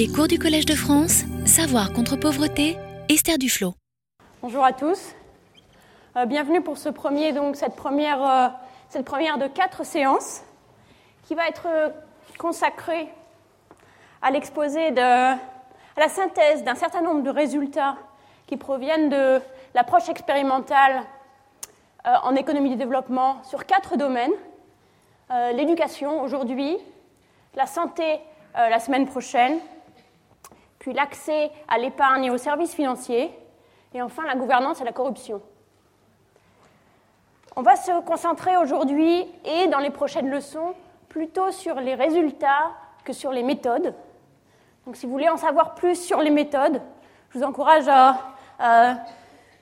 Les cours du Collège de France, Savoir contre pauvreté, Esther Duflo. Bonjour à tous. Euh, bienvenue pour ce premier, donc, cette, première, euh, cette première de quatre séances qui va être euh, consacrée à l'exposé de à la synthèse d'un certain nombre de résultats qui proviennent de l'approche expérimentale en économie du développement sur quatre domaines. L'éducation aujourd'hui, la santé la semaine prochaine, puis l'accès à l'épargne et aux services financiers, et enfin la gouvernance et la corruption. On va se concentrer aujourd'hui et dans les prochaines leçons plutôt sur les résultats que sur les méthodes. Donc si vous voulez en savoir plus sur les méthodes, je vous encourage à,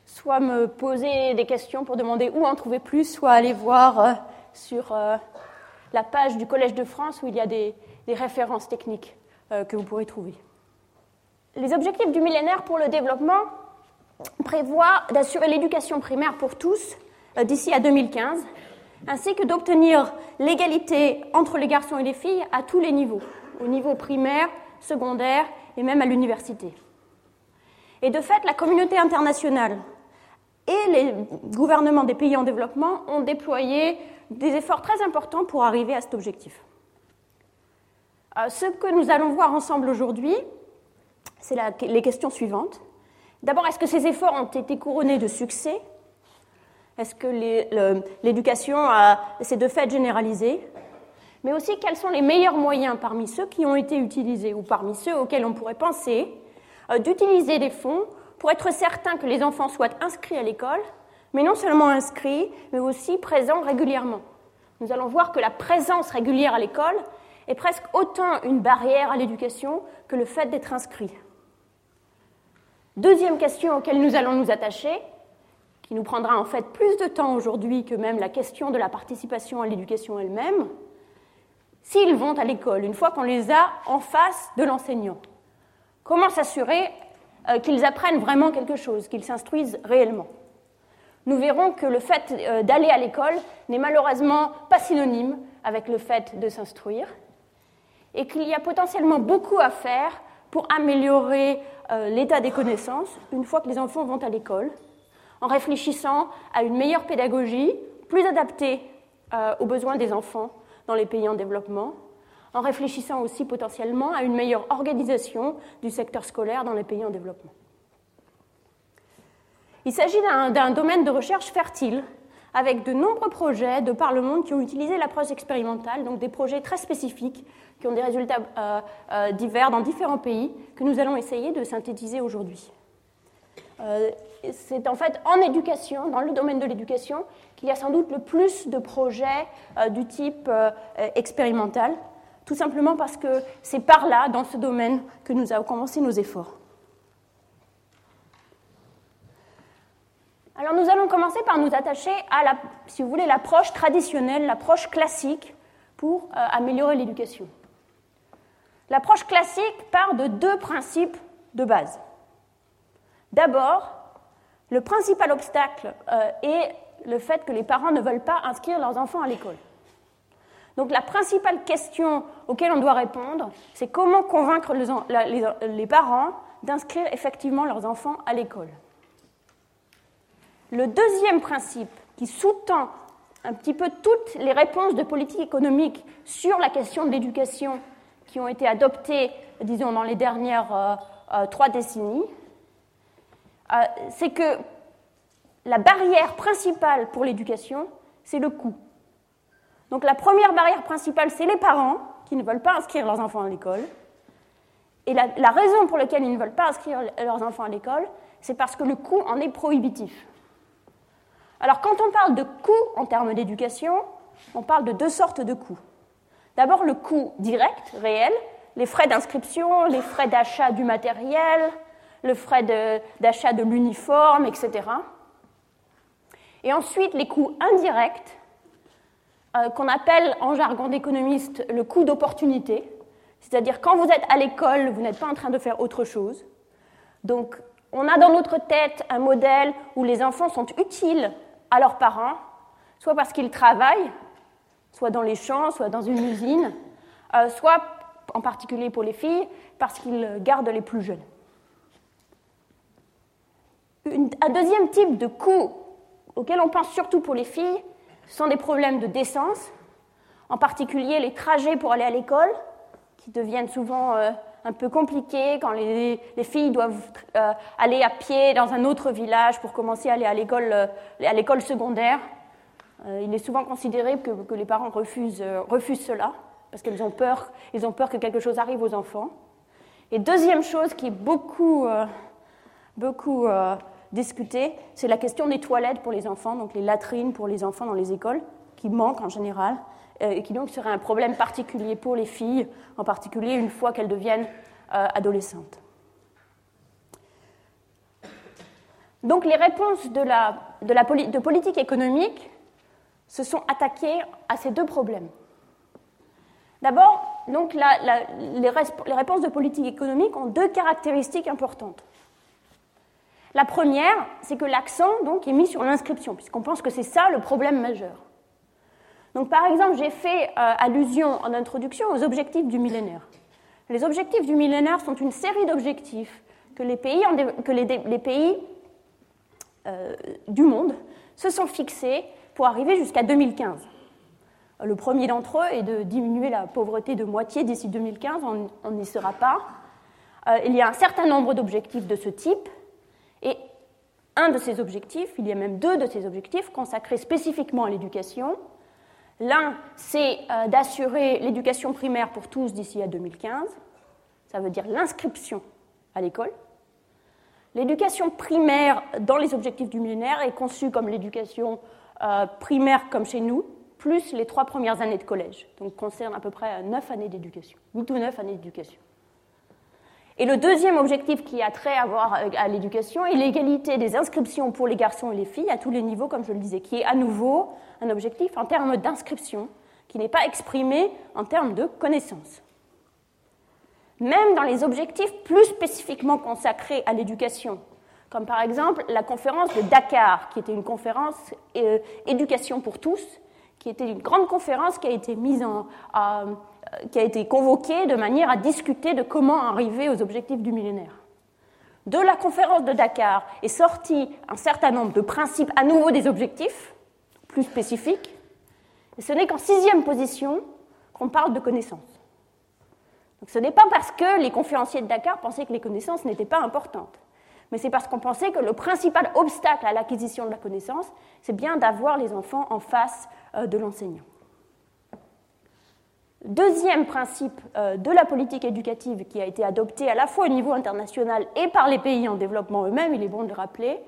soit me poser des questions pour demander où en trouver plus, soit aller voir euh, sur euh, la page du Collège de France où il y a des, références techniques euh, que vous pourrez trouver. Les objectifs du millénaire pour le développement prévoient d'assurer l'éducation primaire pour tous euh, d'ici à 2015, ainsi que d'obtenir l'égalité entre les garçons et les filles à tous les niveaux, au niveau primaire, secondaire et même à l'université. Et de fait, la communauté internationale et les gouvernements des pays en développement ont déployé des efforts très importants pour arriver à cet objectif. Euh, ce que nous allons voir ensemble aujourd'hui, c'est les questions suivantes. D'abord, est-ce que ces efforts ont été couronnés de succès? Est-ce que l'éducation s'est de fait généralisée? Mais aussi, quels sont les meilleurs moyens parmi ceux qui ont été utilisés ou parmi ceux auxquels on pourrait penser euh, d'utiliser des fonds pour être certain que les enfants soient inscrits à l'école, mais non seulement inscrits, mais aussi présents régulièrement? Nous allons voir que la présence régulière à l'école est presque autant une barrière à l'éducation que le fait d'être inscrit. Deuxième question auquel nous allons nous attacher, qui nous prendra en fait plus de temps aujourd'hui que même la question de la participation à l'éducation elle-même, s'ils vont à l'école, une fois qu'on les a en face de l'enseignant, comment s'assurer euh, qu'ils apprennent vraiment quelque chose, qu'ils s'instruisent réellement? Nous verrons que le fait euh, d'aller à l'école n'est malheureusement pas synonyme avec le fait de s'instruire, et qu'il y a potentiellement beaucoup à faire pour améliorer euh, l'état des connaissances une fois que les enfants vont à l'école, en réfléchissant à une meilleure pédagogie, plus adaptée euh, aux besoins des enfants dans les pays en développement, en réfléchissant aussi potentiellement à une meilleure organisation du secteur scolaire dans les pays en développement. Il s'agit d'un domaine de recherche fertile, avec de nombreux projets de par le monde qui ont utilisé l'approche expérimentale, donc des projets très spécifiques qui ont des résultats euh, euh, divers dans différents pays que nous allons essayer de synthétiser aujourd'hui. Euh, c'est en fait en éducation, dans le domaine de l'éducation, qu'il y a sans doute le plus de projets du type expérimental, tout simplement parce que c'est par là, dans ce domaine, que nous avons commencé nos efforts. Alors nous allons commencer par nous attacher à, la, si vous voulez, l'approche traditionnelle, l'approche classique pour améliorer l'éducation. L'approche classique part de deux principes de base. D'abord, le principal obstacle euh, est le fait que les parents ne veulent pas inscrire leurs enfants à l'école. Donc la principale question auquel on doit répondre, c'est comment convaincre les parents d'inscrire effectivement leurs enfants à l'école. Le deuxième principe qui sous-tend un petit peu toutes les réponses de politique économique sur la question de l'éducation qui ont été adoptées, disons, dans les dernières euh, euh, trois décennies, euh, c'est que la barrière principale pour l'éducation, c'est le coût. Donc la première barrière principale, c'est les parents qui ne veulent pas inscrire leurs enfants à l'école. Et la, la, raison pour laquelle ils ne veulent pas inscrire leurs enfants à l'école, c'est parce que le coût en est prohibitif. Alors quand on parle de coût en termes d'éducation, on parle de deux sortes de coûts. D'abord le coût direct, réel, les frais d'inscription, les frais d'achat du matériel, le frais d'achat de, l'uniforme, etc. Et ensuite les coûts indirects, euh, qu'on appelle en jargon d'économiste le coût d'opportunité, c'est-à-dire quand vous êtes à l'école, vous n'êtes pas en train de faire autre chose. Donc on a dans notre tête un modèle où les enfants sont utiles à leurs parents, soit parce qu'ils travaillent, soit dans les champs, soit dans une usine, euh, soit en particulier pour les filles, parce qu'ils gardent les plus jeunes. un deuxième type de coût auquel on pense surtout pour les filles, sont des problèmes de décence, en particulier les trajets pour aller à l'école, qui deviennent souvent euh, un peu compliqués quand les, filles doivent euh, aller à pied dans un autre village pour commencer à aller à l'école, à l'école secondaire. Il est souvent considéré que, les parents refusent, refusent cela parce qu'ils ont peur, ont peur que quelque chose arrive aux enfants. Et deuxième chose qui est beaucoup, beaucoup discutée, c'est la question des toilettes pour les enfants, donc les latrines pour les enfants dans les écoles, qui manquent en général. Euh, et qui donc serait un problème particulier pour les filles, en particulier une fois qu'elles deviennent euh, adolescentes. Donc les réponses de, la, de, la, de politique économique se sont attaquées à ces deux problèmes. D'abord, donc les, réponses de politique économique ont deux caractéristiques importantes. La première, c'est que l'accent donc est mis sur l'inscription, puisqu'on pense que c'est ça le problème majeur. Donc, par exemple, j'ai fait euh, allusion en introduction aux objectifs du millénaire. Les objectifs du millénaire sont une série d'objectifs que les pays, que les, pays euh, du monde se sont fixés pour arriver jusqu'à 2015. Le premier d'entre eux est de diminuer la pauvreté de moitié d'ici 2015, on n'y sera pas. Euh, il y a un certain nombre d'objectifs de ce type, et un de ces objectifs, il y a même deux de ces objectifs consacrés spécifiquement à l'éducation, L'un, c'est euh, d'assurer l'éducation primaire pour tous d'ici à 2015. Ça veut dire l'inscription à l'école. L'éducation primaire dans les objectifs du millénaire est conçue comme l'éducation euh, primaire comme chez nous, plus les trois premières années de collège. Donc concerne à peu près neuf années d'éducation, huit ou neuf années d'éducation. Et le deuxième objectif qui a trait à, à l'éducation est l'égalité des inscriptions pour les garçons et les filles à tous les niveaux, comme je le disais, qui est à nouveau un objectif en termes d'inscription, qui n'est pas exprimé en termes de connaissances. Même dans les objectifs plus spécifiquement consacrés à l'éducation, comme par exemple la conférence de Dakar, qui était une conférence euh, éducation pour tous, qui était une grande conférence qui a été mise en, euh, qui a été convoquée de manière à discuter de comment arriver aux objectifs du millénaire. De la conférence de Dakar est sorti un certain nombre de principes à nouveau des objectifs, plus spécifiques, et ce n'est qu'en sixième position qu'on parle de connaissances. Donc ce n'est pas parce que les conférenciers de Dakar pensaient que les connaissances n'étaient pas importantes, mais c'est parce qu'on pensait que le principal obstacle à l'acquisition de la connaissance, c'est bien d'avoir les enfants en face euh, de l'enseignant. Deuxième principe euh, de la politique éducative qui a été adopté à la fois au niveau international et par les pays en développement eux-mêmes, il est bon de le rappeler,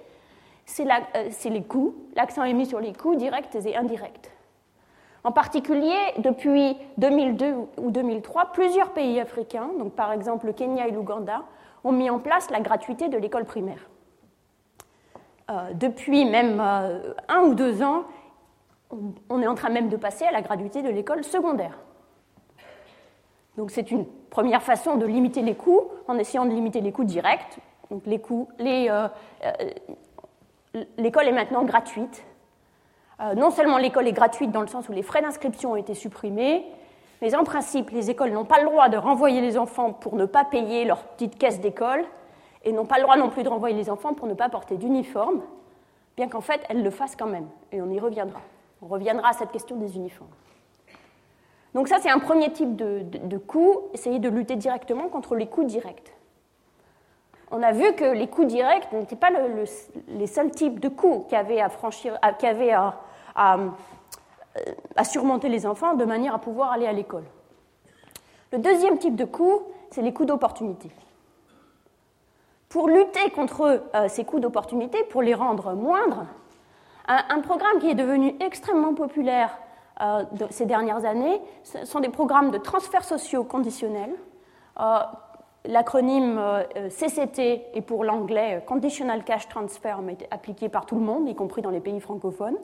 euh, c'est les coûts. L'accent est mis sur les coûts directs et indirects. En particulier, depuis 2002 ou 2003, plusieurs pays africains, donc par exemple le Kenya et l'Ouganda, ont mis en place la gratuité de l'école primaire. Euh, depuis même euh, un ou deux ans, on est en train même de passer à la gratuité de l'école secondaire. Donc c'est une première façon de limiter les coûts en essayant de limiter les coûts directs. Les, l'école est maintenant gratuite. Euh, non seulement l'école est gratuite dans le sens où les frais d'inscription ont été supprimés, mais en principe, les écoles n'ont pas le droit de renvoyer les enfants pour ne pas payer leur petite caisse d'école, et n'ont pas le droit non plus de renvoyer les enfants pour ne pas porter d'uniforme, bien qu'en fait, elles le fassent quand même, et on y reviendra. On reviendra à cette question des uniformes. Donc ça, c'est un premier type de, de coût, essayer de lutter directement contre les coûts directs on a vu que les coûts directs n'étaient pas les seuls types de coûts qui avaient à, franchir, à, surmonter les enfants de manière à pouvoir aller à l'école. Le deuxième type de coûts, c'est les coûts d'opportunité. Pour lutter contre euh, ces coûts d'opportunité, pour les rendre moindres, un, programme qui est devenu extrêmement populaire euh, ces dernières années ce sont des programmes de transferts sociaux conditionnels euh, L'acronyme euh, CCT est pour l'anglais euh, Conditional Cash Transfer, mais appliqué par tout le monde, y compris dans les pays francophones.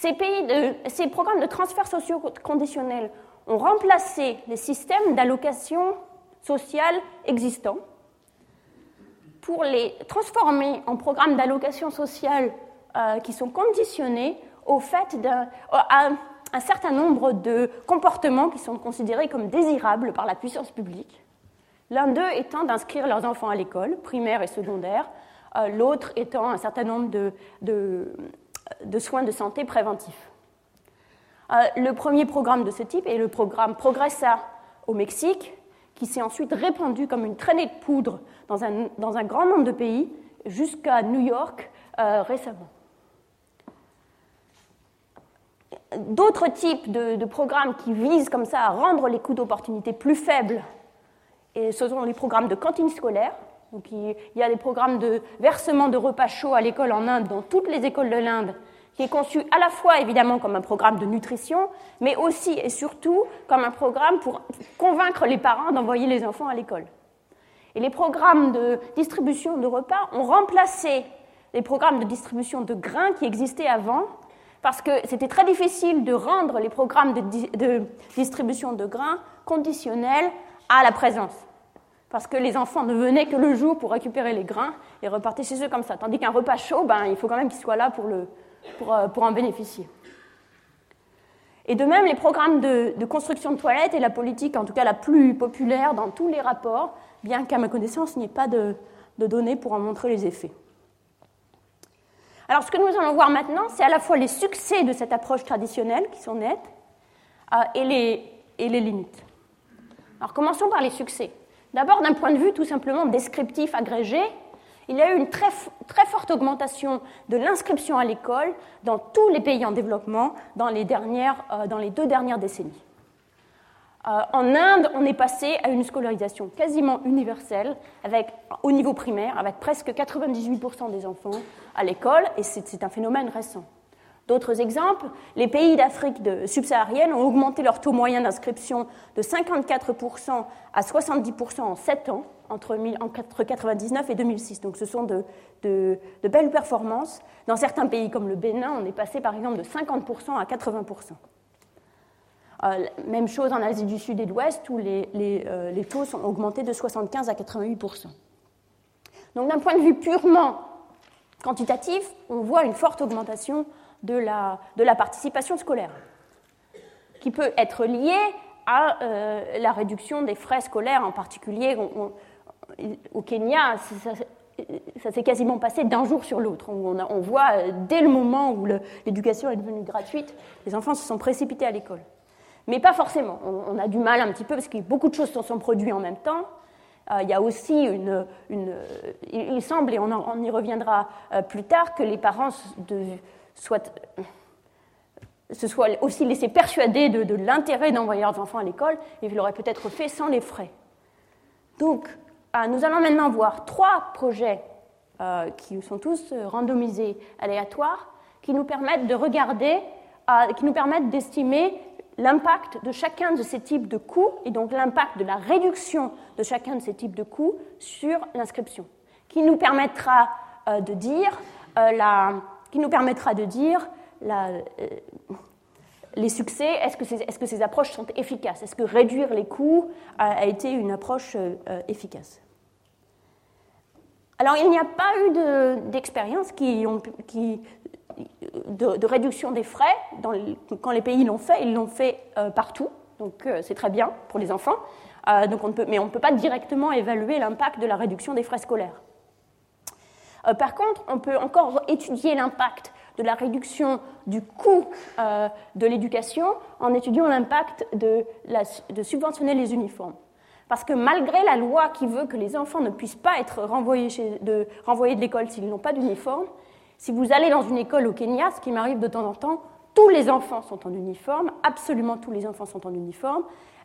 Ces, programmes de transferts sociaux conditionnels ont remplacé les systèmes d'allocation sociale existants pour les transformer en programmes d'allocation sociale euh, qui sont conditionnés au fait un certain nombre de comportements qui sont considérés comme désirables par la puissance publique. L'un d'eux étant d'inscrire leurs enfants à l'école, primaire et secondaire, euh, l'autre étant un certain nombre de, de, soins de santé préventifs. Euh, le premier programme de ce type est le programme Progressa au Mexique, qui s'est ensuite répandu comme une traînée de poudre dans un, grand nombre de pays, jusqu'à New York euh, récemment. D'autres types de, de, programmes qui visent comme ça à rendre les coûts d'opportunité plus faibles, ce sont les programmes de cantine scolaire. Donc il y a des programmes de versement de repas chauds à l'école en Inde, dans toutes les écoles de l'Inde, qui est conçu à la fois évidemment comme un programme de nutrition, mais aussi et surtout comme un programme pour convaincre les parents d'envoyer les enfants à l'école. Et les programmes de distribution de repas ont remplacé les programmes de distribution de grains qui existaient avant, parce que c'était très difficile de rendre les programmes de, distribution de grains conditionnels à la présence. Parce que les enfants ne venaient que le jour pour récupérer les grains et repartaient chez eux comme ça. Tandis qu'un repas chaud, ben, il faut quand même qu'ils soient là euh, pour, en bénéficier. Et de même, les programmes de, construction de toilettes et la politique, en tout cas la plus populaire dans tous les rapports, bien qu'à ma connaissance, il n'y ait pas de, de données pour en montrer les effets. Alors, ce que nous allons voir maintenant, c'est à la fois les succès de cette approche traditionnelle, qui sont nets, euh, et, les, et les limites. Alors, commençons par les succès. D'abord, d'un point de vue tout simplement descriptif, agrégé, il y a eu une très, forte augmentation de l'inscription à l'école dans tous les pays en développement dans les, euh, deux dernières décennies. Euh, en Inde, on est passé à une scolarisation quasiment universelle au niveau primaire, avec presque 98% des enfants à l'école, et c'est un phénomène récent. D'autres exemples, les pays d'Afrique subsaharienne ont augmenté leur taux moyen d'inscription de 54% à 70% en 7 ans, entre, 1999 et 2006. Donc ce sont de, belles performances. Dans certains pays comme le Bénin, on est passé par exemple de 50% à 80%. Euh, même chose en Asie du Sud et de l'Ouest, où les, euh, les, taux sont augmentés de 75 à 88%. Donc d'un point de vue purement quantitatif, on voit une forte augmentation de la, de la participation scolaire, qui peut être liée à euh, la réduction des frais scolaires, en particulier au Kenya, ça, s'est quasiment passé d'un jour sur l'autre. On, on, voit dès le moment où l'éducation est devenue gratuite, les enfants se sont précipités à l'école mais pas forcément. On, a du mal un petit peu parce que beaucoup de choses se sont produites en même temps. Euh, il y a aussi une, il semble, et on, y reviendra euh, plus tard, que les parents se soient aussi laissés persuader de, l'intérêt d'envoyer leurs enfants à l'école et l'auraient peut-être fait sans les frais. Donc, euh, nous allons maintenant voir trois projets qui sont tous randomisés aléatoires, qui nous permettent de regarder, qui nous permettent d'estimer l'impact de chacun de ces types de coûts et donc l'impact de la réduction de chacun de ces types de coûts sur l'inscription, qui nous permettra euh, de dire, euh, qui nous permettra de dire euh, les succès, est-ce que, ces approches sont efficaces? Est-ce que réduire les coûts a, été une approche efficace? Alors, il n'y a pas eu d'expérience qui, qui, de, réduction des frais. quand les pays l'ont fait, ils l'ont fait euh, partout, donc euh, c'est très bien pour les enfants. Euh, donc on peut, mais on ne peut pas directement évaluer l'impact de la réduction des frais scolaires. Par contre, on peut encore étudier l'impact de la réduction du coût de l'éducation en étudiant l'impact de, subventionner les uniformes. Parce que malgré la loi qui veut que les enfants ne puissent pas être renvoyés de l'école s'ils n'ont pas d'uniforme, si vous allez dans une école au Kenya, ce qui m'arrive de temps en temps, tous les enfants sont en uniforme, absolument tous les enfants sont en uniforme.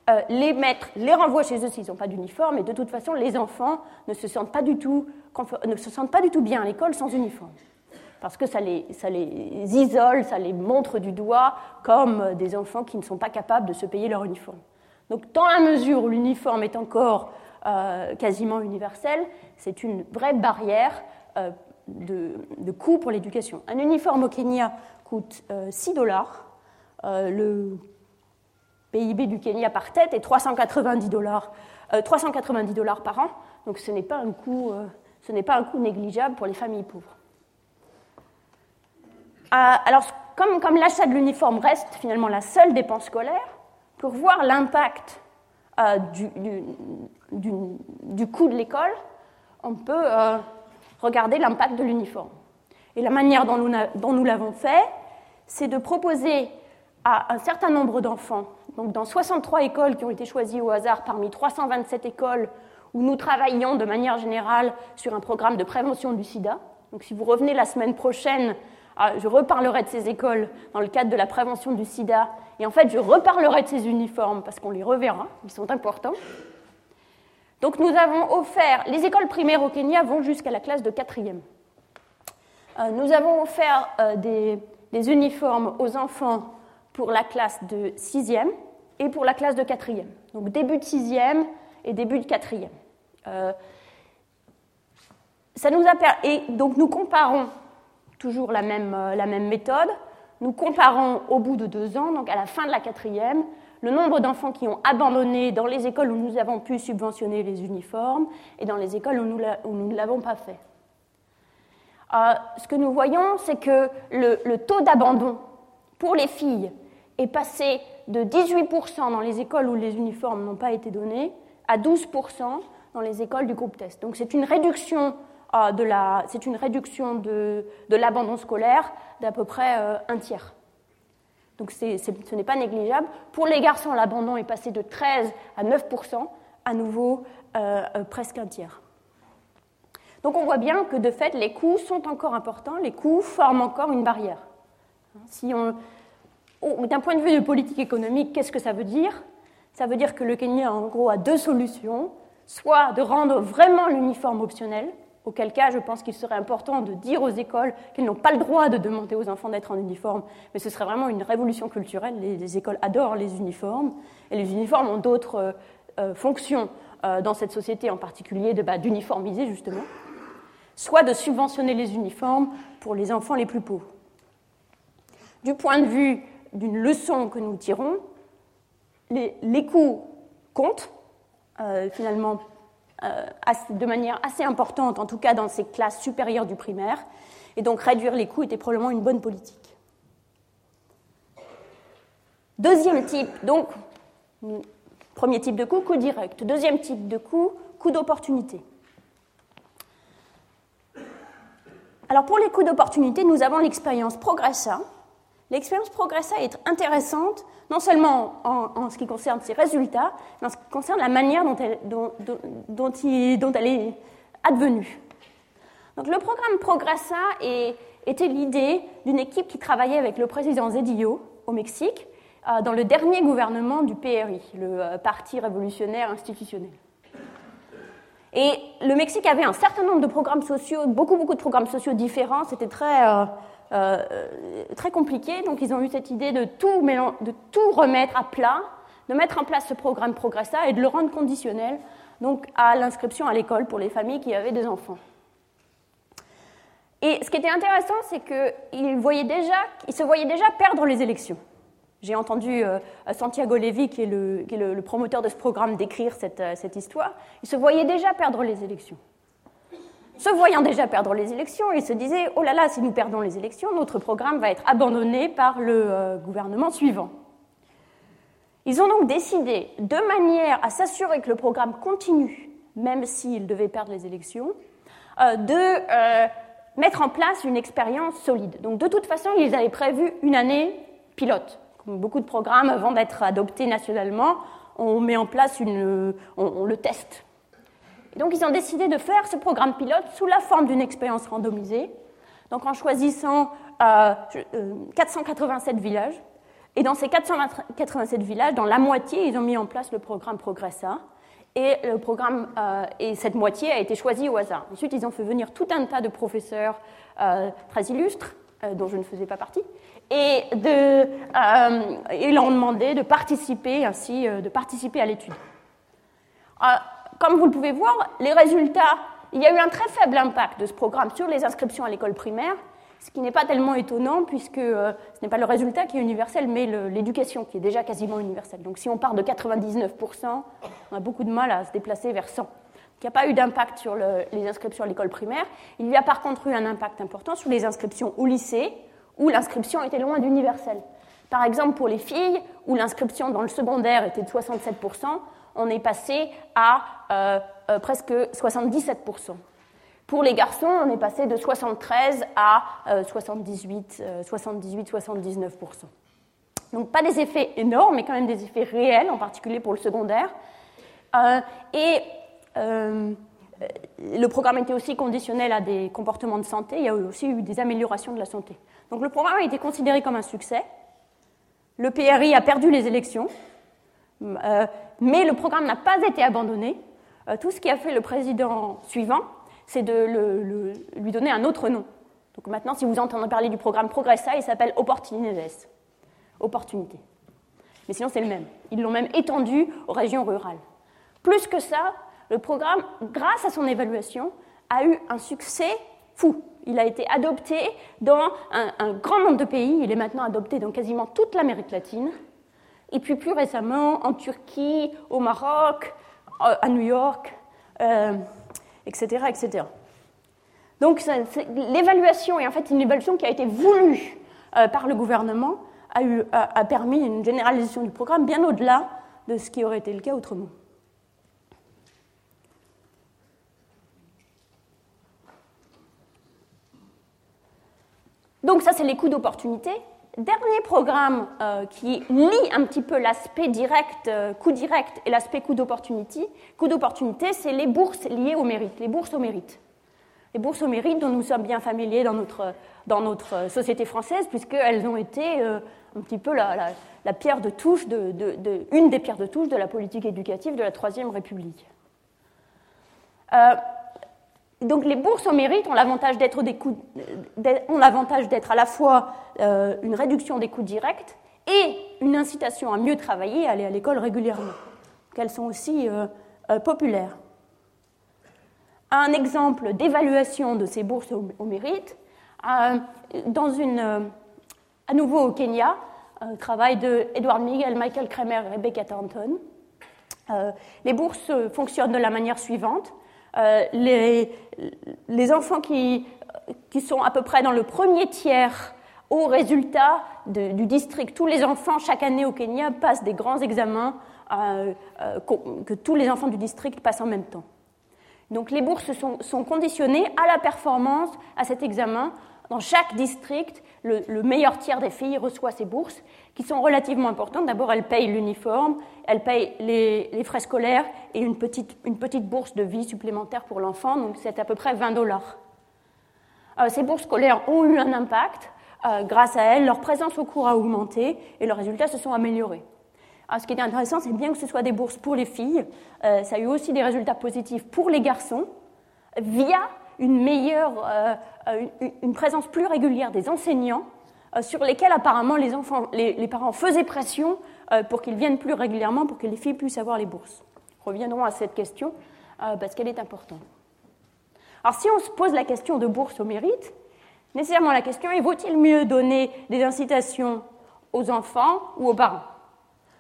Euh, les maîtres les renvoient chez eux s'ils n'ont pas d'uniforme, et de toute façon, les enfants ne se sentent pas du tout, bien à l'école sans uniforme. Parce que ça les, isole, ça les montre du doigt comme des enfants qui ne sont pas capables de se payer leur uniforme. Donc, dans la mesure où l'uniforme est encore euh, quasiment universel, c'est une vraie barrière euh, de, coût pour l'éducation. Un uniforme au Kenya coûte 6 euh, dollars. Euh, PIB du Kenya par tête est 390 dollars, 390 euh, dollars par an. Donc ce n'est pas un coût, ce n'est pas un coût négligeable pour les familles pauvres. alors comme, l'achat de l'uniforme reste finalement la seule dépense scolaire, pour voir l'impact euh, du, coût de l'école, on peut euh, regarder l'impact de l'uniforme. Et la manière dont nous l'avons fait, c'est de proposer à un certain nombre d'enfants, donc dans 63 écoles qui ont été choisies au hasard parmi 327 écoles où nous travaillons de manière générale sur un programme de prévention du sida. Donc si vous revenez la semaine prochaine, ah, je reparlerai de ces écoles dans le cadre de la prévention du sida. Et en fait, je reparlerai de ces uniformes parce qu'on les reverra, ils sont importants. Donc nous avons offert, les écoles primaires au Kenya vont jusqu'à la classe de quatrième. Euh, nous avons offert euh, des, des, uniformes aux enfants pour la classe de sixième et pour la classe de quatrième. Donc début de sixième et début de quatrième. Euh, ça nous a et donc nous comparons toujours la même, euh, la même méthode. Nous comparons au bout de deux ans, donc à la fin de la quatrième, le nombre d'enfants qui ont abandonné dans les écoles où nous avons pu subventionner les uniformes et dans les écoles où nous, ne l'avons pas fait. Euh, ce que nous voyons, c'est que le, le taux d'abandon pour les filles est passé de 18% dans les écoles où les uniformes n'ont pas été donnés à 12% dans les écoles du groupe test. Donc c'est une réduction, euh, de, la, c'est une réduction de, de l'abandon scolaire d'à peu près euh, un tiers. Donc c'est, ce n'est pas négligeable. Pour les garçons, l'abandon est passé de 13 à 9%, à nouveau euh, presque un tiers. Donc on voit bien que de fait, les coûts sont encore importants, les coûts forment encore une barrière. Si on, d'un point de vue de politique économique, qu'est-ce que ça veut dire? Ça veut dire que le Kenya, en gros, a deux solutions soit de rendre vraiment l'uniforme optionnel, auquel cas je pense qu'il serait important de dire aux écoles qu'elles n'ont pas le droit de demander aux enfants d'être en uniforme, mais ce serait vraiment une révolution culturelle. Les, écoles adorent les uniformes, et les uniformes ont d'autres euh, euh, fonctions euh, dans cette société, en particulier bah, d'uniformiser justement, soit de subventionner les uniformes pour les enfants les plus pauvres. Du point de vue d'une leçon que nous tirons, les, coûts comptent, euh, finalement euh, de manière assez importante, en tout cas dans ces classes supérieures du primaire, et donc réduire les coûts était probablement une bonne politique. Deuxième type, donc, premier type de coût, coût direct. Deuxième type de coût, coût d'opportunité. Alors pour les coûts d'opportunité, nous avons l'expérience Progressa, L'expérience Progressa est intéressante, non seulement en, ce qui concerne ses résultats, mais en ce qui concerne la manière dont elle, est advenue. Donc, le programme Progressa était l'idée d'une équipe qui travaillait avec le président Zedillo au Mexique euh, dans le dernier gouvernement du PRI, le euh, Parti révolutionnaire institutionnel. Et le Mexique avait un certain nombre de programmes sociaux, beaucoup, beaucoup de programmes sociaux différents. C'était très, euh, très compliqué. Donc ils ont eu cette idée de tout, remettre à plat, de mettre en place ce programme Progressa et de le rendre conditionnel donc à l'inscription à l'école pour les familles qui avaient des enfants. Et ce qui était intéressant, c'est qu'ils se voyaient déjà perdre les élections. J'ai entendu euh, Santiago Levy, qui est, le, qui est le, promoteur de ce programme, décrire cette, euh, cette histoire. Ils se voyaient déjà perdre les élections. Se voyant déjà perdre les élections, ils se disaient Oh là là, si nous perdons les élections, notre programme va être abandonné par le euh, gouvernement suivant. Ils ont donc décidé, de manière à s'assurer que le programme continue, même s'ils devaient perdre les élections, euh, de euh, mettre en place une expérience solide. Donc de toute façon, ils avaient prévu une année pilote. Comme beaucoup de programmes, avant d'être adoptés nationalement, on met en place une, on le teste et donc ils ont décidé de faire ce programme pilote sous la forme d'une expérience randomisée, donc en choisissant 487 euh, euh, villages. Et dans ces 487 villages, dans la moitié, ils ont mis en place le programme Progressa. Et, euh, et cette moitié a été choisie au hasard. Ensuite, ils ont fait venir tout un tas de professeurs très illustres, dont je ne faisais pas partie, et, ils leur ont demandé de participer ainsi, de participer à l'étude comme vous le pouvez voir, les résultats, il y a eu un très faible impact de ce programme sur les inscriptions à l'école primaire, ce qui n'est pas tellement étonnant puisque euh, ce n'est pas le résultat qui est universel, mais l'éducation qui est déjà quasiment universelle. Donc si on part de 99%, on a beaucoup de mal à se déplacer vers 100. Il n'y a pas eu d'impact sur les inscriptions à l'école primaire. Il y a par contre eu un impact important sur les inscriptions au lycée, où l'inscription était loin d'universelle. Par exemple, pour les filles, où l'inscription dans le secondaire était de 67%, on est passé à euh, euh, presque 77%. Pour les garçons, on est passé de 73 à 78, 78, 79%. Donc pas des effets énormes, mais quand même des effets réels, en particulier pour le secondaire. Euh, et le programme était aussi conditionnel à des comportements de santé. Il y a aussi eu des améliorations de la santé. Donc le programme a été considéré comme un succès. Le PRI a perdu les élections, euh, mais le programme n'a pas été abandonné. Euh, tout ce qui a fait le président suivant, c'est de lui donner un autre nom. Donc maintenant, si vous entendez parler du programme Progressa, il s'appelle Opportunités. Opportunité. Mais sinon, c'est le même. Ils l'ont même étendu aux régions rurales. Plus que ça, le programme, grâce à son évaluation, a eu un succès fou. Il a été adopté dans un, grand nombre de pays. Il est maintenant adopté dans quasiment toute l'Amérique latine. Et puis plus récemment en Turquie, au Maroc, euh, à New York, etc., euh, etc. Donc l'évaluation est en fait une évaluation qui a été voulue euh, par le gouvernement, a, eu, a permis une généralisation du programme bien au-delà de ce qui aurait été le cas autrement. Donc ça, c'est les coûts d'opportunité. Dernier programme euh, qui lie un petit peu l'aspect direct, euh, coût direct et l'aspect coût d'opportunité. Coût d'opportunité, c'est les bourses liées au mérite, les bourses au mérite. Les bourses au mérite dont nous sommes bien familiers dans notre, notre société française, puisqu'elles ont été euh, un petit peu la, pierre de touche, une des pierres de touche de la politique éducative de la Troisième République donc les bourses au mérite ont l'avantage d'être à la fois euh, une réduction des coûts directs et une incitation à mieux travailler, à aller à l'école régulièrement. Qu'elles sont aussi euh, euh, populaires. Un exemple d'évaluation de ces bourses au, mérite, dans une, à nouveau au Kenya, un travail de Edward Miguel, Michael Kramer et Rebecca Thornton. les bourses fonctionnent de la manière suivante. Euh, les, enfants qui, sont à peu près dans le premier tiers au résultat du district. Tous les enfants, chaque année au Kenya, passent des grands examens euh, euh, que tous les enfants du district passent en même temps. Donc les bourses sont, sont conditionnées à la performance à cet examen dans chaque district, le, meilleur tiers des filles reçoit ces bourses, qui sont relativement importantes. D'abord, elles payent l'uniforme, elles payent les, frais scolaires et une petite, une petite, bourse de vie supplémentaire pour l'enfant, donc c'est à peu près 20 dollars. Euh, ces bourses scolaires ont eu un impact. Euh, grâce à elles, leur présence au cours a augmenté et leurs résultats se sont améliorés. Ce qui est intéressant, c'est bien que ce soit des bourses pour les filles, euh, ça a eu aussi des résultats positifs pour les garçons via une meilleure, une, présence plus régulière des enseignants sur lesquels apparemment les, parents faisaient pression euh, pour qu'ils viennent plus régulièrement, pour que les filles puissent avoir les bourses. Reviendrons à cette question parce qu'elle est importante. Alors si on se pose la question de bourse au mérite, nécessairement la question est vaut-il mieux donner des incitations aux enfants ou aux parents?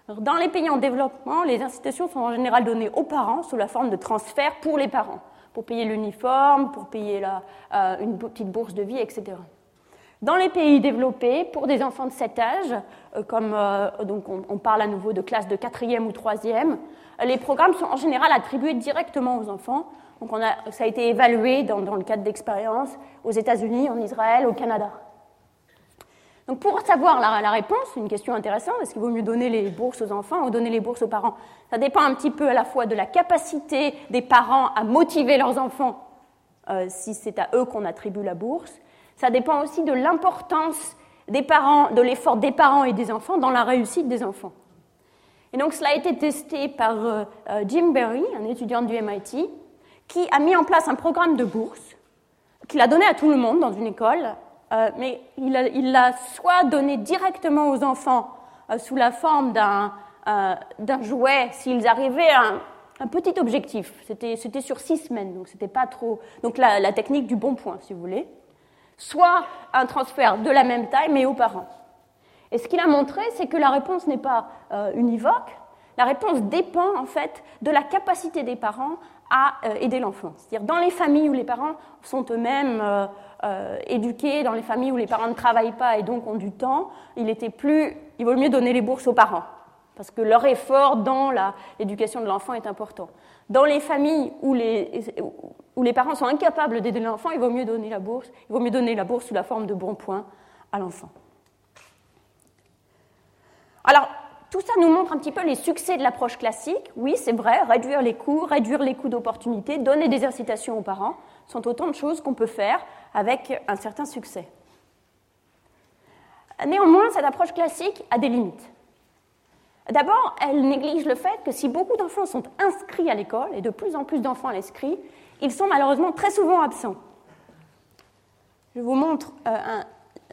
Dans les pays en développement, les incitations sont en général données aux parents sous la forme de transferts pour les parents pour payer l'uniforme, pour payer euh, une petite bourse de vie, etc. Dans les pays développés, pour des enfants de cet âge, euh, comme euh, donc on, parle à nouveau de classe de quatrième ou troisième, les programmes sont en général attribués directement aux enfants. Donc on a, ça a été évalué dans, le cadre d'expériences aux États-Unis, en Israël, au Canada. Donc pour savoir la, réponse, une question intéressante, est-ce qu'il vaut mieux donner les bourses aux enfants ou donner les bourses aux parents? Ça dépend un petit peu à la fois de la capacité des parents à motiver leurs enfants, euh, si c'est à eux qu'on attribue la bourse. Ça dépend aussi de l'importance des parents, de l'effort des parents et des enfants dans la réussite des enfants. Et donc cela a été testé par euh, euh, Jim Berry, un étudiant du MIT, qui a mis en place un programme de bourse qu'il a donné à tout le monde dans une école euh, mais il l'a soit donné directement aux enfants sous la forme d'un jouet s'ils arrivaient à un, petit objectif. C'était sur six semaines, donc c'était pas trop. Donc la, technique du bon point, si vous voulez. Soit un transfert de la même taille, mais aux parents. Et ce qu'il a montré, c'est que la réponse n'est pas univoque. La réponse dépend en fait de la capacité des parents à aider l'enfant. C'est-à-dire dans les familles où les parents sont eux-mêmes éduqués, dans les familles où les parents ne travaillent pas et donc ont du temps, il était plus, il vaut mieux donner les bourses aux parents parce que leur effort dans l'éducation de l'enfant est important. Dans les familles où les, parents sont incapables d'aider l'enfant, il vaut mieux donner la bourse, il vaut mieux donner la bourse sous la forme de bons points à l'enfant. Alors, tout ça nous montre un petit peu les succès de l'approche classique. Oui, c'est vrai, réduire les coûts, réduire les coûts d'opportunité, donner des incitations aux parents sont autant de choses qu'on peut faire avec un certain succès. Néanmoins, cette approche classique a des limites. D'abord, elle néglige le fait que si beaucoup d'enfants sont inscrits à l'école, et de plus en plus d'enfants à ils sont malheureusement très souvent absents. Je vous montre euh,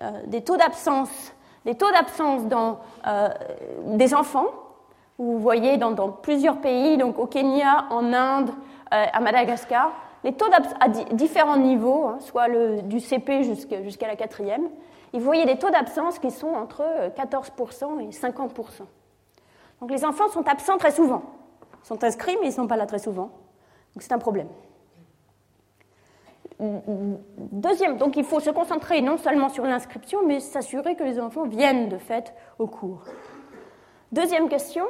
euh, des taux d'absence, des taux d'absence dans euh, des enfants. Vous voyez dans, plusieurs pays, donc au Kenya, en Inde, à Madagascar, les taux d'absence à différents niveaux, hein, soit du CP jusqu'à la quatrième. vous voyez des taux d'absence qui sont entre 14% et 50%. Donc les enfants sont absents très souvent. Ils sont inscrits, mais ils ne sont pas là très souvent. Donc c'est un problème. Deuxième, donc il faut se concentrer non seulement sur l'inscription, mais s'assurer que les enfants viennent de fait au cours. Deuxième question,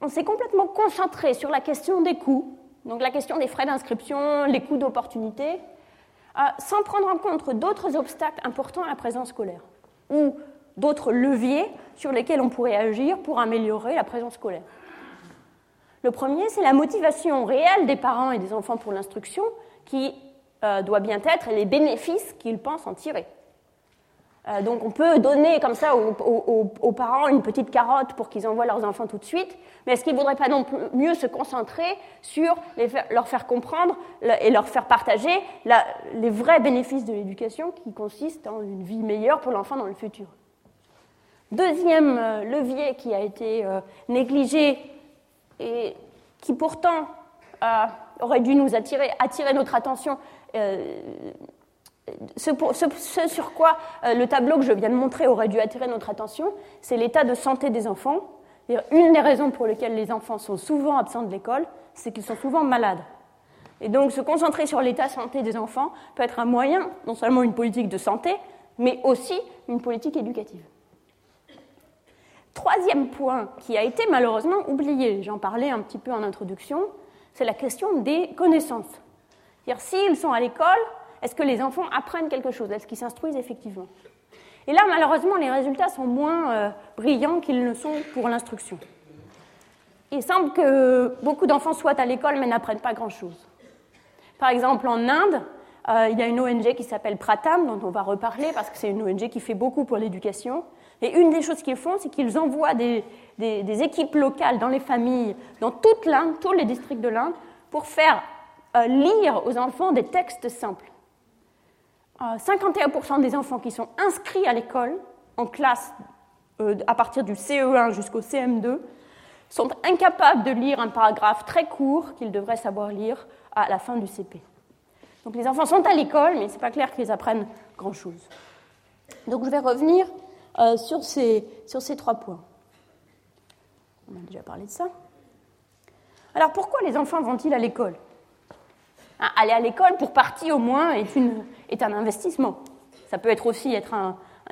on s'est complètement concentré sur la question des coûts, donc la question des frais d'inscription, les coûts d'opportunité, euh, sans prendre en compte d'autres obstacles importants à la présence scolaire, ou d'autres leviers sur lesquels on pourrait agir pour améliorer la présence scolaire. Le premier, c'est la motivation réelle des parents et des enfants pour l'instruction qui euh, doit bien être les bénéfices qu'ils pensent en tirer. Euh, donc on peut donner comme ça aux, parents une petite carotte pour qu'ils envoient leurs enfants tout de suite, mais est-ce qu'ils ne voudraient pas non plus mieux se concentrer sur leur faire comprendre et leur faire partager les vrais bénéfices de l'éducation qui consistent en une vie meilleure pour l'enfant dans le futur? Deuxième euh, levier qui a été euh, négligé et qui pourtant euh, aurait dû nous attirer, attirer notre attention, ce, sur quoi le tableau que je viens de montrer aurait dû attirer notre attention, c'est l'état de santé des enfants. Une des raisons pour lesquelles les enfants sont souvent absents de l'école, c'est qu'ils sont souvent malades. Et donc se concentrer sur l'état de santé des enfants peut être un moyen, non seulement une politique de santé, mais aussi une politique éducative. Troisième point qui a été malheureusement oublié, j'en parlais un petit peu en introduction, c'est la question des connaissances. C'est-à-dire, s'ils sont à l'école, est-ce que les enfants apprennent quelque chose? Est-ce qu'ils s'instruisent effectivement? Et là, malheureusement, les résultats sont moins euh, brillants qu'ils ne sont pour l'instruction. Il semble que beaucoup d'enfants soient à l'école mais n'apprennent pas grand-chose. Par exemple, en Inde, euh, il y a une ONG qui s'appelle Pratam, dont on va reparler parce que c'est une ONG qui fait beaucoup pour l'éducation. Et une des choses qu'ils font, c'est qu'ils envoient des, équipes locales dans les familles, dans toute l'Inde, tous les districts de l'Inde, pour faire euh, lire aux enfants des textes simples. 51% euh, des enfants qui sont inscrits à l'école, en classe à partir du CE1 jusqu'au CM2, sont incapables de lire un paragraphe très court qu'ils devraient savoir lire à la fin du CP. Donc les enfants sont à l'école, mais ce n'est pas clair qu'ils apprennent grand-chose. Donc je vais revenir euh, sur, ces, trois points. On a déjà parlé de ça. Alors pourquoi les enfants vont-ils à l'école? Hein, Aller à l'école, pour partie au moins, est, un investissement. Ça peut être aussi être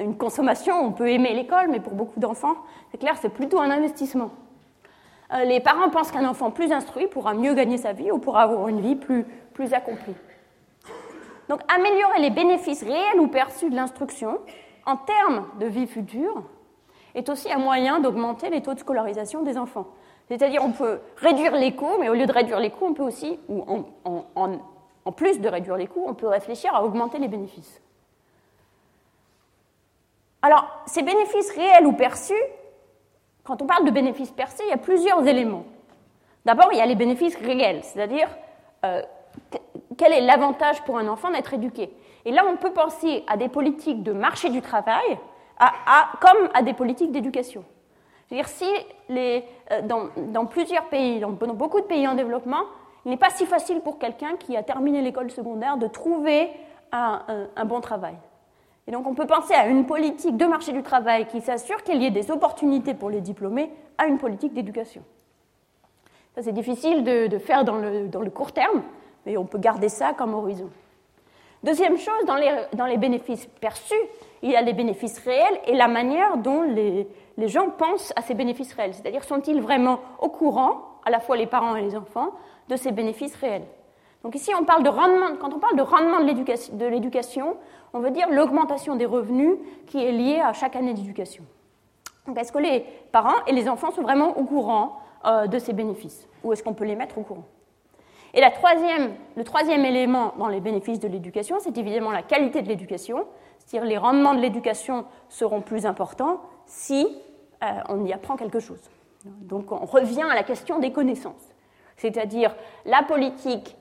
une consommation, on peut aimer l'école, mais pour beaucoup d'enfants, c'est clair, c'est plutôt un investissement. Euh, les parents pensent qu'un enfant plus instruit pourra mieux gagner sa vie ou pourra avoir une vie plus accomplie. Donc améliorer les bénéfices réels ou perçus de l'instruction en termes de vie future est aussi un moyen d'augmenter les taux de scolarisation des enfants. C'est-à-dire on peut réduire les coûts, mais au lieu de réduire les coûts, on peut aussi, ou en, plus de réduire les coûts, on peut réfléchir à augmenter les bénéfices. Alors, ces bénéfices réels ou perçus, quand on parle de bénéfices perçus, il y a plusieurs éléments. D'abord, il y a les bénéfices réels, c'est-à-dire euh, quel est l'avantage pour un enfant d'être éduqué? Et là, on peut penser à des politiques de marché du travail comme à des politiques d'éducation. C'est-à-dire, si euh, dans, plusieurs pays, dans, beaucoup de pays en développement, il n'est pas si facile pour quelqu'un qui a terminé l'école secondaire de trouver un, bon travail. Et donc, on peut penser à une politique de marché du travail qui s'assure qu'il y ait des opportunités pour les diplômés à une politique d'éducation. c'est difficile de, faire dans le, court terme, mais on peut garder ça comme horizon. Deuxième chose, dans les, bénéfices perçus, il y a les bénéfices réels et la manière dont les, les gens pensent à ces bénéfices réels. C'est-à-dire, sont-ils vraiment au courant, à la fois les parents et les enfants, de ces bénéfices réels? Donc ici, on parle de rendement, quand on parle de rendement de l'éducation, on veut dire l'augmentation des revenus qui est liée à chaque année d'éducation. Donc est-ce que les parents et les enfants sont vraiment au courant euh, de ces bénéfices? Ou est-ce qu'on peut les mettre au courant? Et le troisième élément dans les bénéfices de l'éducation, c'est évidemment la qualité de l'éducation. C'est-à-dire les rendements de l'éducation seront plus importants si euh, on y apprend quelque chose. Donc on revient à la question des connaissances. C'est-à-dire la politique,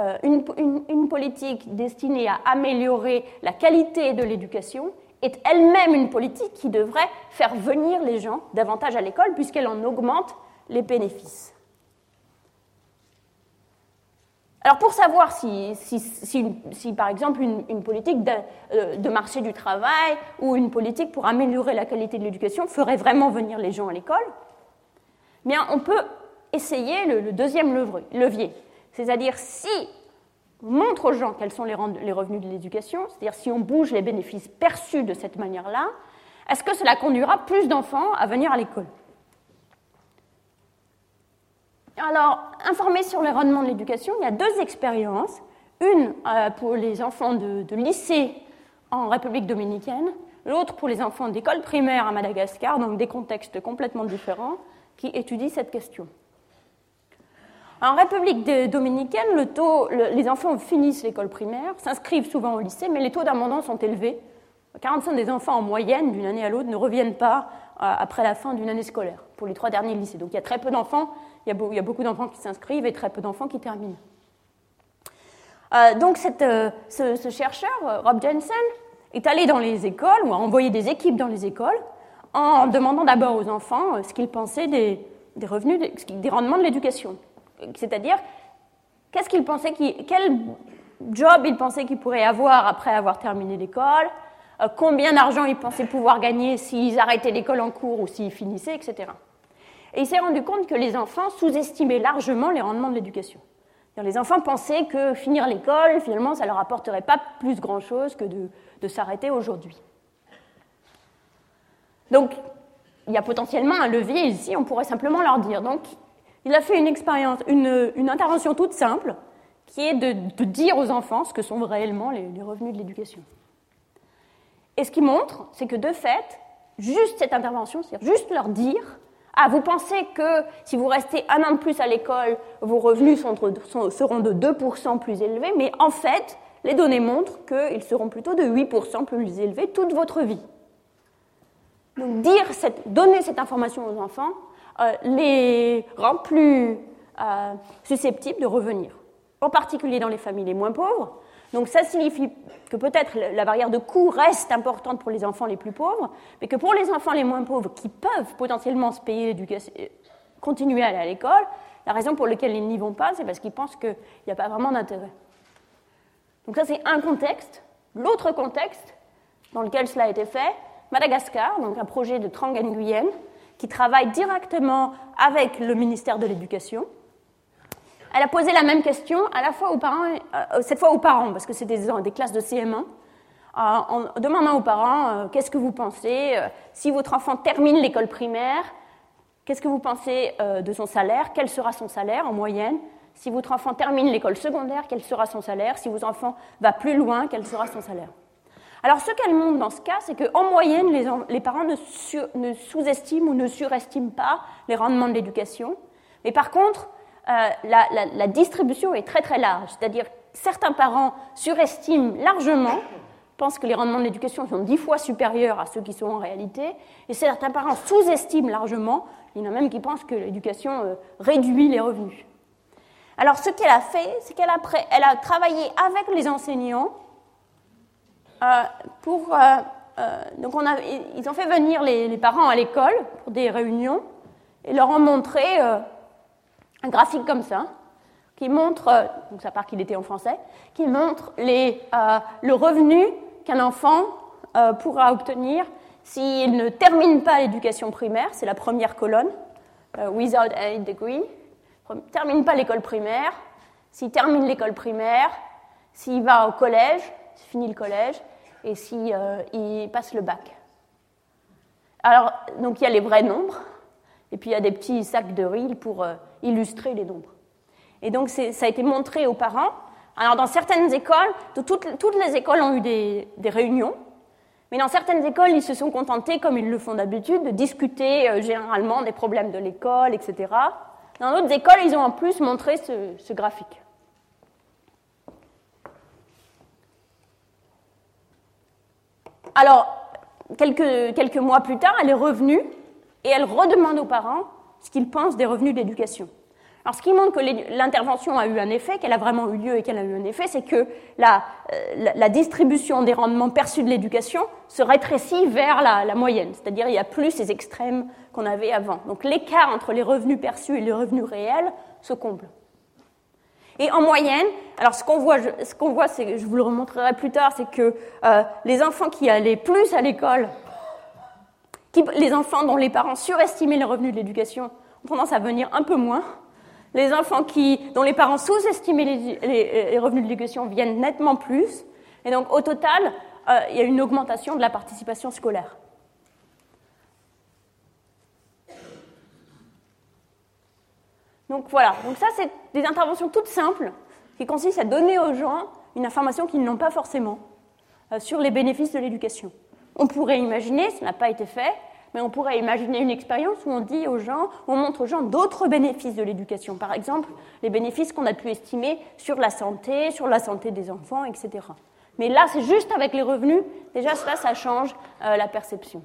euh, une, politique destinée à améliorer la qualité de l'éducation est elle-même une politique qui devrait faire venir les gens davantage à l'école puisqu'elle en augmente les bénéfices. Alors pour savoir si, par exemple une, politique euh, de, marché du travail ou une politique pour améliorer la qualité de l'éducation ferait vraiment venir les gens à l'école, bien on peut essayer le, deuxième levier, c'est-à-dire si on montre aux gens quels sont les, les revenus de l'éducation, c'est-à-dire si on bouge les bénéfices perçus de cette manière-là, est-ce que cela conduira plus d'enfants à venir à l'école? Alors, informer sur les rendements de l'éducation, il y a deux expériences. Une euh, pour les enfants de, lycée en République dominicaine, l'autre pour les enfants d'école primaire à Madagascar, donc des contextes complètement différents, qui étudient cette question. En République dominicaine, le les enfants finissent l'école primaire, s'inscrivent souvent au lycée, mais les taux d'abandon sont élevés. 45 des enfants en moyenne, d'une année à l'autre, ne reviennent pas euh, après la fin d'une année scolaire, pour les trois derniers lycées. Donc il y a très peu d'enfants il y a, beaucoup d'enfants qui s'inscrivent et très peu d'enfants qui terminent. Euh, donc euh, ce, chercheur, euh, Rob Jensen, est allé dans les écoles ou a envoyé des équipes dans les écoles en demandant d'abord aux enfants ce qu'ils pensaient des, revenus, des, rendements de l'éducation. C'est-à-dire, qu'est-ce qu'ils pensaient, quel job ils pensaient qu'ils pourraient avoir après avoir terminé l'école, combien d'argent ils pensaient pouvoir gagner s'ils arrêtaient l'école en cours ou s'ils finissaient, etc. Et il s'est rendu compte que les enfants sous-estimaient largement les rendements de l'éducation. Les enfants pensaient que finir l'école, finalement, ça ne leur apporterait pas plus grand-chose que de, s'arrêter aujourd'hui. Donc, il y a potentiellement un levier ici, on pourrait simplement leur dire. Donc, il a fait une expérience, une, intervention toute simple, qui est de, dire aux enfants ce que sont réellement les, les revenus de l'éducation. Et ce qu'il montre, c'est que de fait, juste cette intervention, c'est-à-dire juste leur dire ah, vous pensez que si vous restez un an de plus à l'école, vos revenus seront de 2% plus élevés, mais en fait, les données montrent qu'ils seront plutôt de 8% plus élevés toute votre vie. Donc dire donner cette information aux enfants euh, les rend plus euh, susceptibles de revenir, en particulier dans les familles les moins pauvres, donc ça signifie que peut-être la barrière de coût reste importante pour les enfants les plus pauvres, mais que pour les enfants les moins pauvres qui peuvent potentiellement se payer l'éducation, continuer à aller à l'école, la raison pour laquelle ils n'y vont pas, c'est parce qu'ils pensent qu'il n'y a pas vraiment d'intérêt. Donc ça c'est un contexte. L'autre contexte dans lequel cela a été fait, Madagascar, donc un projet de Trang Nguyen, qui travaille directement avec le ministère de l'Éducation elle a posé la même question à la fois aux parents, euh, cette fois aux parents, parce que c'était des, classes de CM1, euh, en demandant aux parents euh, qu'est-ce que vous pensez si votre enfant termine l'école primaire, qu'est-ce que vous pensez de son salaire, quel sera son salaire en moyenne si votre enfant termine l'école secondaire, quel sera son salaire Si votre enfant va plus loin, quel sera son salaire Alors, ce qu'elle montre dans ce cas, c'est qu'en moyenne, les, parents ne sous-estiment ou ne surestiment pas les rendements de l'éducation. Mais par contre, euh, la, distribution est très très large. C'est-à-dire certains parents surestiment largement, pensent que les rendements de l'éducation sont dix fois supérieurs à ceux qui sont en réalité, et certains parents sous-estiment largement, il y en a même qui pensent que l'éducation euh, réduit les revenus. Alors ce qu'elle a fait, c'est qu'elle a, travaillé avec les enseignants euh, pour... donc on a, ils ont fait venir les parents à l'école pour des réunions et leur ont montré un graphique comme ça, qui montre, euh, donc ça part qu'il était en français, qui montre euh, le revenu qu'un enfant euh, pourra obtenir s'il ne termine pas l'éducation primaire, c'est la première colonne, without a degree, ne termine pas l'école primaire, s'il termine l'école primaire, s'il va au collège, s'il finit le collège, et s'il euh, passe le bac. Alors, donc il y a les vrais nombres, et puis il y a des petits sacs de riz pour euh, illustrer les nombres. Et donc ça a été montré aux parents. Alors dans certaines écoles, toutes, les écoles ont eu des, réunions, mais dans certaines écoles, ils se sont contentés, comme ils le font d'habitude, de discuter euh, généralement des problèmes de l'école, etc. Dans d'autres écoles, ils ont en plus montré ce graphique. Alors, quelques, mois plus tard, elle est revenue et elle redemande aux parents ce qu'ils pensent des revenus d'éducation. Alors, ce qui montre que l'intervention a eu un effet, qu'elle a vraiment eu lieu et qu'elle a eu un effet, c'est que la, euh, distribution des rendements perçus de l'éducation se rétrécit vers la, moyenne, c'est-à-dire il n'y a plus ces extrêmes qu'on avait avant. Donc l'écart entre les revenus perçus et les revenus réels se comble. Et en moyenne, alors ce qu'on voit, ce qu'on voit, je vous le remontrerai plus tard, c'est que euh, les enfants qui allaient plus à l'école, les enfants dont les parents surestimaient les revenus de l'éducation, ont tendance à venir un peu moins. Les enfants dont les parents sous-estimaient les, revenus de l'éducation viennent nettement plus. Et donc au total, euh, il y a une augmentation de la participation scolaire. Donc voilà, donc ça c'est des interventions toutes simples qui consistent à donner aux gens une information qu'ils n'ont pas forcément euh, sur les bénéfices de l'éducation. On pourrait imaginer, ce n'a pas été fait, mais on pourrait imaginer une expérience où on dit aux gens, on montre aux gens d'autres bénéfices de l'éducation. Par exemple, les bénéfices qu'on a pu estimer sur la santé, sur la santé des enfants, etc. Mais là, c'est juste avec les revenus. Déjà, cela, ça change euh, la perception.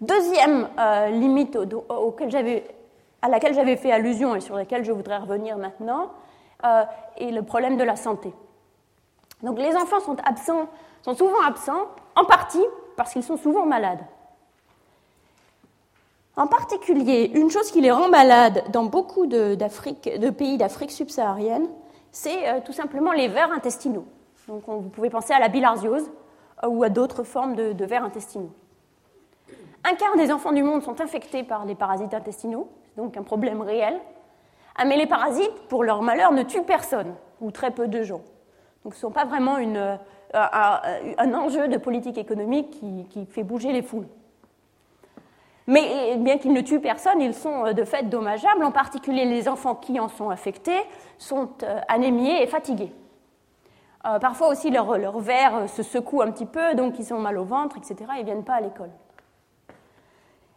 Deuxième euh, limite à laquelle j'avais fait allusion et sur laquelle je voudrais revenir maintenant, euh, est le problème de la santé. Donc les enfants sont absents, sont souvent absents, en partie parce qu'ils sont souvent malades. En particulier, une chose qui les rend malades dans beaucoup de, pays d'Afrique subsaharienne, c'est euh, tout simplement les vers intestinaux. Donc vous pouvez penser à la bilharziose euh, ou à d'autres formes de, vers intestinaux. Un quart des enfants du monde sont infectés par des parasites intestinaux, donc un problème réel. Ah, mais les parasites, pour leur malheur, ne tuent personne, ou très peu de gens. Donc ce ne sont pas vraiment euh, un, enjeu de politique économique qui, fait bouger les foules. Mais bien qu'ils ne tuent personne, ils sont euh, de fait dommageables, en particulier les enfants qui en sont affectés sont euh, anémiés et fatigués. parfois aussi leur, leur verre se secoue un petit peu, donc ils ont mal au ventre, etc. Ils ne viennent pas à l'école.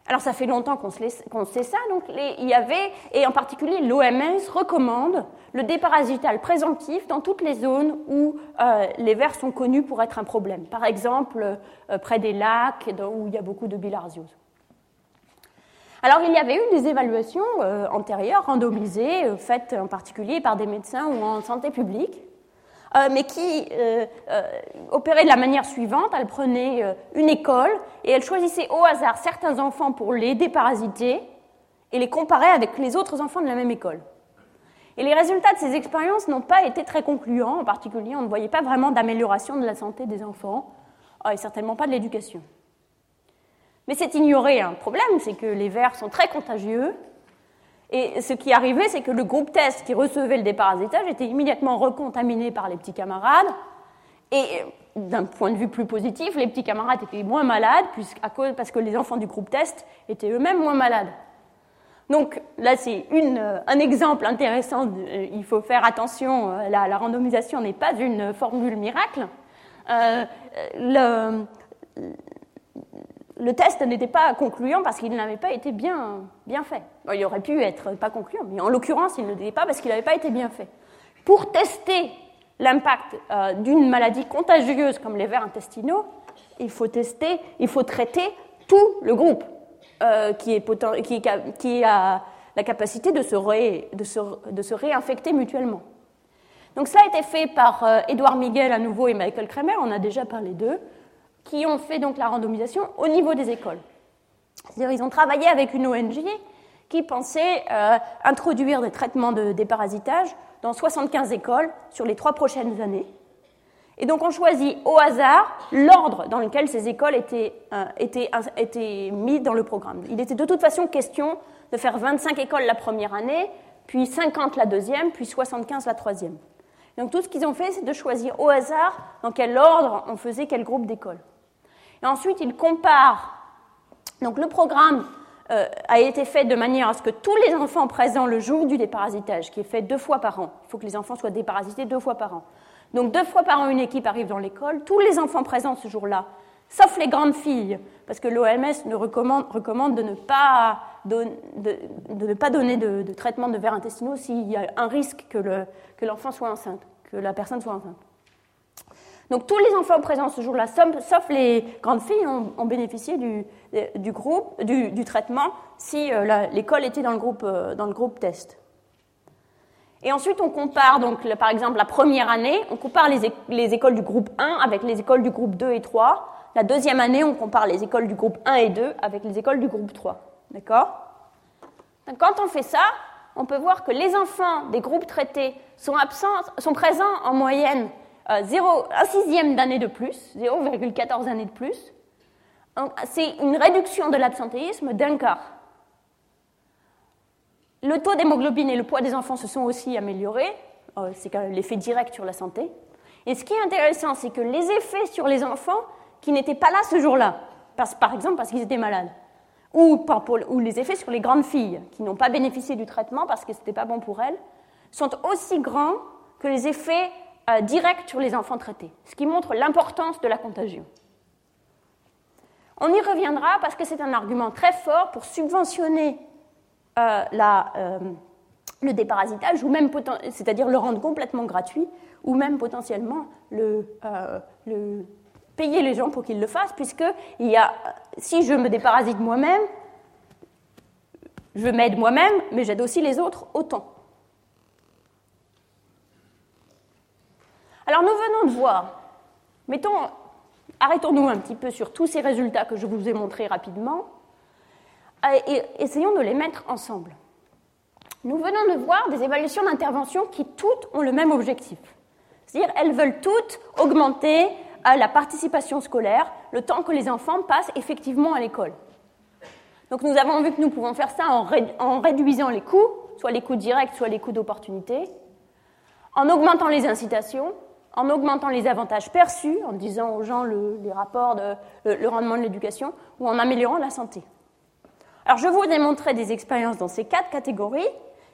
Alors ça fait longtemps qu'on sait ça, donc il y avait, et en particulier l'OMS recommande le déparasital présomptif dans toutes les zones où euh, les vers sont connus pour être un problème. Par exemple, euh, près des lacs, où il y a beaucoup de bilharziose. Alors il y avait eu des évaluations euh, antérieures, randomisées, faites en particulier par des médecins ou en santé publique, euh, mais qui euh, euh, opérait de la manière suivante. Elle prenait une école et elle choisissait au hasard certains enfants pour les déparasiter et les comparait avec les autres enfants de la même école. Et les résultats de ces expériences n'ont pas été très concluants. En particulier, on ne voyait pas vraiment d'amélioration de la santé des enfants et certainement pas de l'éducation. Mais c'est ignorer un problème, c'est que les vers sont très contagieux et ce qui arrivait, c'est que le groupe test qui recevait le déparasitage était immédiatement recontaminé par les petits camarades. Et d'un point de vue plus positif, les petits camarades étaient moins malades parce que les enfants du groupe test étaient eux-mêmes moins malades. Donc là, c'est un exemple intéressant. il faut faire attention, euh, la, randomisation n'est pas une formule miracle. Euh, le, le test n'était pas concluant parce qu'il n'avait pas été bien, bien fait. il aurait pu être pas concluant, mais en l'occurrence, il ne l'était pas parce qu'il n'avait pas été bien fait. Pour tester l'impact euh, d'une maladie contagieuse comme les vers intestinaux, il faut tester, il faut traiter tout le groupe euh, qui, est qui, a la capacité de se, se, réinfecter mutuellement. Donc ça a été fait par euh, Edouard Miguel à nouveau et Michael Kramer, on a déjà parlé d'eux qui ont fait donc la randomisation au niveau des écoles. C'est-à-dire ils ont travaillé avec une ONG qui pensait euh, introduire des traitements de déparasitage dans 75 écoles sur les trois prochaines années. Et donc on choisit au hasard l'ordre dans lequel ces écoles étaient, euh, étaient, étaient mises dans le programme. Il était de toute façon question de faire 25 écoles la première année, puis 50 la deuxième, puis 75 la troisième. Donc tout ce qu'ils ont fait, c'est de choisir au hasard dans quel ordre on faisait quel groupe d'écoles. Et ensuite, ils comparent. Donc le programme euh, a été fait de manière à ce que tous les enfants présents le jour du déparasitage, qui est fait deux fois par an, il faut que les enfants soient déparasités deux fois par an. Donc deux fois par an, une équipe arrive dans l'école, tous les enfants présents ce jour-là, sauf les grandes filles, parce que l'OMS recommande, de, ne pas donner de, traitement de verres intestinaux s'il y a un risque que l'enfant soit enceinte, que la personne soit enceinte. Donc tous les enfants présents ce jour-là, sauf les grandes filles, ont, bénéficié du, groupe, du, traitement si euh, l'école était dans le, groupe, euh, dans le groupe test. Et ensuite, on compare, donc, par exemple, la première année, on compare les, les, écoles du groupe 1 avec les écoles du groupe 2 et 3. La deuxième année, on compare les écoles du groupe 1 et 2 avec les écoles du groupe 3. D'accord? Quand on fait ça, on peut voir que les enfants des groupes traités sont présents en moyenne 0, euh, un sixième d'année de plus, 0,14 années de plus. C'est une réduction de l'absentéisme d'un quart. Le taux d'hémoglobine et le poids des enfants se sont aussi améliorés. Euh, c'est l'effet direct sur la santé. Et ce qui est intéressant, c'est que les effets sur les enfants qui n'étaient pas là ce jour-là, par exemple parce qu'ils étaient malades, ou, ou, les effets sur les grandes filles qui n'ont pas bénéficié du traitement parce que ce n'était pas bon pour elles, sont aussi grands que les effets euh, direct sur les enfants traités, ce qui montre l'importance de la contagion. On y reviendra parce que c'est un argument très fort pour subventionner euh, euh, le déparasitage, ou c'est-à-dire le rendre complètement gratuit, ou même potentiellement le, payer les gens pour qu'ils le fassent, puisque si je me déparasite moi-même, je m'aide moi-même, mais j'aide aussi les autres autant. Alors nous venons de voir, mettons, arrêtons-nous un petit peu sur tous ces résultats que je vous ai montrés rapidement et essayons de les mettre ensemble. Nous venons de voir des évaluations d'intervention qui toutes ont le même objectif. C'est-à-dire elles veulent toutes augmenter euh, la participation scolaire, le temps que les enfants passent effectivement à l'école. Donc nous avons vu que nous pouvons faire ça en, en réduisant les coûts, soit les coûts directs, soit les coûts d'opportunité, en augmentant les incitations, en augmentant les avantages perçus, en disant aux gens les rapports, de, le, rendement de l'éducation, ou en améliorant la santé. Alors je vous ai des expériences dans ces quatre catégories.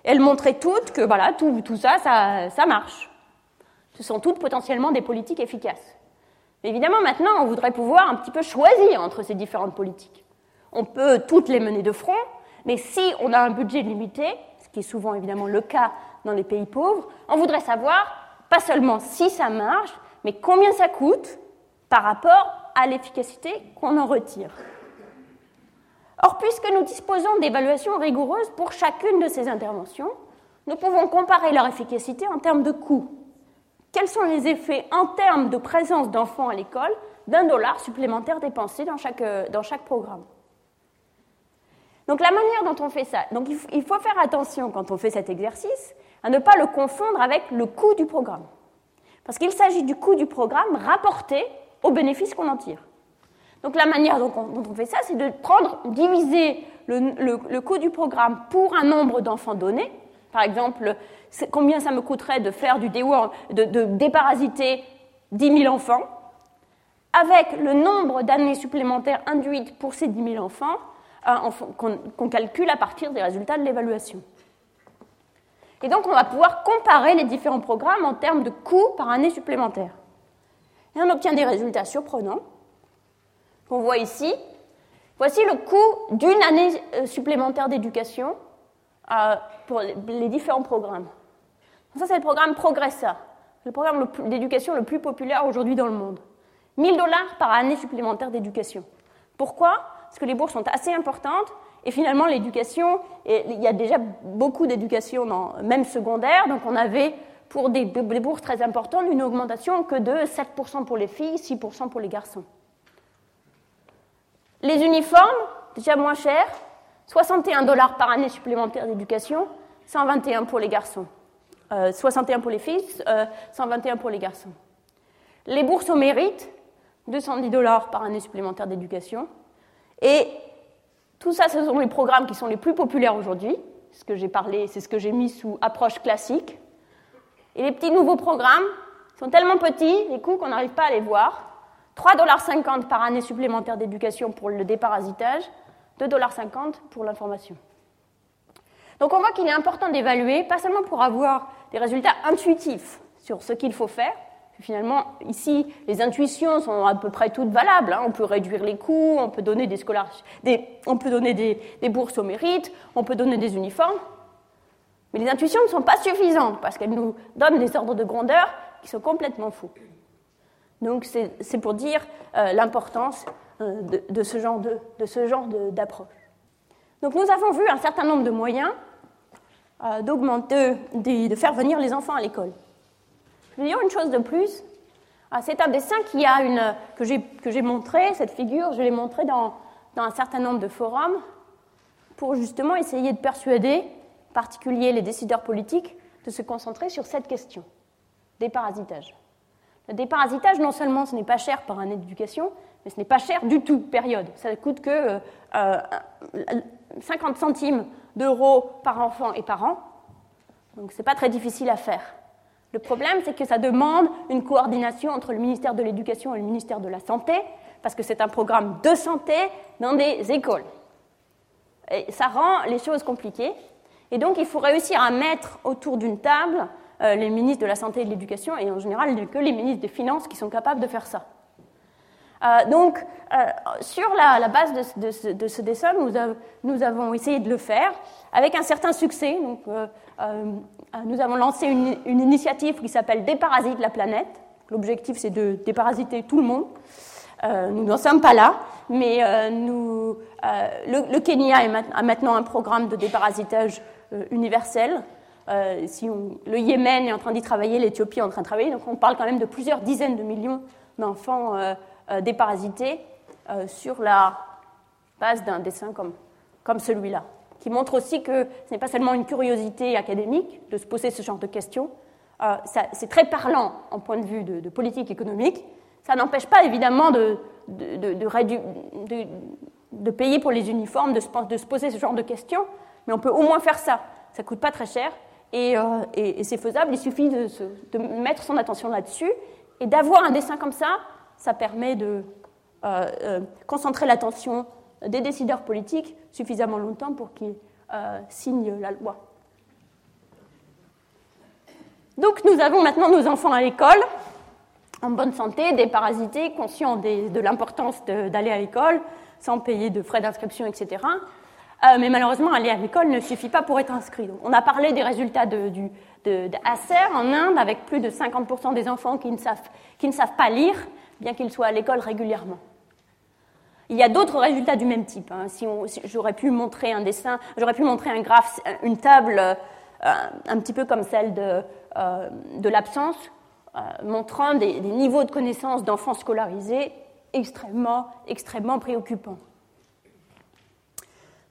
Elles montraient toutes que voilà, tout, tout ça, ça, ça marche. Ce sont toutes potentiellement des politiques efficaces. Mais évidemment, maintenant, on voudrait pouvoir un petit peu choisir entre ces différentes politiques. On peut toutes les mener de front, mais si on a un budget limité, ce qui est souvent évidemment le cas dans les pays pauvres, on voudrait savoir pas seulement si ça marche, mais combien ça coûte par rapport à l'efficacité qu'on en retire. Or, puisque nous disposons d'évaluations rigoureuses pour chacune de ces interventions, nous pouvons comparer leur efficacité en termes de coûts. Quels sont les effets en termes de présence d'enfants à l'école d'un dollar supplémentaire dépensé dans chaque, dans chaque programme? Donc la manière dont on fait ça, donc il faut faire attention quand on fait cet exercice, à ne pas le confondre avec le coût du programme. Parce qu'il s'agit du coût du programme rapporté aux bénéfices qu'on en tire. Donc la manière dont on, fait ça, c'est de prendre, diviser le, coût du programme pour un nombre d'enfants donné. Par exemple, combien ça me coûterait de faire du de, de déparasiter 10 000 enfants, avec le nombre d'années supplémentaires induites pour ces 10 000 enfants, euh, qu'on calcule à partir des résultats de l'évaluation. Et donc, on va pouvoir comparer les différents programmes en termes de coûts par année supplémentaire. Et on obtient des résultats surprenants qu'on voit ici. Voici le coût d'une année euh, supplémentaire d'éducation euh, pour les différents programmes. Ça, c'est le programme Progressa, le programme d'éducation le plus populaire aujourd'hui dans le monde. 1000 dollars par année supplémentaire d'éducation. Pourquoi? Parce que les bourses sont assez importantes et finalement, l'éducation, il y a déjà beaucoup d'éducation, même secondaire, donc on avait pour des, bourses très importantes une augmentation que de 7% pour les filles, 6% pour les garçons. Les uniformes, déjà moins chers, 61 dollars par année supplémentaire d'éducation, 121 pour les garçons. 61 euh, pour les filles, 121 euh, pour les garçons. Les bourses au mérite, 210 dollars par année supplémentaire d'éducation. Et Tout ça, ce sont les programmes qui sont les plus populaires aujourd'hui. Ce que j'ai parlé, c'est ce que j'ai mis sous approche classique. Et les petits nouveaux programmes sont tellement petits, les coûts, qu'on n'arrive pas à les voir. 3,50$ par année supplémentaire d'éducation pour le déparasitage, 2,50$ pour l'information. Donc on voit qu'il est important d'évaluer, pas seulement pour avoir des résultats intuitifs sur ce qu'il faut faire, finalement, ici, les intuitions sont à peu près toutes valables. Hein. On peut réduire les coûts, on peut donner, des, des bourses au mérite, on peut donner des uniformes. Mais les intuitions ne sont pas suffisantes parce qu'elles nous donnent des ordres de grandeur qui sont complètement faux. Donc c'est pour dire euh, l'importance euh, de, ce genre d'approche. Donc nous avons vu un certain nombre de moyens euh, de faire venir les enfants à l'école. Je vais dire une chose de plus. C'est un dessin qui a une, que j'ai montré, cette figure, je l'ai montré dans, dans, un certain nombre de forums pour justement essayer de persuader, en particulier les décideurs politiques, de se concentrer sur cette question, déparasitage. Le déparasitage, non seulement ce n'est pas cher par année d'éducation, mais ce n'est pas cher du tout, période. Ça ne coûte que euh, 50 centimes d'euros par enfant et par an. Donc ce n'est pas très difficile à faire. Le problème, c'est que ça demande une coordination entre le ministère de l'Éducation et le ministère de la Santé, parce que c'est un programme de santé dans des écoles. Et ça rend les choses compliquées. Et donc, il faut réussir à mettre autour d'une table euh, les ministres de la Santé et de l'Éducation, et en général, il n'y a que les ministres des Finances qui sont capables de faire ça. Euh, donc, euh, sur la, base de, ce, dessin, nous, avons essayé de le faire avec un certain succès. Nous avons lancé une, initiative qui s'appelle Déparasite la planète. L'objectif, c'est de déparasiter tout le monde. nous n'en sommes pas là, mais nous, le, Kenya a maintenant un programme de déparasitage universel. le Yémen est en train d'y travailler, l'Éthiopie est en train de travailler, donc on parle quand même de plusieurs dizaines de millions d'enfants euh, déparasité euh, sur la base d'un dessin comme, comme celui-là, qui montre aussi que ce n'est pas seulement une curiosité académique de se poser ce genre de questions, euh, c'est très parlant en point de vue de, politique économique. Ça n'empêche pas évidemment de, de, payer pour les uniformes, de se, poser ce genre de questions, mais on peut au moins faire ça. Ça ne coûte pas très cher et, et c'est faisable. Il suffit de, mettre son attention là-dessus et d'avoir un dessin comme ça ça permet de euh, euh, concentrer l'attention des décideurs politiques suffisamment longtemps pour qu'ils euh, signent la loi. Donc nous avons maintenant nos enfants à l'école, en bonne santé, déparasités, conscients de l'importance d'aller à l'école, sans payer de frais d'inscription, etc. mais malheureusement, aller à l'école ne suffit pas pour être inscrit. on a parlé des résultats de, du, en Inde, avec plus de 50% des enfants qui ne savent, pas lire bien qu'il soit à l'école régulièrement. Il y a d'autres résultats du même type. Hein. Si, j'aurais pu montrer un dessin, j'aurais pu montrer un graphe, une table euh, un petit peu comme celle de, euh, de l'absence, euh, montrant des, niveaux de connaissance d'enfants scolarisés extrêmement, extrêmement préoccupants.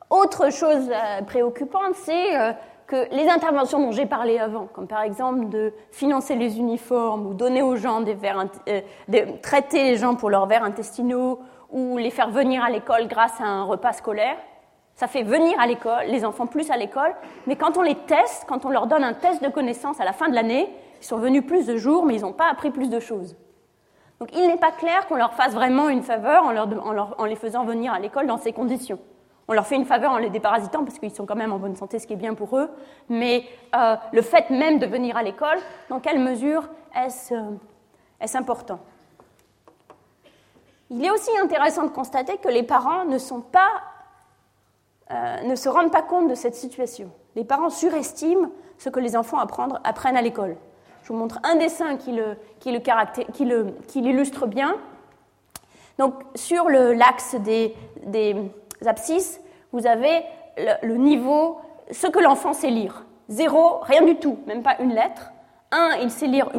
Autre chose préoccupante, c'est que les interventions dont j'ai parlé avant, comme par exemple de financer les uniformes ou donner aux gens des verres, euh, traiter les gens pour leurs verres intestinaux ou les faire venir à l'école grâce à un repas scolaire, ça fait venir à l'école, les enfants plus à l'école, mais quand on les teste, quand on leur donne un test de connaissances à la fin de l'année, ils sont venus plus de jours, mais ils n'ont pas appris plus de choses. Donc il n'est pas clair qu'on leur fasse vraiment une faveur en, les faisant venir à l'école dans ces conditions. On leur fait une faveur en les déparasitant parce qu'ils sont quand même en bonne santé, ce qui est bien pour eux. Mais euh, le fait même de venir à l'école, dans quelle mesure est-ce euh, important? Il est aussi intéressant de constater que les parents euh, ne se rendent pas compte de cette situation. Les parents surestiment ce que les enfants apprennent à l'école. Je vous montre un dessin qui l'illustre bien. Donc, sur l'axe des abscisses, vous avez le, niveau, ce que l'enfant sait lire. Zéro, rien du tout, même pas une lettre. Un, il sait lire,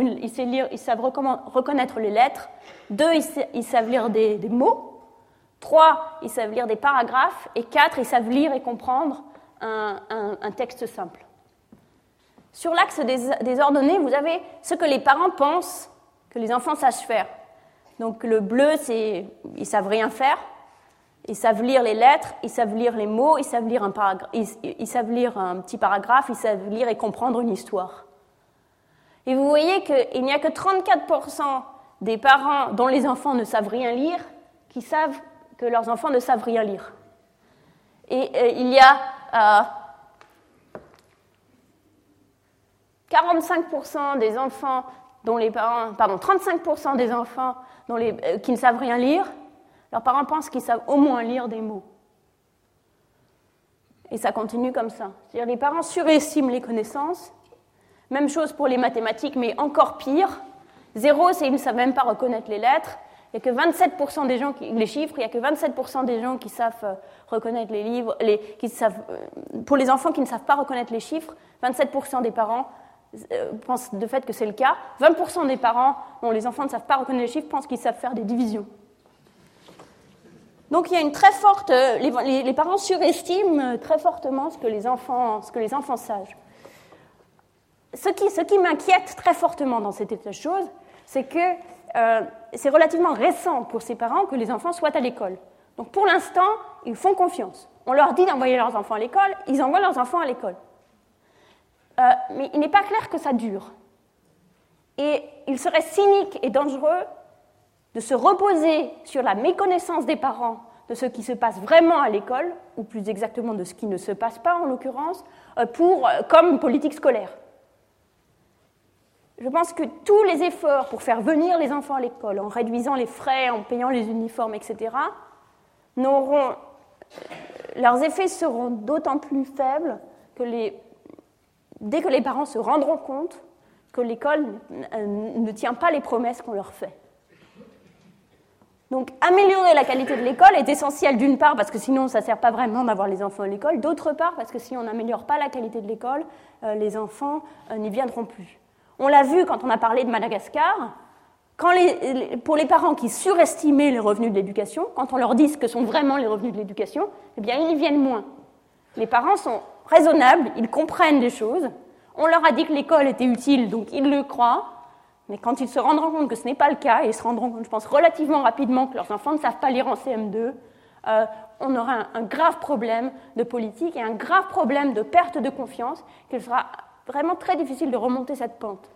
ils savent reconnaître les lettres. Deux, ils, savent lire des, mots. Trois, ils savent lire des paragraphes. Et quatre, ils savent lire et comprendre un, texte simple. Sur l'axe des, ordonnées, vous avez ce que les parents pensent que les enfants sachent faire. Donc le bleu, c'est ils savent rien faire. Ils savent lire les lettres, ils savent lire les mots, ils savent ils savent lire un petit paragraphe, ils savent lire et comprendre une histoire. Et vous voyez qu'il n'y a que 34% des parents dont les enfants ne savent rien lire qui savent que leurs enfants ne savent rien lire. Et euh, il y a 45% euh, des enfants dont les parents, pardon, 35% des enfants dont les, euh, qui ne savent rien lire, leurs parents pensent qu'ils savent au moins lire des mots. Et ça continue comme ça. C'est-à-dire les parents surestiment les connaissances. Même chose pour les mathématiques, mais encore pire. Zéro, c'est qu'ils ne savent même pas reconnaître les lettres. Il n'y a que 27% des gens qui, les chiffres, il a que 27% des gens qui savent euh, reconnaître les livres, les, qui savent, euh, pour les enfants qui ne savent pas reconnaître les chiffres, 27% des parents euh, pensent de fait que c'est le cas. 20% des parents dont les enfants ne savent pas reconnaître les chiffres pensent qu'ils savent faire des divisions. Donc il y a une très forte, les, les, parents surestiment très fortement ce que les enfants, ce que les enfants savent. Ce qui, m'inquiète très fortement dans cet état de choses, c'est que euh, c'est relativement récent pour ces parents que les enfants soient à l'école. Donc pour l'instant, ils font confiance. On leur dit d'envoyer leurs enfants à l'école, ils envoient leurs enfants à l'école. Euh, mais il n'est pas clair que ça dure. Et il serait cynique et dangereux de se reposer sur la méconnaissance des parents de ce qui se passe vraiment à l'école, ou plus exactement de ce qui ne se passe pas en l'occurrence, euh, pour, comme politique scolaire je pense que tous les efforts pour faire venir les enfants à l'école, en réduisant les frais, en payant les uniformes, etc., n'auront, leurs effets seront d'autant plus faibles que dès que les parents se rendront compte que l'école ne tient pas les promesses qu'on leur fait. Donc améliorer la qualité de l'école est essentiel d'une part parce que sinon ça ne sert pas vraiment d'avoir les enfants à l'école, d'autre part parce que si on n'améliore pas la qualité de l'école, euh, les enfants euh, n'y viendront plus. On l'a vu quand on a parlé de Madagascar. pour les parents qui surestimaient les revenus de l'éducation, quand on leur dit ce que sont vraiment les revenus de l'éducation, eh bien, ils y viennent moins. Les parents sont raisonnables, ils comprennent des choses. On leur a dit que l'école était utile, donc ils le croient. Mais quand ils se rendront compte que ce n'est pas le cas, et ils se rendront compte, je pense, relativement rapidement que leurs enfants ne savent pas lire en CM2, euh, on aura un, grave problème de politique et un grave problème de perte de confiance qu'il sera vraiment très difficile de remonter cette pente.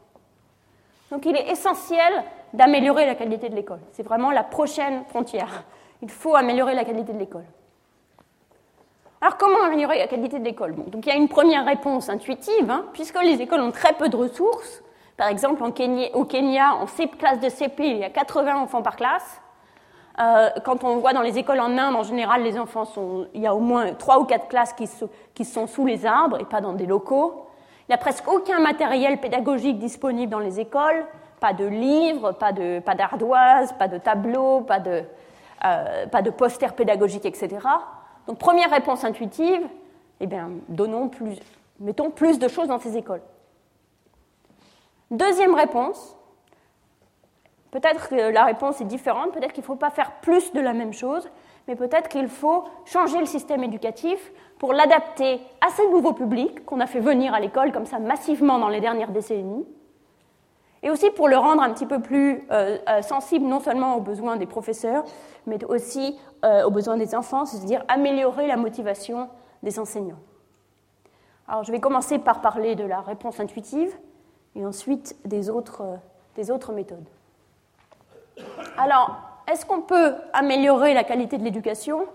Donc il est essentiel d'améliorer la qualité de l'école. C'est vraiment la prochaine frontière. Il faut améliorer la qualité de l'école. Alors comment améliorer la qualité de l'école? Donc il y a une première réponse intuitive, hein, puisque les écoles ont très peu de ressources. Par exemple, au Kenya, en classe de CP, il y a 80 enfants par classe. Euh, quand on voit dans les écoles en Inde, en général, les enfants sont, il y a au moins 3 ou 4 classes qui sont sous les arbres et pas dans des locaux. Il n'y a presque aucun matériel pédagogique disponible dans les écoles, pas de livres, pas d'ardoises, pas, pas, de tableaux, pas de, euh, pas de posters pédagogiques, etc. Donc première réponse intuitive, eh bien, donnons plus, mettons plus de choses dans ces écoles. Deuxième réponse, peut-être que la réponse est différente, peut-être qu'il ne faut pas faire plus de la même chose, mais peut-être qu'il faut changer le système éducatif pour l'adapter à ces nouveaux publics qu'on a fait venir à l'école comme ça massivement dans les dernières décennies, et aussi pour le rendre un petit peu plus euh, euh, sensible non seulement aux besoins des professeurs, mais aussi euh, aux besoins des enfants, c'est-à-dire améliorer la motivation des enseignants. Alors je vais commencer par parler de la réponse intuitive et ensuite des autres, des autres méthodes. Alors, est-ce qu'on peut améliorer la qualité de l'éducation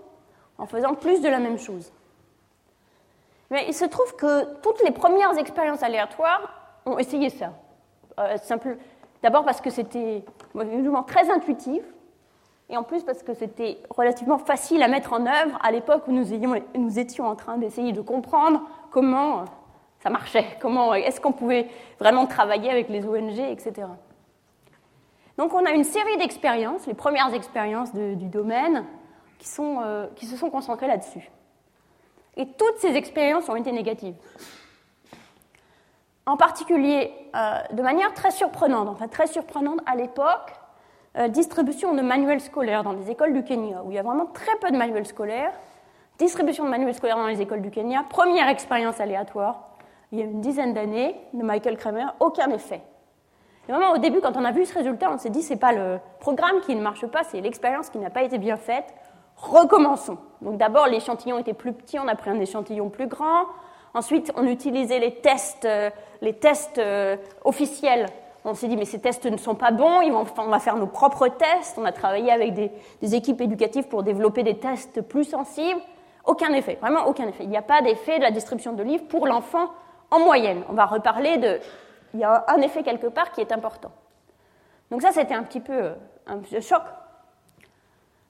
en faisant plus de la même chose? Mais il se trouve que toutes les premières expériences aléatoires ont essayé ça. Euh, d'abord parce que c'était très intuitif, et en plus parce que c'était relativement facile à mettre en œuvre à l'époque où nous, étions en train d'essayer de comprendre comment ça marchait, comment est-ce qu'on pouvait vraiment travailler avec les ONG, etc. Donc on a une série d'expériences, les premières expériences du domaine, euh, qui se sont concentrées là-dessus. Et toutes ces expériences ont été négatives. En particulier, euh, de manière très surprenante, enfin très surprenante à l'époque, euh, distribution de manuels scolaires dans les écoles du Kenya, où il y a vraiment très peu de manuels scolaires. Distribution de manuels scolaires dans les écoles du Kenya, première expérience aléatoire, il y a une dizaine d'années, de Michael Kramer, aucun effet. Et vraiment, au début, quand on a vu ce résultat, on s'est dit c'est pas le programme qui ne marche pas, c'est l'expérience qui n'a pas été bien faite. Recommençons. Donc d'abord, l'échantillon était plus petit, on a pris un échantillon plus grand. Ensuite, on utilisait les tests, euh, les tests euh, officiels. On s'est dit, mais ces tests ne sont pas bons, on va faire nos propres tests. On a travaillé avec des, des, équipes éducatives pour développer des tests plus sensibles. Aucun effet, vraiment aucun effet. Il n'y a pas d'effet de la distribution de livres pour l'enfant en moyenne. On va reparler de. Il y a un effet quelque part qui est important. Donc, ça, c'était un petit peu euh, un choc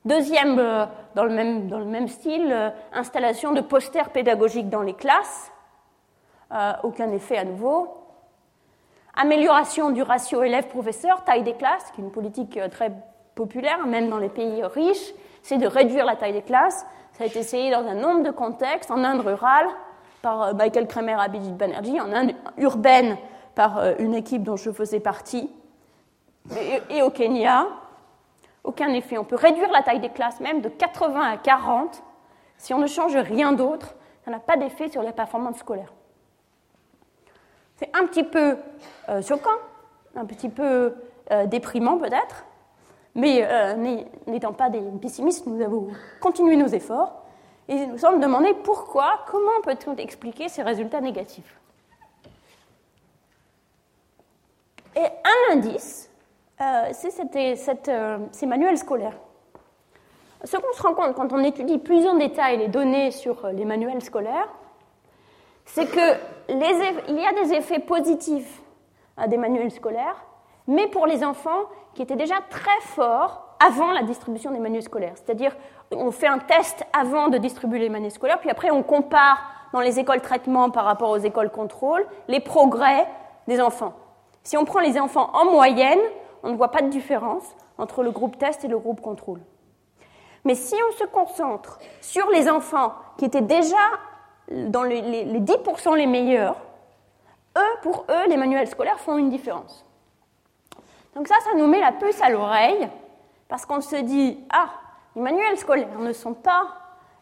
Deuxième, euh, dans, le même, style, euh, installation de posters pédagogiques dans les classes. Euh, aucun effet à nouveau. Amélioration du ratio élève-professeur, taille des classes, qui est une politique très populaire, même dans les pays riches, c'est de réduire la taille des classes. Ça a été essayé dans un nombre de contextes, en Inde rurale, par Michael Kramer et Abhijit Banerjee, en Inde urbaine, par une équipe dont je faisais partie, et au Kenya, aucun effet. On peut réduire la taille des classes même de 80 à 40. Si on ne change rien d'autre, ça n'a pas d'effet sur les performances scolaires. C'est un petit peu euh, choquant, un petit peu euh, déprimant peut-être, mais euh, n'étant pas des pessimistes, nous avons continué nos efforts et nous sommes demandés pourquoi, comment peut-on expliquer ces résultats négatifs. Et un indice c'est euh, ces manuels scolaires. Ce qu'on se rend compte quand on étudie plus en détail les données sur euh, les manuels scolaires, c'est qu'il y a des effets positifs à des manuels scolaires, mais pour les enfants qui étaient déjà très forts avant la distribution des manuels scolaires. C'est-à-dire, on fait un test avant de distribuer les manuels scolaires, puis après on compare dans les écoles traitement par rapport aux écoles contrôle les progrès des enfants. Si on prend les enfants en moyenne, on ne voit pas de différence entre le groupe test et le groupe contrôle. Mais si on se concentre sur les enfants qui étaient déjà dans les, 10% les meilleurs, eux, pour eux, les manuels scolaires font une différence. Donc ça, ça nous met la puce à l'oreille, parce qu'on se dit, ah, les manuels scolaires ne sont pas,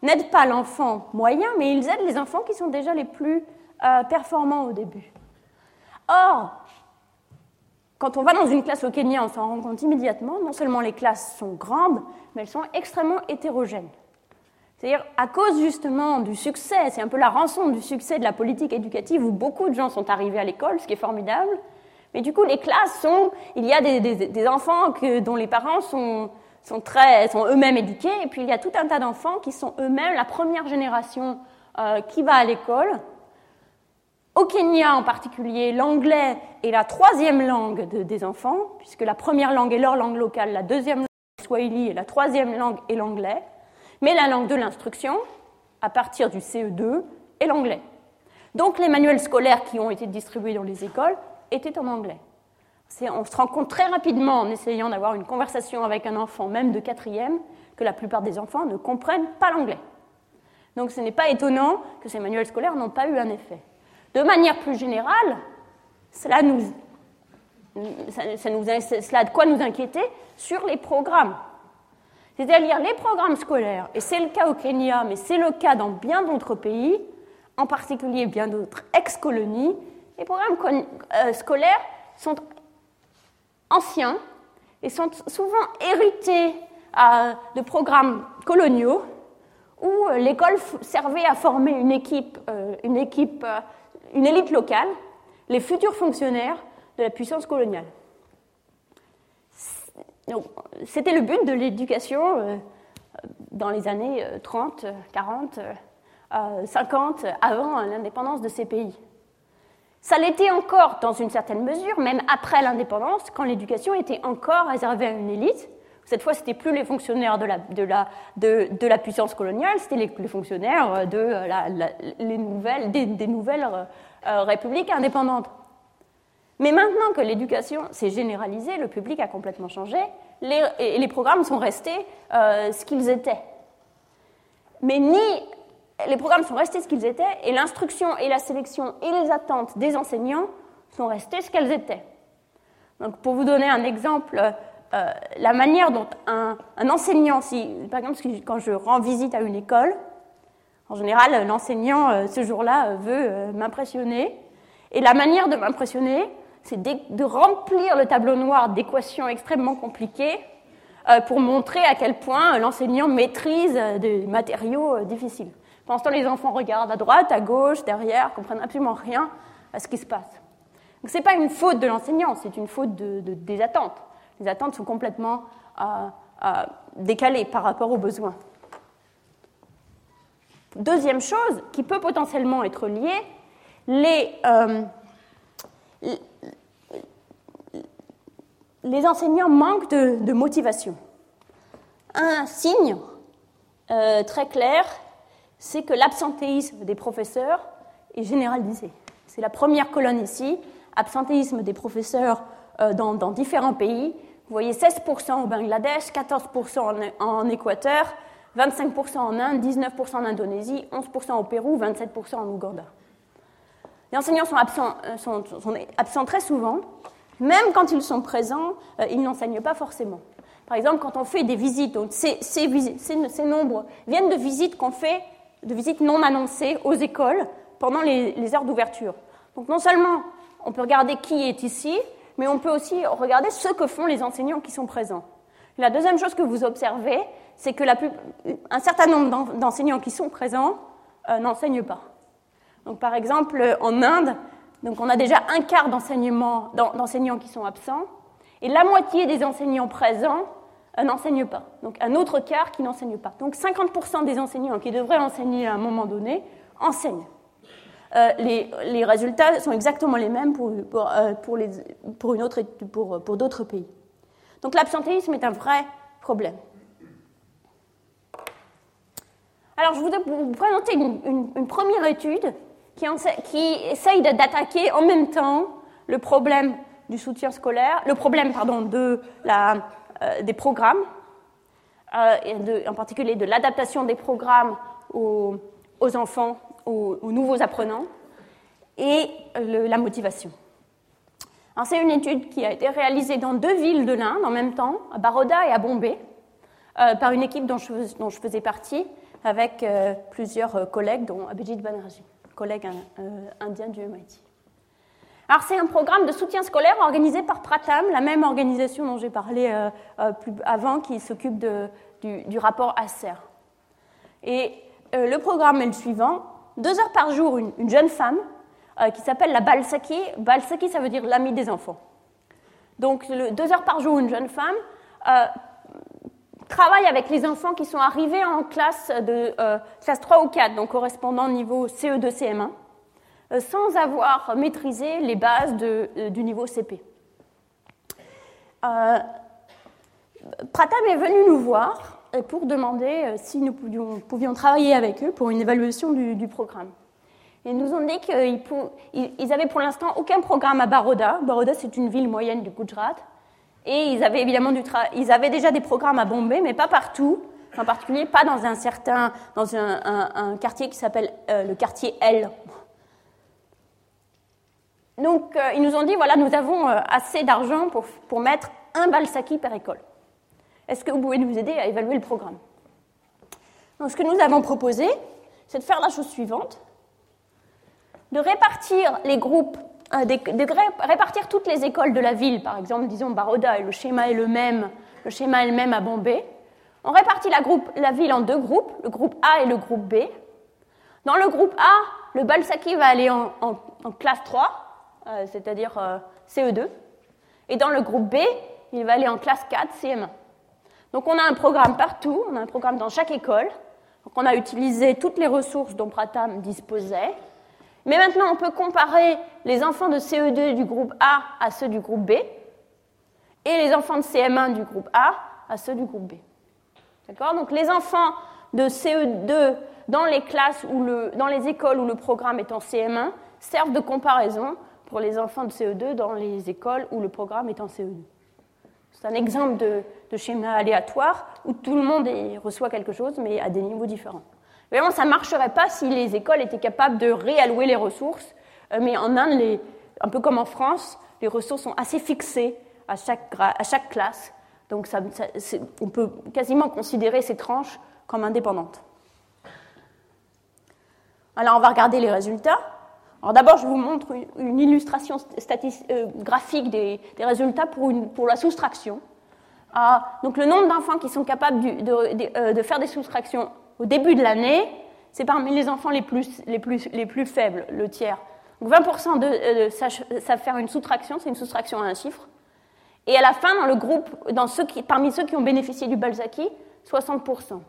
n'aident pas l'enfant moyen, mais ils aident les enfants qui sont déjà les plus euh, performants au début. Or, quand on va dans une classe au Kenya, on s'en rend compte immédiatement. Non seulement les classes sont grandes, mais elles sont extrêmement hétérogènes. C'est-à-dire, à cause justement du succès, c'est un peu la rançon du succès de la politique éducative où beaucoup de gens sont arrivés à l'école, ce qui est formidable. Mais du coup, les classes sont. Il y a des, enfants dont les parents sont, sont, eux-mêmes éduqués, et puis il y a tout un tas d'enfants qui sont eux-mêmes la première génération euh, qui va à l'école. Au Kenya en particulier, l'anglais est la troisième langue des enfants, puisque la première langue est leur langue locale, la deuxième langue est swahili et la troisième langue est l'anglais. Mais la langue de l'instruction, à partir du CE2, est l'anglais. Donc les manuels scolaires qui ont été distribués dans les écoles étaient en anglais. On se rend compte très rapidement en essayant d'avoir une conversation avec un enfant, même de quatrième, que la plupart des enfants ne comprennent pas l'anglais. Donc ce n'est pas étonnant que ces manuels scolaires n'ont pas eu un effet. De manière plus générale, cela, nous, cela a de quoi nous inquiéter sur les programmes. C'est-à-dire les programmes scolaires, et c'est le cas au Kenya, mais c'est le cas dans bien d'autres pays, en particulier bien d'autres ex-colonies, les programmes euh, scolaires sont anciens et sont souvent hérités euh, de programmes coloniaux où l'école servait à former une équipe, euh, une équipe une élite locale, les futurs fonctionnaires de la puissance coloniale. C'était le but de l'éducation euh, dans les années 30, 40, 50, avant l'indépendance de ces pays. Ça l'était encore dans une certaine mesure, même après l'indépendance, quand l'éducation était encore réservée à une élite. Cette fois, ce n'était plus les fonctionnaires de la, de la, de, la puissance coloniale, c'était les, fonctionnaires de la, les nouvelles, des, nouvelles euh, républiques indépendantes. Mais maintenant que l'éducation s'est généralisée, le public a complètement changé, les, et les programmes sont restés euh, ce qu'ils étaient. Mais ni les programmes sont restés ce qu'ils étaient, et l'instruction et la sélection et les attentes des enseignants sont restées ce qu'elles étaient. Donc, pour vous donner un exemple, euh, la manière dont un, enseignant, si, par exemple, quand je rends visite à une école, en général, l'enseignant, euh, ce jour-là, euh, veut m'impressionner. Et la manière de m'impressionner, c'est de remplir le tableau noir d'équations extrêmement compliquées pour montrer à quel point l'enseignant maîtrise des matériaux difficiles. Pendant ce temps, les enfants regardent à droite, à gauche, derrière, comprennent absolument rien à ce qui se passe. Donc ce n'est pas une faute de l'enseignant, c'est une faute de, des attentes. Les attentes sont complètement décalées par rapport aux besoins. Deuxième chose qui peut potentiellement être liée, les, euh, enseignants manquent de, motivation. Un signe euh, très clair, c'est que l'absentéisme des professeurs est généralisé. C'est la première colonne ici, absentéisme des professeurs euh, dans, différents pays. Vous voyez 16% au Bangladesh, 14% en, Équateur, 25% en Inde, 19% en Indonésie, 11% au Pérou, 27% en Ouganda. Les enseignants sont absents, euh, sont, absents, très souvent. Même quand ils sont présents, euh, ils n'enseignent pas forcément. Par exemple, quand on fait des visites, ces, nombres viennent de visites qu'on fait, de visites non annoncées aux écoles pendant les heures d'ouverture. Donc non seulement on peut regarder qui est ici, mais on peut aussi regarder ce que font les enseignants qui sont présents. La deuxième chose que vous observez, c'est que un certain nombre d'enseignants qui sont présents euh, n'enseignent pas. Donc, par exemple, en Inde, donc on a déjà un quart d'enseignants qui sont absents, et la moitié des enseignants présents euh, n'enseignent pas. Donc un autre quart qui n'enseigne pas. Donc 50% des enseignants qui devraient enseigner à un moment donné enseignent. Euh, les, résultats sont exactement les mêmes pour, pour, pour, une autre, pour, pour d'autres pays. Donc l'absentéisme est un vrai problème. Alors, je voudrais vous présenter une, première étude qui, essaye d'attaquer en même temps le problème du soutien scolaire, le problème pardon, de la, euh, des programmes, euh, en particulier de l'adaptation des programmes aux, enfants, aux, nouveaux apprenants, et la motivation. C'est une étude qui a été réalisée dans deux villes de l'Inde en même temps, à Baroda et à Bombay, euh, par une équipe dont je, faisais partie, avec euh, plusieurs euh, collègues, dont Abhijit Banerjee, collègue euh, indien du MIT. Alors, c'est un programme de soutien scolaire organisé par Pratam, la même organisation dont j'ai parlé plus avant, qui s'occupe du, du, rapport ACER. Et le programme est le suivant deux heures par jour, une, une jeune femme qui s'appelle la Balsaki. Balsaki, ça veut dire l'ami des enfants. Donc, deux heures par jour, une jeune femme travaille avec les enfants qui sont arrivés en classe, de, euh, classe 3 ou 4, donc correspondant au niveau CE2, CM1, euh, sans avoir maîtrisé les bases euh, du niveau CP. Pratam est venu nous voir pour demander si nous pouvions, travailler avec eux pour une évaluation du, programme. Ils nous ont dit qu'ils avaient pour l'instant aucun programme à Baroda. Baroda, c'est une ville moyenne du Gujarat. Et ils avaient évidemment du ils avaient déjà des programmes à Bombay, mais pas partout, en particulier pas dans un certain, dans un, quartier qui s'appelle euh, le quartier L. Donc euh, ils nous ont dit voilà, nous avons euh, assez d'argent pour, pour mettre un Balsaki par école. Est-ce que vous pouvez nous aider à évaluer le programme? Ce que nous avons proposé, c'est de faire la chose suivante de répartir les groupes de, répartir toutes les écoles de la ville, par exemple, disons Baroda, et le schéma est le même, le schéma est le même à Bombay. On répartit la ville en deux groupes, le groupe A et le groupe B. Dans le groupe A, le Balsaki va aller en, classe 3, euh, c'est-à-dire euh, CE2. Et dans le groupe B, il va aller en classe 4, CM1. Donc on a un programme partout, on a un programme dans chaque école. Donc on a utilisé toutes les ressources dont Pratam disposait. Mais maintenant, on peut comparer les enfants de CE2 du groupe A à ceux du groupe B et les enfants de CM1 du groupe A à ceux du groupe B. D'accord? Donc les enfants de CE2 dans les classes ou dans les écoles où le programme est en CM1 servent de comparaison pour les enfants de CE2 dans les écoles où le programme est en CE2. C'est un exemple de, schéma aléatoire où tout le monde reçoit quelque chose mais à des niveaux différents. Vraiment, ça ne marcherait pas si les écoles étaient capables de réallouer les ressources. Euh, mais en Inde, un peu comme en France, les ressources sont assez fixées à chaque classe. Donc on peut quasiment considérer ces tranches comme indépendantes. Alors on va regarder les résultats. Alors d'abord, je vous montre une illustration euh, graphique des, résultats pour, la soustraction. donc le nombre d'enfants qui sont capables de, de, faire des soustractions au début de l'année, c'est parmi les enfants les plus, les, plus, les plus faibles, le tiers. Donc 20% de, savent faire une soustraction, c'est une soustraction à un chiffre. Et à la fin, dans le groupe, parmi ceux qui ont bénéficié du Balsaki, 60%.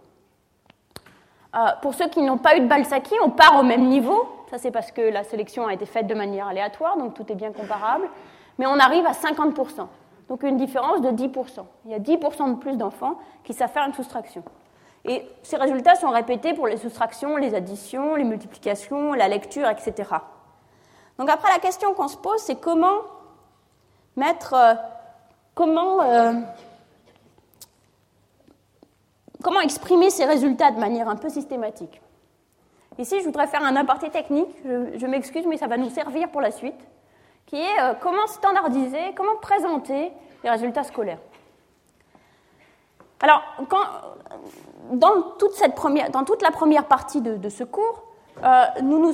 Euh, pour ceux qui n'ont pas eu de Balsaki, on part au même niveau. Ça, c'est parce que la sélection a été faite de manière aléatoire, donc tout est bien comparable. Mais on arrive à 50%. Donc une différence de 10%. Il y a 10% de plus d'enfants qui savent faire une soustraction. Et ces résultats sont répétés pour les soustractions, les additions, les multiplications, la lecture, etc. Donc après, la question qu'on se pose, c'est comment mettre euh, euh, comment exprimer ces résultats de manière un peu systématique? Ici, je voudrais faire un aparté technique, je, m'excuse, mais ça va nous servir pour la suite, qui est euh, comment standardiser, comment présenter les résultats scolaires. Alors, dans, toute cette première, dans toute la première partie de, ce cours, euh, nous,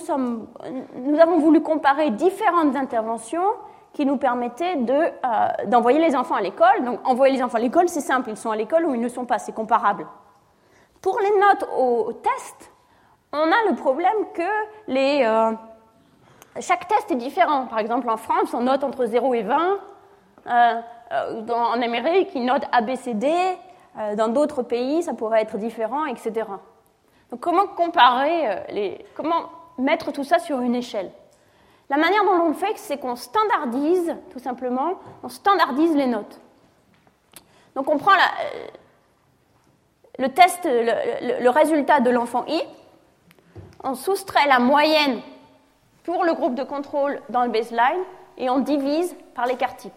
avons voulu comparer différentes interventions qui nous permettait euh, d'envoyer les enfants à l'école. Donc envoyer les enfants à l'école, c'est simple, ils sont à l'école ou ils ne sont pas, c'est comparable. Pour les notes au, test, on a le problème que euh, chaque test est différent. Par exemple, en France, on note entre 0 et 20. Euh, en Amérique, ils notent ABCD. dans d'autres pays, ça pourrait être différent, etc. Donc comment comparer, comment mettre tout ça sur une échelle? La manière dont on le fait, c'est qu'on standardise, tout simplement, on standardise les notes. Donc on prend euh, le test, le, résultat de l'enfant I, on soustrait la moyenne pour le groupe de contrôle dans le baseline et on divise par l'écart type.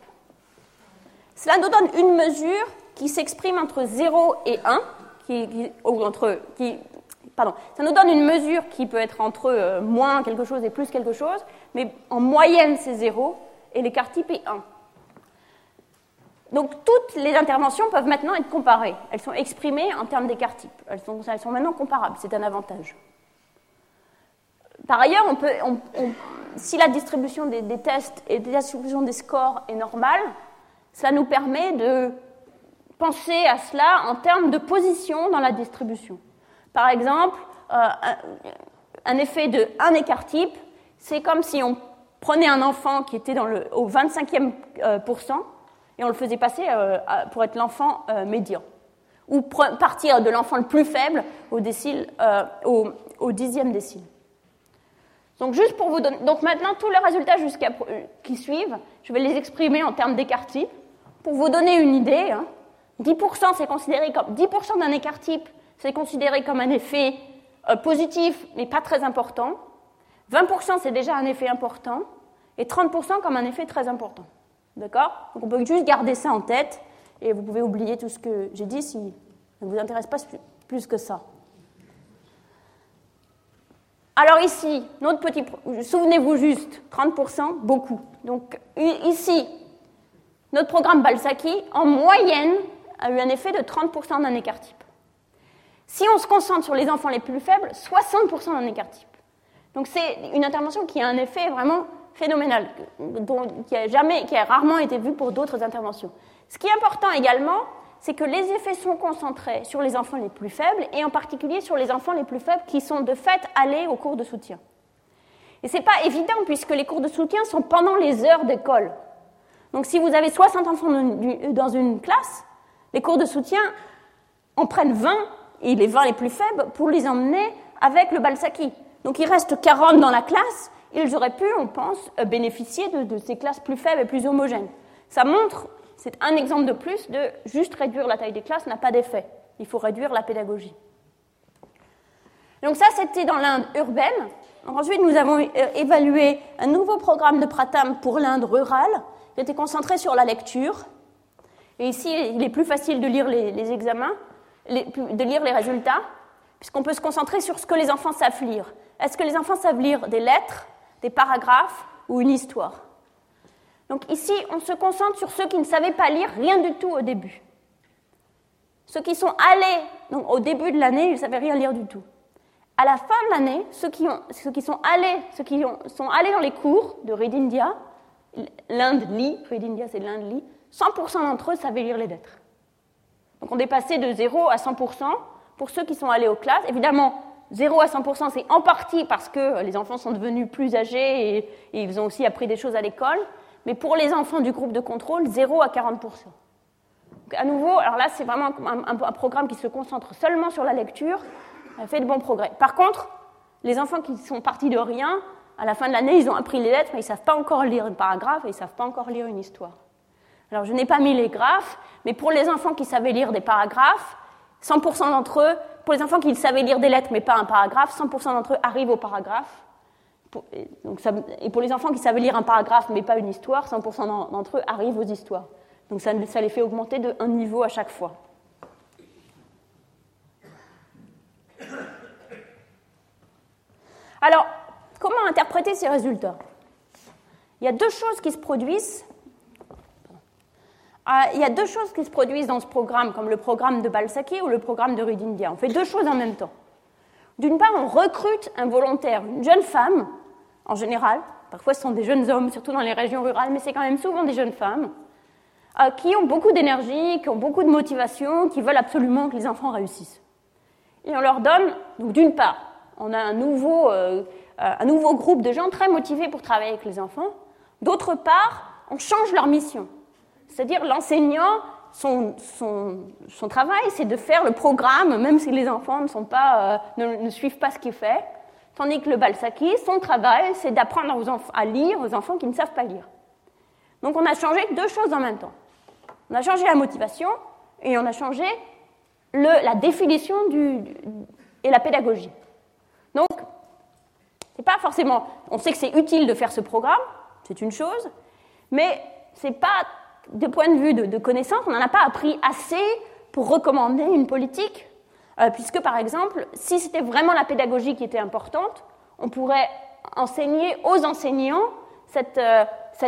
Cela nous donne une mesure qui s'exprime entre 0 et 1, qui, ou entre, qui pardon, ça nous donne une mesure qui peut être entre euh, moins quelque chose et plus quelque chose, mais en moyenne c'est 0 et l'écart type est 1. Donc toutes les interventions peuvent maintenant être comparées. Elles sont exprimées en termes d'écart type. Elles sont, elles sont, maintenant comparables. C'est un avantage. Par ailleurs, si la distribution des, tests et la distribution des scores est normale, ça nous permet de penser à cela en termes de position dans la distribution. Par exemple, euh, un, effet de un écart type, c'est comme si on prenait un enfant qui était au 25e euh, pourcent et on le faisait passer euh, pour être l'enfant médian. Ou partir de l'enfant le plus faible au, au, dixième décile. Donc juste pour vous donc maintenant tous les résultats jusqu'à qui suivent, je vais les exprimer en termes d'écart type. Pour vous donner une idée, 10% hein, c'est considéré comme 10% d'un écart type, c'est considéré comme un effet euh, positif, mais pas très important. 20% c'est déjà un effet important, et 30% comme un effet très important. D'accord? Donc on peut juste garder ça en tête, et vous pouvez oublier tout ce que j'ai dit si ça ne vous intéresse pas plus que ça. Alors ici, notre petit, souvenez-vous juste, 30%, beaucoup. Donc ici, notre programme Balsaki, en moyenne, a eu un effet de 30% d'un écart type. Si on se concentre sur les enfants les plus faibles, 60% d'un écart type. Donc c'est une intervention qui a un effet vraiment phénoménal, qui, a jamais, qui a rarement été vu pour d'autres interventions. Ce qui est important également, c'est que les effets sont concentrés sur les enfants les plus faibles, et en particulier sur les enfants les plus faibles qui sont de fait allés aux cours de soutien. Et ce n'est pas évident puisque les cours de soutien sont pendant les heures d'école. Donc si vous avez 60 enfants dans une classe, les cours de soutien en prennent 20 et les 20 les plus faibles pour les emmener avec le Balsaki. Donc il reste 40 dans la classe, ils auraient pu, on pense, euh, bénéficier de, ces classes plus faibles et plus homogènes. Ça montre, c'est un exemple de plus de juste réduire la taille des classes n'a pas d'effet. Il faut réduire la pédagogie. Donc ça, c'était dans l'Inde urbaine. Ensuite, nous avons euh, évalué un nouveau programme de Pratam pour l'Inde rurale, qui était concentré sur la lecture. Et ici, il est plus facile de lire les examens de lire les résultats, puisqu'on peut se concentrer sur ce que les enfants savent lire. Est-ce que les enfants savent lire des lettres, des paragraphes ou une histoire? Donc ici, on se concentre sur ceux qui ne savaient pas lire rien du tout au début. Ceux qui sont allés, donc au début de l'année, ils ne savaient rien lire du tout. À la fin de l'année, ceux, qui ceux qui sont allés, ceux qui sont allés dans les cours de Read India, l'Inde lit, Read India c'est l'Inde lit, 100% d'entre eux savaient lire les lettres. Donc on est passé de 0 à 100% pour ceux qui sont allés aux classes. Évidemment, 0 à 100%, c'est en partie parce que les enfants sont devenus plus âgés et, ils ont aussi appris des choses à l'école. Mais pour les enfants du groupe de contrôle, 0 à 40%. Donc à nouveau, alors là, c'est vraiment un, programme qui se concentre seulement sur la lecture, fait de bons progrès. Par contre, les enfants qui sont partis de rien, à la fin de l'année, ils ont appris les lettres, mais ils ne savent pas encore lire un paragraphe et ils ne savent pas encore lire une histoire. Alors je n'ai pas mis les graphes, mais pour les enfants qui savaient lire des paragraphes, 100% d'entre eux, pour les enfants qui savaient lire des lettres mais pas un paragraphe, 100% d'entre eux arrivent au paragraphe. Et pour les enfants qui savaient lire un paragraphe mais pas une histoire, 100% d'entre eux arrivent aux histoires. Donc ça, ça les fait augmenter de un niveau à chaque fois. Alors, comment interpréter ces résultats? Il y a deux choses qui se produisent ah, il y a deux choses qui se produisent dans ce programme, comme le programme de Balsaki ou le programme de Rudindia. On fait deux choses en même temps. D'une part, on recrute un volontaire, une jeune femme, en général, parfois ce sont des jeunes hommes, surtout dans les régions rurales, mais c'est quand même souvent des jeunes femmes, euh, qui ont beaucoup d'énergie, qui ont beaucoup de motivation, qui veulent absolument que les enfants réussissent. Et on leur donne, donc d'une part, on a un nouveau, euh, euh, un nouveau groupe de gens très motivés pour travailler avec les enfants. D'autre part, on change leur mission. C'est-à-dire l'enseignant, son, travail, c'est de faire le programme, même si les enfants ne, ne, suivent pas ce qu'il fait. Tandis que le Balsaki, son travail, c'est d'apprendre à lire aux enfants qui ne savent pas lire. Donc on a changé deux choses en même temps. On a changé la motivation et on a changé la définition du, et la pédagogie. Donc, c'est pas forcément. On sait que c'est utile de faire ce programme, c'est une chose, mais c'est pas de point de vue de, connaissance, on n'en a pas appris assez pour recommander une politique, puisque par exemple, si c'était vraiment la pédagogie qui était importante, on pourrait enseigner aux enseignants cette, euh,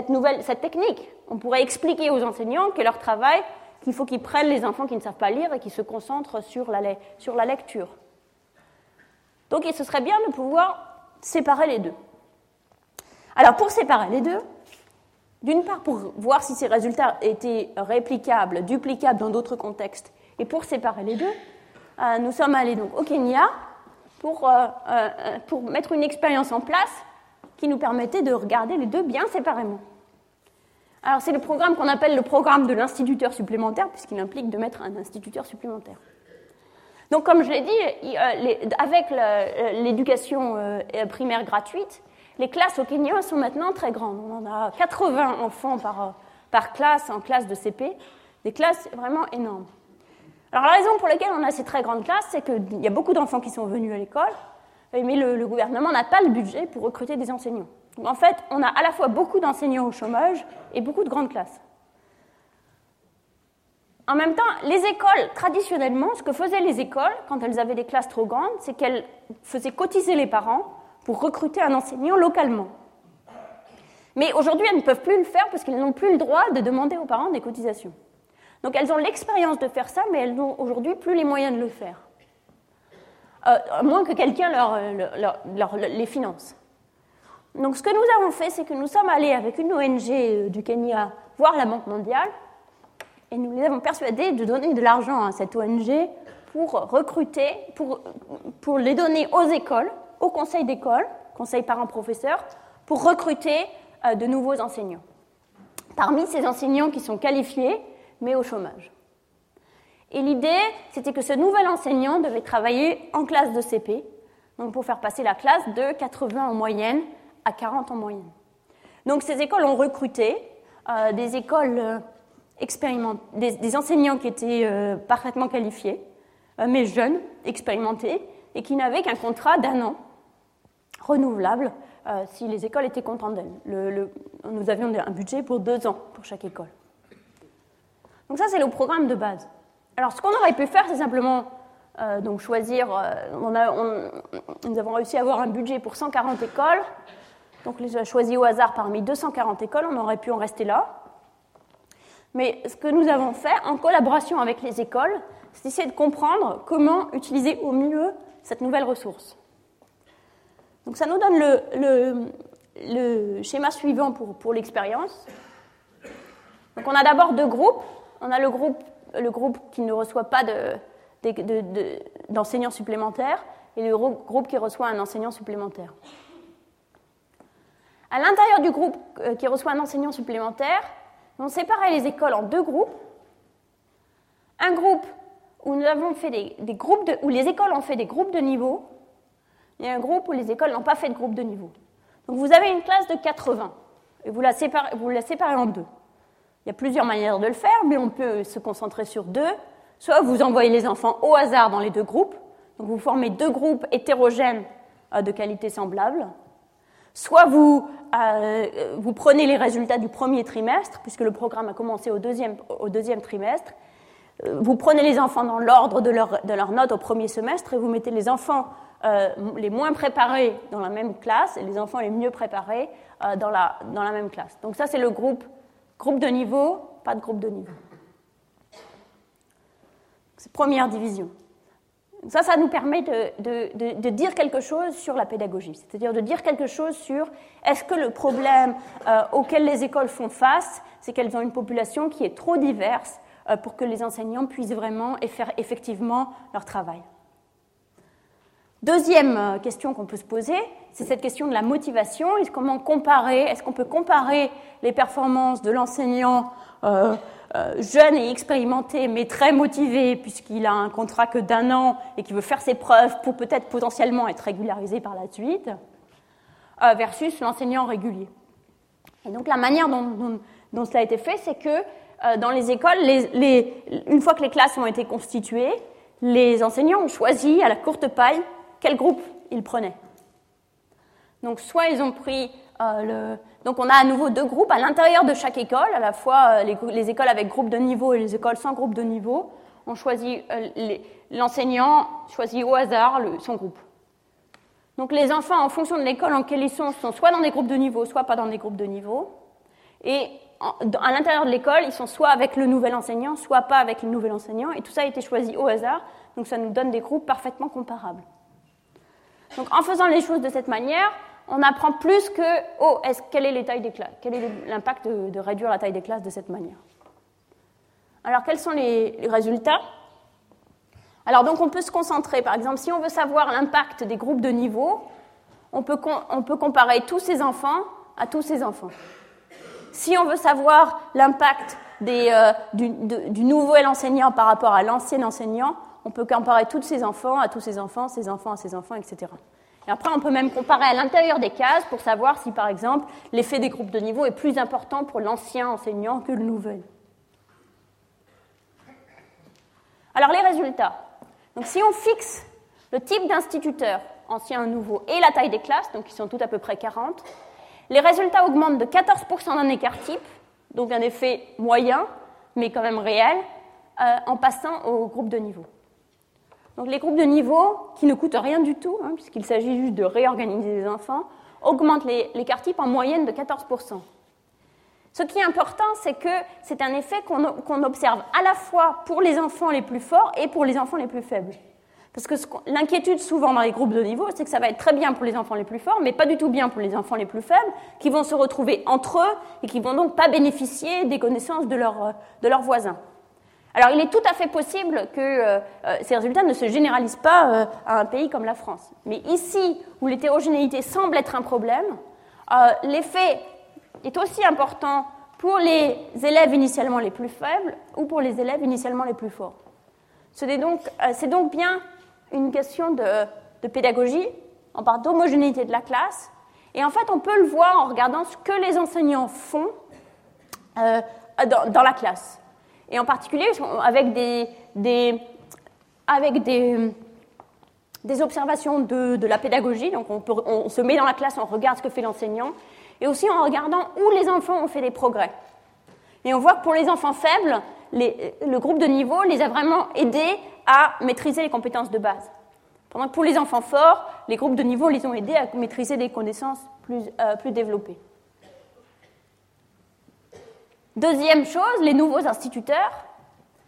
nouvelle, technique. On pourrait expliquer aux enseignants que leur travail, qu'il faut qu'ils prennent les enfants qui ne savent pas lire et qui se concentrent sur la, lecture. Donc ce serait bien de pouvoir séparer les deux. Alors pour séparer les deux, d'une part pour voir si ces résultats étaient réplicables, duplicables dans d'autres contextes, et pour séparer les deux, euh, nous sommes allés donc au Kenya pour, euh, euh, pour mettre une expérience en place qui nous permettait de regarder les deux bien séparément. Alors c'est le programme qu'on appelle le programme de l'instituteur supplémentaire, puisqu'il implique de mettre un instituteur supplémentaire. Donc comme je l'ai dit, avec l'éducation primaire gratuite, les classes au Kenya sont maintenant très grandes. On en a 80 enfants par, par classe en classe de CP, des classes vraiment énormes. Alors la raison pour laquelle on a ces très grandes classes, c'est qu'il y a beaucoup d'enfants qui sont venus à l'école, mais le, gouvernement n'a pas le budget pour recruter des enseignants. Donc en fait, on a à la fois beaucoup d'enseignants au chômage et beaucoup de grandes classes. En même temps, les écoles, traditionnellement, ce que faisaient les écoles quand elles avaient des classes trop grandes, c'est qu'elles faisaient cotiser les parents pour recruter un enseignant localement. Mais aujourd'hui, elles ne peuvent plus le faire parce qu'elles n'ont plus le droit de demander aux parents des cotisations. Donc elles ont l'expérience de faire ça, mais elles n'ont aujourd'hui plus les moyens de le faire. Euh, à moins que quelqu'un leur, les finance. Donc ce que nous avons fait, c'est que nous sommes allés avec une ONG euh, du Kenya voir la Banque mondiale et nous les avons persuadés de donner de l'argent à cette ONG pour recruter, pour, pour les donner aux écoles au conseil d'école, conseil parents-professeurs, pour recruter euh, de nouveaux enseignants. Parmi ces enseignants qui sont qualifiés, mais au chômage. Et l'idée, c'était que ce nouvel enseignant devait travailler en classe de CP, donc pour faire passer la classe de 80 en moyenne à 40 en moyenne. Donc ces écoles ont recruté euh, des écoles euh, des, enseignants qui étaient parfaitement qualifiés, mais jeunes, expérimentés, et qui n'avaient qu'un contrat d'un an renouvelable euh, si les écoles étaient contentes d'elles. nous avions un budget pour deux ans pour chaque école. Donc ça, c'est le programme de base. Alors, ce qu'on aurait pu faire, c'est simplement euh, donc choisir. Euh, nous avons réussi à avoir un budget pour 140 écoles. Donc, les a choisi au hasard parmi 240 écoles. On aurait pu en rester là. Mais ce que nous avons fait, en collaboration avec les écoles, c'est essayer de comprendre comment utiliser au mieux cette nouvelle ressource. Donc ça nous donne le, schéma suivant pour l'expérience. Donc on a d'abord deux groupes. On a le groupe qui ne reçoit pas d'enseignants supplémentaires et le groupe qui reçoit un enseignant supplémentaire. À l'intérieur du groupe euh, qui reçoit un enseignant supplémentaire, on séparait les écoles en deux groupes. Un groupe où nous avons les écoles ont fait des groupes de niveau, et un groupe où les écoles n'ont pas fait de groupe de niveau. Donc vous avez une classe de 80 et vous la séparez en deux. Il y a plusieurs manières de le faire, mais on peut se concentrer sur deux. Soit vous envoyez les enfants au hasard dans les deux groupes, donc vous formez deux groupes hétérogènes euh, de qualité semblable, Soit vous, euh, vous, prenez les résultats du premier trimestre, puisque le programme a commencé au deuxième, au deuxième trimestre, euh, vous prenez les enfants dans l'ordre de leur, de leur note au premier semestre et vous mettez les enfants les moins préparés dans la même classe et les enfants les mieux préparés dans, la, dans la même classe. Donc ça, c'est le groupe, groupe de niveau, pas de groupe de niveau. C'est première division. Ça, ça nous permet de, dire quelque chose sur la pédagogie, c'est-à-dire de dire quelque chose sur est-ce que le problème euh, auquel les écoles font face, c'est qu'elles ont une population qui est trop diverse euh, pour que les enseignants puissent vraiment et faire effectivement leur travail. Deuxième euh, question qu'on peut se poser, c'est cette question de la motivation. Est-ce comment comparer Est-ce qu'on peut comparer les performances de l'enseignant euh, jeune et expérimenté, mais très motivé, puisqu'il a un contrat que d'un an et qui veut faire ses preuves pour peut-être potentiellement être régularisé par la suite, euh, versus l'enseignant régulier? Et donc la manière dont, cela a été fait, c'est que euh, dans les écoles, une fois que les classes ont été constituées, les enseignants ont choisi à la courte paille quel groupe ils prenaient. Donc soit ils ont pris le, donc on a à nouveau deux groupes à l'intérieur de chaque école, à la fois euh, les, écoles avec groupe de niveau et les écoles sans groupe de niveau. On choisit euh, l'enseignant choisit au hasard son groupe. Donc les enfants, en fonction de l'école en laquelle ils sont, sont soit dans des groupes de niveau, soit pas dans des groupes de niveau. Et à l'intérieur de l'école, ils sont soit avec le nouvel enseignant, soit pas avec le nouvel enseignant. Et tout ça a été choisi au hasard. Donc ça nous donne des groupes parfaitement comparables. Donc en faisant les choses de cette manière, on apprend plus que, oh, quelle est les tailles des classes Quel est l'impact de, réduire la taille des classes de cette manière Alors, quels sont les, résultats? Alors, donc, on peut se concentrer. Par exemple, si on veut savoir l'impact des groupes de niveau, on peut, comparer tous ces enfants à tous ces enfants. Si on veut savoir l'impact euh, du, nouvel enseignant par rapport à l'ancien enseignant, on peut comparer tous ces enfants à tous ces enfants, ces enfants à ces enfants, etc. Et après, on peut même comparer à l'intérieur des cases pour savoir si, par exemple, l'effet des groupes de niveau est plus important pour l'ancien enseignant que le nouvel. Alors, les résultats. Donc, si on fixe le type d'instituteur, ancien ou nouveau, et la taille des classes, donc qui sont toutes à peu près 40, les résultats augmentent de 14% d'un écart type, donc un effet moyen, mais quand même réel, euh, en passant au groupe de niveau. Donc les groupes de niveau, qui ne coûtent rien du tout, hein, puisqu'il s'agit juste de réorganiser les enfants, augmentent l'écart type en moyenne de 14%. Ce qui est important, c'est que c'est un effet qu'on observe à la fois pour les enfants les plus forts et pour les enfants les plus faibles. Parce que l'inquiétude souvent dans les groupes de niveau, c'est que ça va être très bien pour les enfants les plus forts, mais pas du tout bien pour les enfants les plus faibles, qui vont se retrouver entre eux et qui vont donc pas bénéficier des connaissances de, de leurs voisins. Alors il est tout à fait possible que euh, euh, ces résultats ne se généralisent pas euh, à un pays comme la France. Mais ici, où l'hétérogénéité semble être un problème, l'effet est aussi important pour les élèves initialement les plus faibles ou pour les élèves initialement les plus forts. C'est donc, bien une question de, pédagogie, on parle d'homogénéité de la classe, et en fait on peut le voir en regardant ce que les enseignants font dans la classe et en particulier avec des, avec des, observations de, de, la pédagogie. Donc on, se met dans la classe, on regarde ce que fait l'enseignant, et aussi en regardant où les enfants ont fait des progrès. Et on voit que pour les enfants faibles, les, le groupe de niveau les a vraiment aidés à maîtriser les compétences de base. Pendant que pour les enfants forts, les groupes de niveau les ont aidés à maîtriser des connaissances plus, euh, plus développées. Deuxième chose, les nouveaux instituteurs,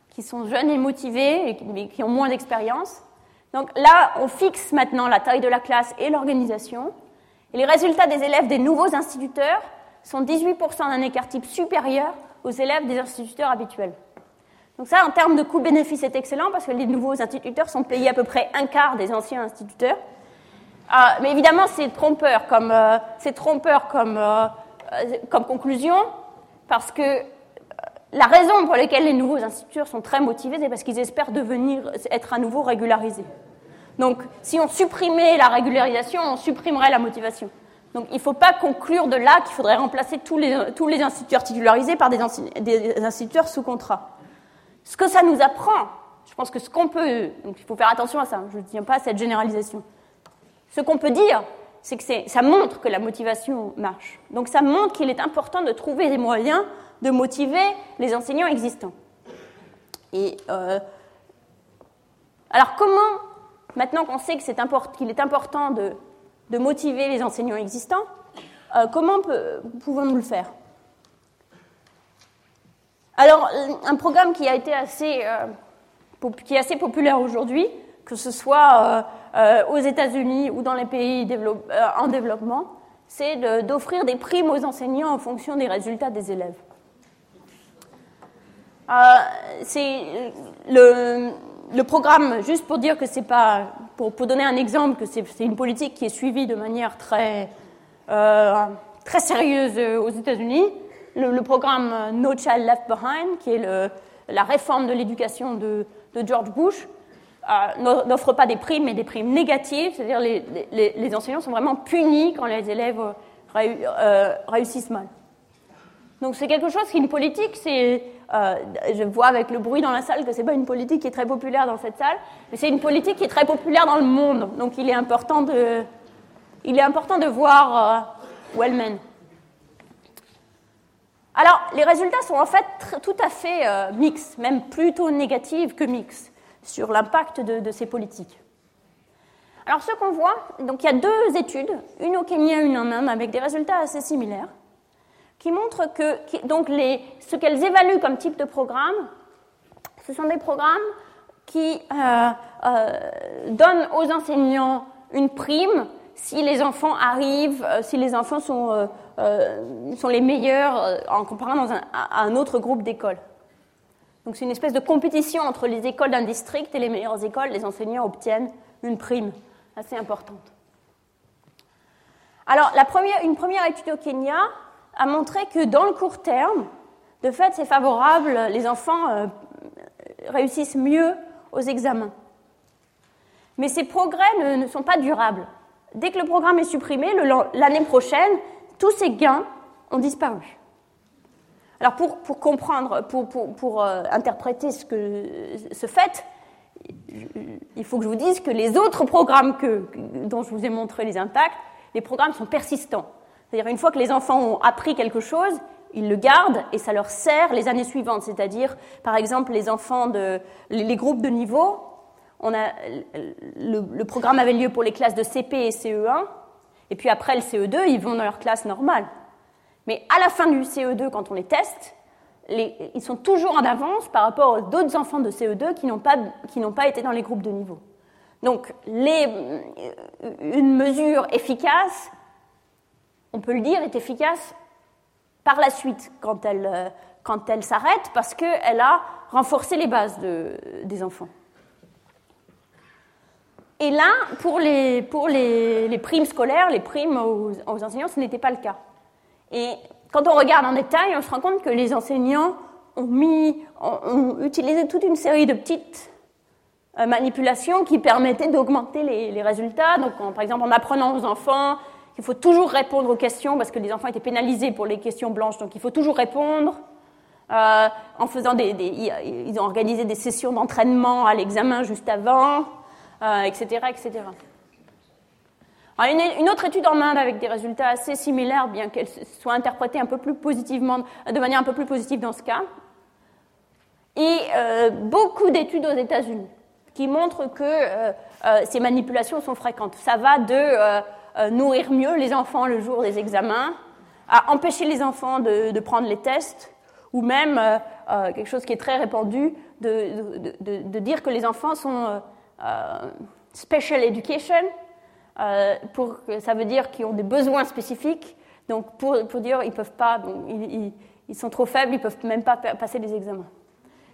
qui sont jeunes et motivés, mais qui ont moins d'expérience. Donc là, on fixe maintenant la taille de la classe et l'organisation. Et les résultats des élèves des nouveaux instituteurs sont 18% d'un écart type supérieur aux élèves des instituteurs habituels. Donc ça, en termes de coût-bénéfice, c'est excellent parce que les nouveaux instituteurs sont payés à peu près un quart des anciens instituteurs. Euh, mais évidemment, c'est trompeur comme, euh, euh, comme conclusion parce que la raison pour laquelle les nouveaux instituteurs sont très motivés, c'est parce qu'ils espèrent devenir, être à nouveau régularisés. Donc, si on supprimait la régularisation, on supprimerait la motivation. Donc, il ne faut pas conclure de là qu'il faudrait remplacer tous les, tous les instituteurs titularisés par des, des instituteurs sous contrat. Ce que ça nous apprend, je pense que ce qu'on peut, donc il faut faire attention à ça, je ne tiens pas à cette généralisation. Ce qu'on peut dire, c'est que ça montre que la motivation marche. Donc ça montre qu'il est important de trouver des moyens de motiver les enseignants existants. Et euh, alors comment, maintenant qu'on sait qu'il est important de, motiver les enseignants existants, euh, comment pouvons-nous le faire? Alors, un programme qui a été assez, euh, qui est assez populaire aujourd'hui, que ce soit euh, euh, aux États-Unis ou dans les pays en développement, c'est d'offrir des primes aux enseignants en fonction des résultats des élèves. c'est le, le, programme, juste pour dire que c'est pas, pour, donner un exemple, que c'est une politique qui est suivie de manière très, très sérieuse aux États-Unis le, programme No Child Left Behind, qui est la réforme de l'éducation de, George Bush, euh, n'offre pas des primes, mais des primes négatives, c'est-à-dire les, les, enseignants sont vraiment punis quand les élèves euh, réussissent mal. Donc c'est quelque chose qui est une politique, c'est, euh, je vois avec le bruit dans la salle que c'est pas une politique qui est très populaire dans cette salle, mais c'est une politique qui est très populaire dans le monde. Donc il est important de, il est important de voir où elle mène. Alors, les résultats sont en fait tout à fait euh, mixtes, même plutôt négatifs que mixtes, sur l'impact de, ces politiques. Alors, ce qu'on voit, donc il y a deux études, une au Kenya, une en Inde, avec des résultats assez similaires, qui montrent que donc ce qu'elles évaluent comme type de programme, ce sont des programmes qui euh, euh, donnent aux enseignants une prime si les enfants arrivent, si les enfants sont euh, les meilleurs euh, en comparant à un autre groupe d'écoles. Donc c'est une espèce de compétition entre les écoles d'un district et les meilleures écoles. Les enseignants obtiennent une prime assez importante. Alors une première étude au Kenya a montré que dans le court terme, de fait, c'est favorable, les enfants euh, réussissent mieux aux examens. Mais ces progrès ne, sont pas durables. Dès que le programme est supprimé, l'année prochaine, tous ces gains ont disparu. Alors pour, comprendre, pour, euh, interpréter ce, que, ce fait, il faut que je vous dise que les autres programmes que, dont je vous ai montré les impacts, les programmes sont persistants. C'est-à-dire une fois que les enfants ont appris quelque chose, ils le gardent et ça leur sert les années suivantes. C'est-à-dire, par exemple, les enfants de les groupes de niveau, on a, le, le programme avait lieu pour les classes de CP et CE1. Et puis après le CE2, ils vont dans leur classe normale. Mais à la fin du CE2, quand on les teste, ils sont toujours en avance par rapport aux d'autres enfants de CE2 qui n'ont pas, pas, été dans les groupes de niveau. Donc, euh, une mesure efficace, on peut le dire, est efficace par la suite quand elle, euh, quand elle s'arrête parce qu'elle a renforcé les bases de, des enfants. Et là, pour les, pour les primes scolaires, les primes aux, enseignants, ce n'était pas le cas. Et quand on regarde en détail, on se rend compte que les enseignants ont, mis, ont, utilisé toute une série de petites euh, manipulations qui permettaient d'augmenter les, résultats. Donc, par exemple, en apprenant aux enfants qu'il faut toujours répondre aux questions, parce que les enfants étaient pénalisés pour les questions blanches, donc il faut toujours répondre. Euh, en faisant des, ils ont organisé des sessions d'entraînement à l'examen juste avant etc. Euh, une, autre étude en Inde avec des résultats assez similaires, bien qu'elle soit interprétée un peu plus positivement, de manière un peu plus positive dans ce cas, et euh, beaucoup d'études aux États-Unis qui montrent que euh, ces manipulations sont fréquentes. Ça va de nourrir mieux les enfants le jour des examens, à empêcher les enfants de, prendre les tests, ou même quelque chose qui est très répandu, de, dire que les enfants sont euh, special education, euh, pour, ça veut dire qu'ils ont des besoins spécifiques. Donc pour, pour dire ils peuvent pas, ils, ils, sont trop faibles, ils peuvent même pas passer les examens.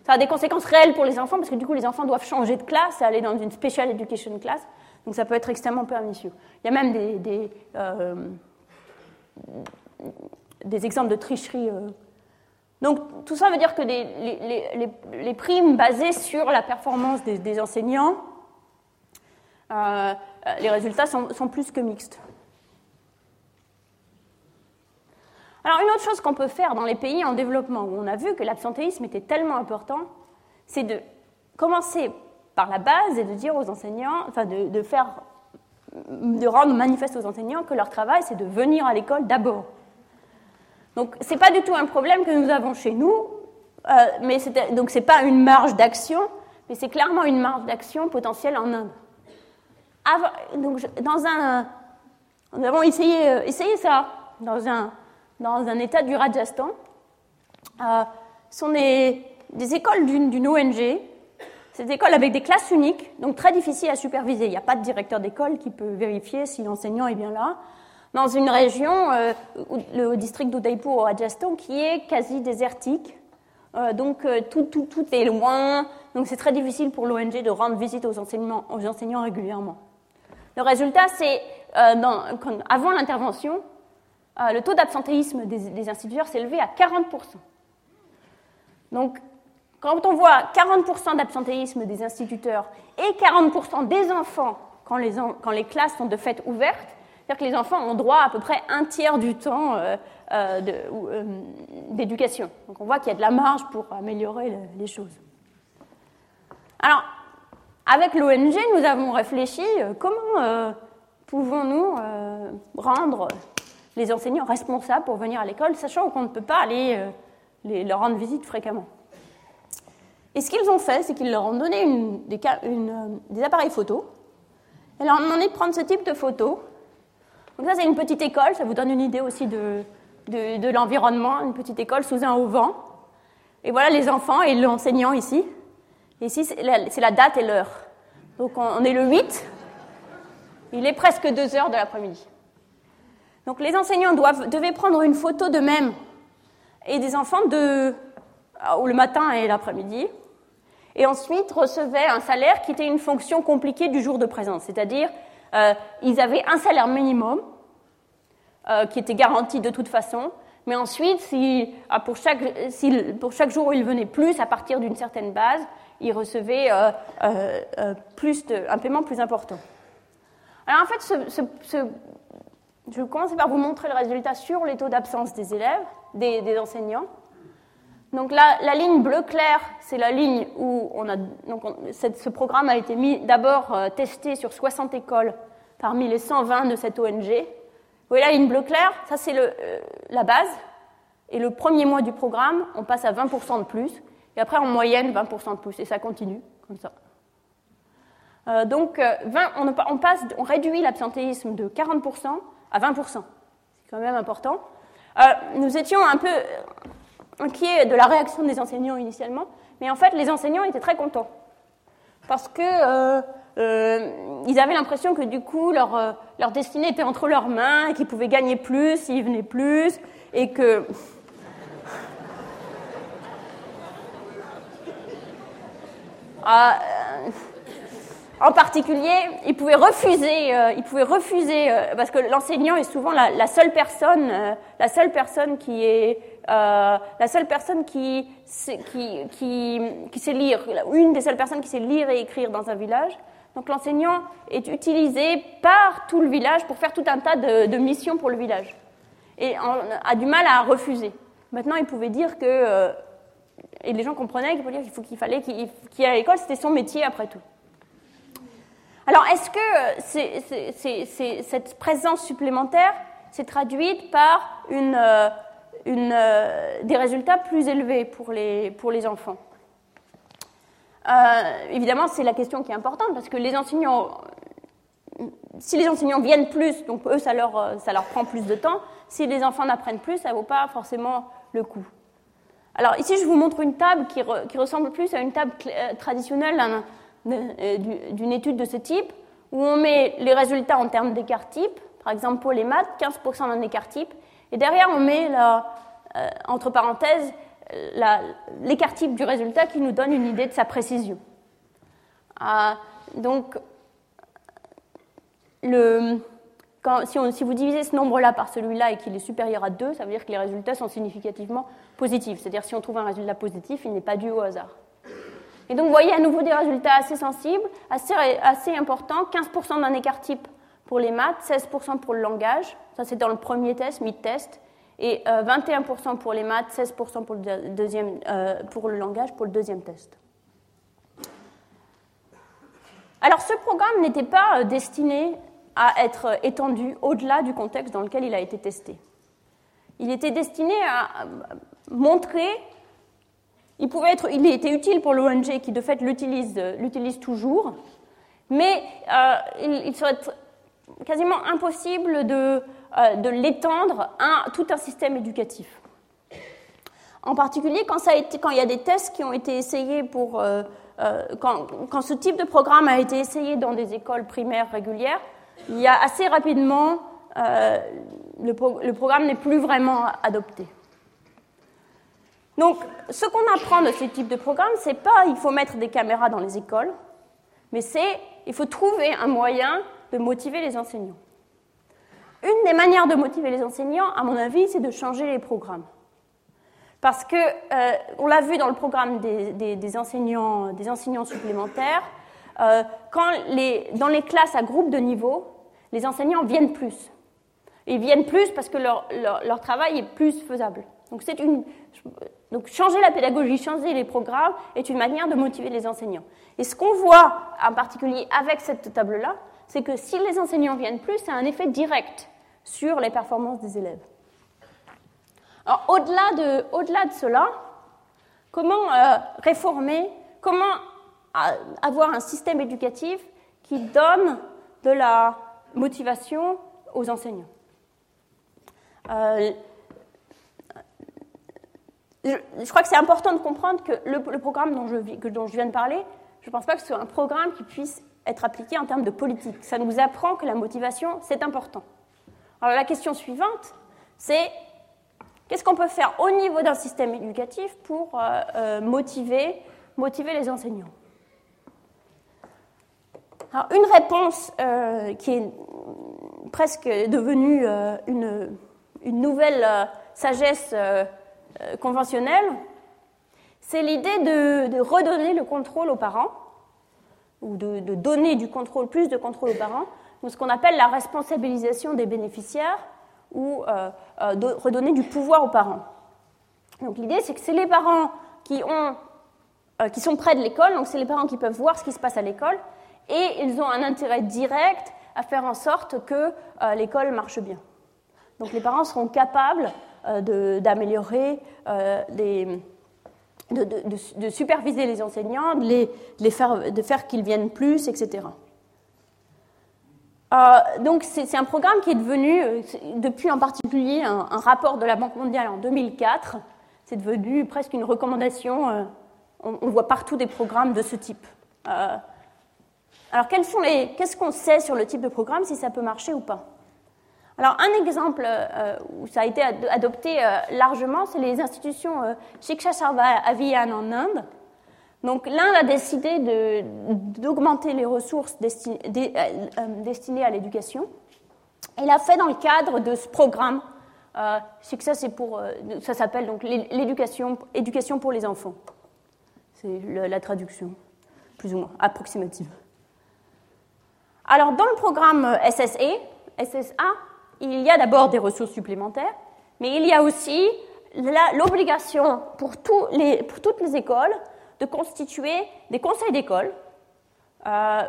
enfin des conséquences réelles pour les enfants, parce que du coup les enfants doivent changer de classe et aller dans une special education class, donc ça peut être extrêmement pernicieux. Il y a même des, des, euh, des exemples de tricherie. euh. Donc tout ça veut dire que les, les- les- les primes basées sur la performance des, des enseignants, euh, euh, les résultats sont, plus que mixtes. Alors une autre chose qu'on peut faire dans les pays en développement où on a vu que l'absentéisme était tellement important, c'est de commencer par la base et de dire aux enseignants, enfin de, faire, de rendre manifeste aux enseignants que leur travail c'est de venir à l'école d'abord. Donc c'est pas du tout un problème que nous avons chez nous, euh, mais donc c'est pas une marge d'action, mais c'est clairement une marge d'action potentielle en Inde. Donc dans un, nous avons essayé, euh, essayé ça dans un, dans un état du Rajasthan. Euh, ce sont des, écoles d'une ONG. C'est des écoles avec des classes uniques, donc très difficiles à superviser. Il n'y a pas de directeur d'école qui peut vérifier si l'enseignant est bien là. Dans une région, euh, le district d'Udaipur au Rajasthan, qui est quasi désertique. Euh, donc euh, tout, tout, tout est loin. Donc c'est très difficile pour l'ONG de rendre visite aux, aux enseignants régulièrement. Le résultat, c'est euh, avant l'intervention, euh, le taux d'absentéisme des, instituteurs s'est élevé à 40%. Donc, quand on voit 40% d'absentéisme des instituteurs et 40% des enfants quand les, classes sont de fait ouvertes, c'est-à-dire que les enfants ont droit à peu près un tiers du temps euh, euh, d'éducation. Donc on voit qu'il y a de la marge pour améliorer le- les choses. Alors, avec l'ONG, nous avons réfléchi euh, comment euh, pouvons-nous euh, rendre les enseignants responsables pour venir à l'école, sachant qu'on ne peut pas aller les- leur rendre visite fréquemment. Et ce qu'ils ont fait, c'est qu'ils leur ont donné des, appareils photo et leur ont demandé de prendre ce type de photos. Donc ça, c'est une petite école, ça vous donne une idée aussi de, de, de l'environnement, une petite école sous un auvent. Et voilà les enfants et l'enseignant ici. Ici, c'est la, date et l'heure. Donc on, est le 8, il est presque 2 heures de l'après-midi. Donc les enseignants devaient prendre une photo d'eux-mêmes et des enfants de, euh, le matin et l'après-midi. Et ensuite recevaient un salaire qui était une fonction compliquée du jour de présence. C'est-à-dire, euh, ils avaient un salaire minimum euh, qui était garanti de toute façon. Mais ensuite, ah, pour, chaque, pour chaque jour où ils venaient plus, à partir d'une certaine base, ils recevaient euh, euh, euh, plus un paiement plus important. Alors en fait, je vais commencer par vous montrer le résultat sur les taux d'absence des élèves, des, enseignants. Donc la, la ligne bleu clair, c'est la ligne où on a, donc ce programme a été mis d'abord testé sur 60 écoles parmi les 120 de cette ONG. Vous voyez la ligne bleu clair, ça c'est euh, la base. Et le premier mois du programme, on passe à 20% de plus. Et après, en moyenne, 20% de plus. Et ça continue comme ça. Euh, donc, euh, 20 on, on passe, on réduit l'absentéisme de 40% à 20%. C'est quand même important. Euh, nous étions un peu inquiets de la réaction des enseignants initialement, mais en fait, les enseignants étaient très contents. Parce que euh, euh, ils avaient l'impression que du coup, leur, euh, leur destinée était entre leurs mains, qu'ils pouvaient gagner plus s'ils venaient plus, et que. Ah, euh, en particulier, ils pouvaient refuser, euh, ils pouvaient refuser euh, parce que l'enseignant est souvent la, seule personne, la seule personne qui est, la seule personne qui, qui, qui, sait lire, une des seules personnes qui sait lire et écrire dans un village. Donc l'enseignant est utilisé par tout le village pour faire tout un tas de, de missions pour le village et en- a du mal à refuser. Maintenant, il pouvait dire que et les gens comprenaient qu'il fallait qu'il qu'il aille à l'école, c'était son métier après tout. Alors, est-ce que euh, cette présence supplémentaire s'est traduite par euh, euh, des résultats plus élevés pour les, pour les enfants? Évidemment, c'est la question qui est importante parce que les enseignants, si les enseignants viennent plus, donc eux, ça leur, ça leur prend plus de temps. Si les enfants n'apprennent plus, ça ne vaut pas forcément le coup. Alors ici, je vous montre une table qui, re- qui ressemble plus à une table euh, traditionnelle euh, du- d'une étude de ce type, où on met les résultats en termes d'écart type, par exemple pour les maths, 15% d'un écart type, et derrière on met, euh, entre parenthèses, l'écart type du résultat qui nous donne une idée de sa précision. donc, le, si, vous divisez ce nombre-là par celui-là et qu'il est supérieur à 2, ça veut dire que les résultats sont significativement positifs. C'est-à-dire si on trouve un résultat positif, il n'est pas dû au hasard. Et donc vous voyez à nouveau des résultats assez sensibles, assez, assez importants, 15% d'un écart type pour les maths, 16% pour le langage, ça c'est dans le premier test, mid-test, et 21% euh, pour les maths, 16% pour le, deuxième, euh, pour le langage, pour le deuxième test. Alors ce programme n'était pas euh, destiné à être étendu au-delà du contexte dans lequel il a été testé. Il était destiné à montrer, il, pouvait être, il était utile pour l'ONG qui de fait l'utilise, toujours, mais euh, il, serait quasiment impossible de, euh, de l'étendre à tout un système éducatif. En particulier quand, ça a été, quand il y a des tests qui ont été essayés pour... Euh, quand, ce type de programme a été essayé dans des écoles primaires régulières, il y a assez rapidement, le, programme n'est plus vraiment adopté. Donc, ce qu'on apprend de ce type de programme, c'est pas il faut mettre des caméras dans les écoles, mais c'est il faut trouver un moyen de motiver les enseignants. Une des manières de motiver les enseignants, à mon avis, c'est de changer les programmes. Parce que, euh, on l'a vu dans le programme des, enseignants, supplémentaires, euh, quand dans les classes à groupe de niveau, les enseignants viennent plus. Ils viennent plus parce que leur, leur, travail est plus faisable. Donc, c'est une, donc changer la pédagogie, changer les programmes est une manière de motiver les enseignants. Et ce qu'on voit en particulier avec cette table-là, c'est que si les enseignants viennent plus, ça a un effet direct sur les performances des élèves. Alors au-delà de, au-delà de cela, comment euh, réformer, comment avoir un système éducatif qui donne de la motivation aux enseignants? Euh, je, crois que c'est important de comprendre que le, programme dont je, viens de parler, je ne pense pas que ce soit un programme qui puisse être appliqué en termes de politique. Ça nous apprend que la motivation, c'est important. Alors la question suivante, c'est qu'est-ce qu'on peut faire au niveau d'un système éducatif pour euh, euh, motiver, les enseignants? Une réponse euh, qui est presque devenue une, nouvelle euh, sagesse conventionnelle, c'est l'idée de, redonner le contrôle aux parents, ou de, donner du contrôle, plus de contrôle aux parents, ce qu'on appelle la responsabilisation des bénéficiaires, ou de redonner du pouvoir aux parents. Donc l'idée, c'est que c'est les parents qui, ont, qui sont près de l'école, donc c'est les parents qui peuvent voir ce qui se passe à l'école, et ils ont un intérêt direct à faire en sorte que euh, l'école marche bien. Donc les parents seront capables euh, d'améliorer, euh, de, superviser les enseignants, de, les, faire, de faire qu'ils viennent plus, etc. donc c'est un programme qui est devenu, depuis en particulier un, rapport de la Banque mondiale en 2004, c'est devenu presque une recommandation. On, on, voit partout des programmes de ce type. Alors, qu'est-ce qu'on sait sur le type de programme, si ça peut marcher ou pas? Alors, un exemple euh, où ça a été adopté euh, largement, c'est les institutions euh, Shiksha Sarva en Inde. Donc, l'Inde a décidé d'augmenter les ressources destinées à l'éducation. Et l'a fait dans le cadre de ce programme. Shiksha, ça s'appelle donc l'éducation éducation pour les enfants. C'est la traduction, plus ou moins approximative. Alors, dans le programme SSA, SSA il y a d'abord des ressources supplémentaires, mais il y a aussi l'obligation pour, toutes les écoles de constituer des conseils d'école, euh,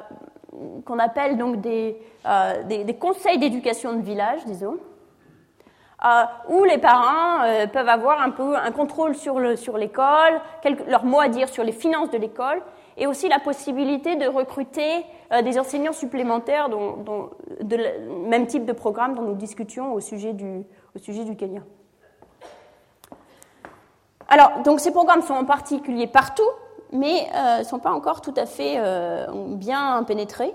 qu'on appelle donc euh, des, conseils d'éducation de village, disons, euh, où les parents peuvent avoir un peu un contrôle sur l'école, leur mot à dire sur les finances de l'école, et aussi la possibilité de recruter euh, des enseignants supplémentaires dont, de même type de programme dont nous discutions au sujet du, Kenya. Alors, donc ces programmes sont en particulier partout, mais ne euh, sont pas encore tout à fait euh, bien pénétrés.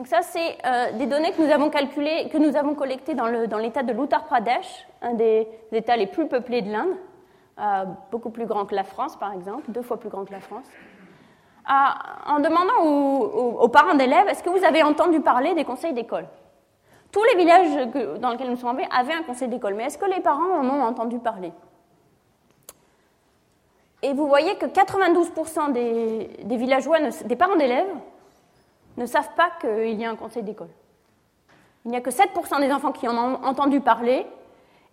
Donc ça, c'est des données que nous avons calculées, que nous avons collectées dans l'État de l'Uttar Pradesh, un des États les plus peuplés de l'Inde. beaucoup plus grand que la France, par exemple, deux fois plus grand que la France, en demandant aux, parents d'élèves est-ce que vous avez entendu parler des conseils d'école? Tous les villages dans lesquels nous sommes tombés avaient un conseil d'école, mais est-ce que les parents en ont entendu parler? Et vous voyez que 92% des, des villageois, des parents d'élèves, ne savent pas qu'il y a un conseil d'école. Il n'y a que 7% des enfants qui en ont entendu parler,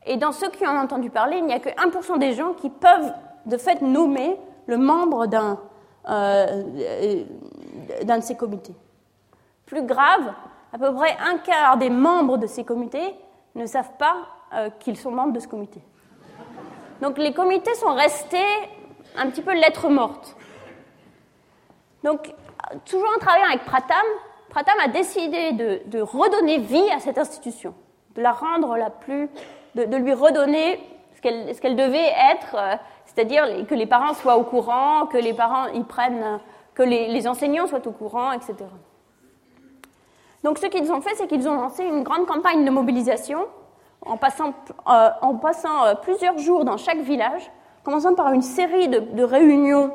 et dans ceux qui en ont entendu parler, il n'y a que 1% des gens qui peuvent de fait nommer le membre d'un euh, de ces comités. Plus grave, à peu près un quart des membres de ces comités ne savent pas euh, qu'ils sont membres de ce comité. Donc les comités sont restés un petit peu lettres mortes. Donc toujours en travaillant avec Pratam, Pratam a décidé de, redonner vie à cette institution, de la rendre la plus, de, lui redonner ce qu'elle devait être, euh, c'est-à-dire que les parents soient au courant, que les parents y prennent, que les, enseignants soient au courant, etc. Donc ce qu'ils ont fait, c'est qu'ils ont lancé une grande campagne de mobilisation en passant, euh, euh, plusieurs jours dans chaque village, commençant par une série de, réunions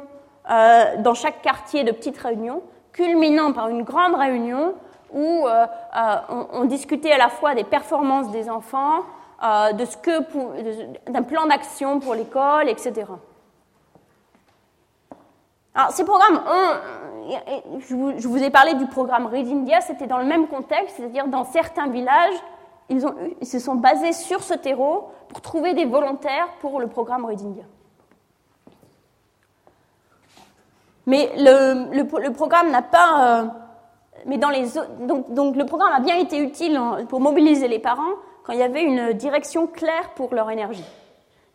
dans chaque quartier, de petites réunions, culminant par une grande réunion où euh, euh, on, discutait à la fois des performances des enfants, euh, de ce que d'un plan d'action pour l'école, etc. Alors ces programmes, je, vous, ai parlé du programme Read India, c'était dans le même contexte, c'est-à-dire dans certains villages, ils, ont, ils se sont basés sur ce terreau pour trouver des volontaires pour le programme Read India. Mais le, programme n'a pas. Euh, mais dans les, donc, donc, le programme a bien été utile pour mobiliser les parents quand il y avait une direction claire pour leur énergie.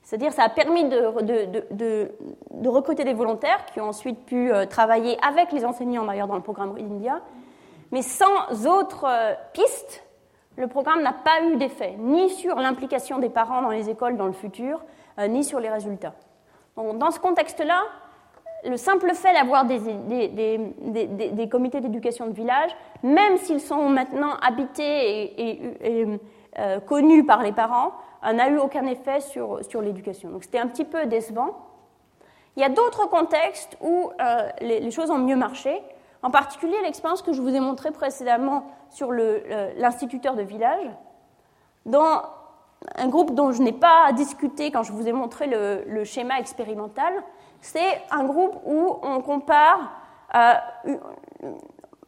C'est-à-dire ça a permis de, recruter des volontaires qui ont ensuite pu euh, travailler avec les enseignants d'ailleurs dans le programme India. Mais sans autres euh, pistes, le programme n'a pas eu d'effet, ni sur l'implication des parents dans les écoles dans le futur, ni sur les résultats. Donc, dans ce contexte-là, le simple fait d'avoir des, des, comités d'éducation de village, même s'ils sont maintenant habités et, euh, connus par les parents, euh, n'a eu aucun effet sur, sur l'éducation. Donc c'était un petit peu décevant. Il y a d'autres contextes où euh, les, choses ont mieux marché, en particulier l'expérience que je vous ai montrée précédemment sur l'instituteur de village, dans un groupe dont je n'ai pas discuté quand je vous ai montré le schéma expérimental, c'est un groupe où on compare, euh,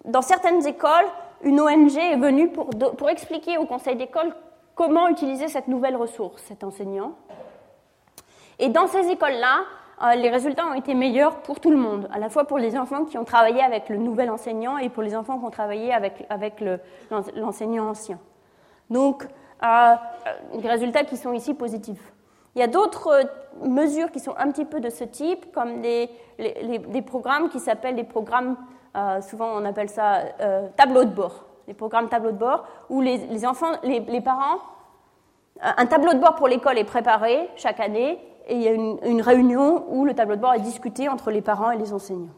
dans certaines écoles, une ONG est venue pour, expliquer au conseil d'école comment utiliser cette nouvelle ressource, cet enseignant. Et dans ces écoles-là, euh, les résultats ont été meilleurs pour tout le monde, à la fois pour les enfants qui ont travaillé avec le nouvel enseignant et pour les enfants qui ont travaillé avec, avec l'enseignant ancien. Donc, euh, des résultats qui sont ici positifs. Il y a d'autres euh, mesures qui sont un petit peu de ce type, comme des programmes qui s'appellent des programmes, euh, souvent on appelle ça euh, tableau de bord, des programmes tableau de bord, où les, enfants, les, parents, un tableau de bord pour l'école est préparé chaque année, et il y a une, réunion où le tableau de bord est discuté entre les parents et les enseignants.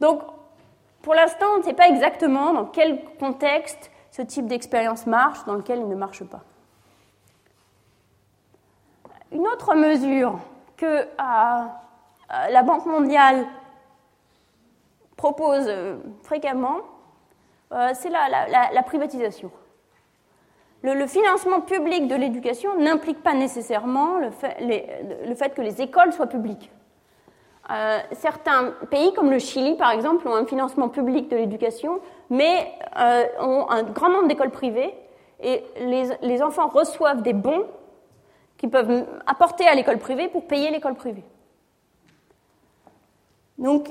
Donc, pour l'instant, on ne sait pas exactement dans quel contexte ce type d'expérience marche, dans lequel il ne marche pas. Une autre mesure que euh, euh, la Banque mondiale propose euh, fréquemment, c'est la, privatisation. Le, financement public de l'éducation n'implique pas nécessairement le fait, que les écoles soient publiques. certains pays, comme le Chili par exemple, ont un financement public de l'éducation, mais ont un grand nombre d'écoles privées, et les enfants reçoivent des bons qu'ils peuvent apporter à l'école privée pour payer l'école privée. Donc,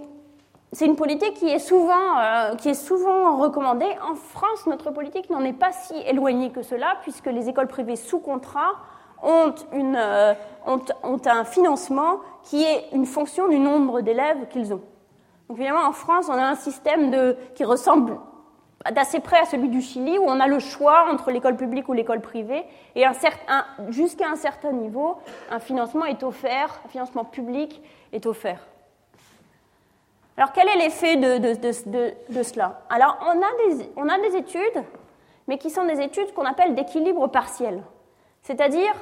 c'est une politique qui est, souvent, euh, qui est souvent recommandée. En France, notre politique n'en est pas si éloignée que cela, puisque les écoles privées sous contrat ont, une, euh, ont, ont un financement qui est une fonction du nombre d'élèves qu'ils ont. Donc, évidemment, en France, on a un système de, qui ressemble d'assez près à celui du Chili, où on a le choix entre l'école publique ou l'école privée, et jusqu'à un certain niveau, un financement est offert, un financement public est offert. Alors quel est l'effet de, cela? Alors on a, des, on a des études, mais qui sont des études qu'on appelle d'équilibre partiel. C'est-à-dire,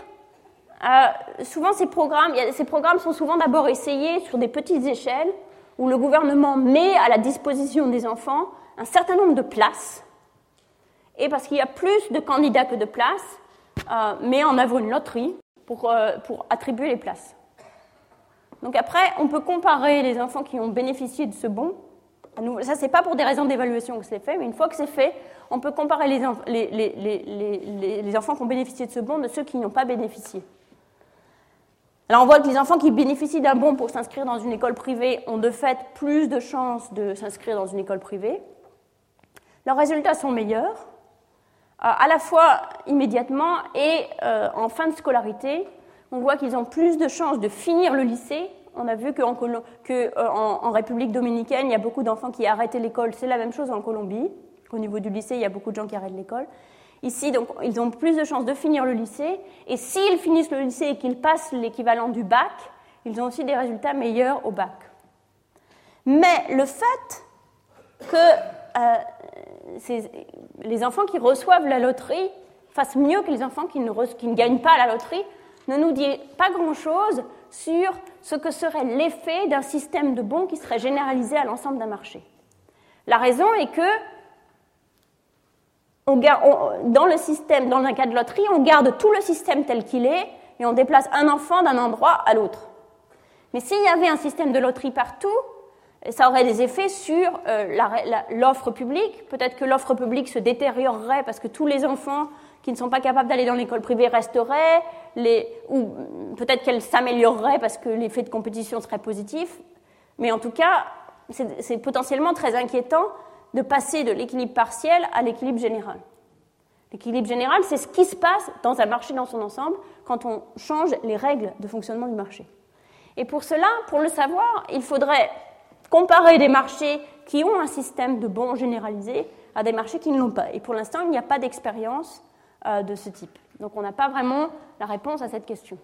souvent, ces programmes, ces programmes sont souvent d'abord essayés sur des petites échelles où le gouvernement met à la disposition des enfants un certain nombre de places. Et parce qu'il y a plus de candidats que de places, euh, met en œuvre une loterie pour, euh, pour attribuer les places. Donc après, on peut comparer les enfants qui ont bénéficié de ce bon. Ça, c'est pas pour des raisons d'évaluation que c'est fait, mais une fois que c'est fait, on peut comparer les, les, les, les, enfants qui ont bénéficié de ce bon de ceux qui n'ont pas bénéficié. Alors on voit que les enfants qui bénéficient d'un bon pour s'inscrire dans une école privée ont de fait plus de chances de s'inscrire dans une école privée. Leurs résultats sont meilleurs, euh, à la fois immédiatement et euh, en fin de scolarité. On voit qu'ils ont plus de chances de finir le lycée. On a vu qu'en que, euh, en, République dominicaine, il y a beaucoup d'enfants qui arrêtent l'école. C'est la même chose en Colombie. Au niveau du lycée, il y a beaucoup de gens qui arrêtent l'école. Ici, donc, ils ont plus de chances de finir le lycée. Et s'ils finissent le lycée et qu'ils passent l'équivalent du bac, ils ont aussi des résultats meilleurs au bac. Mais le fait que les enfants qui reçoivent la loterie fassent mieux que les enfants qui ne, gagnent pas la loterie ne nous dit pas grand-chose sur ce que serait l'effet d'un système de bons qui serait généralisé à l'ensemble d'un marché. La raison est que dans le système, dans un cas de loterie, on garde tout le système tel qu'il est et on déplace un enfant d'un endroit à l'autre. Mais s'il y avait un système de loterie partout, ça aurait des effets sur euh, l'offre publique. Peut-être que l'offre publique se détériorerait parce que tous les enfants qui ne sont pas capables d'aller dans l'école privée resteraient, ou peut-être qu'elle s'améliorerait parce que l'effet de compétition serait positif. Mais en tout cas, c'est potentiellement très inquiétant de passer de l'équilibre partiel à l'équilibre général. L'équilibre général, c'est ce qui se passe dans un marché dans son ensemble quand on change les règles de fonctionnement du marché. Et pour cela, pour le savoir, il faudrait comparer des marchés qui ont un système de bons généralisé à des marchés qui ne l'ont pas. Et pour l'instant, il n'y a pas d'expérience euh, de ce type. Donc on n'a pas vraiment la réponse à cette question.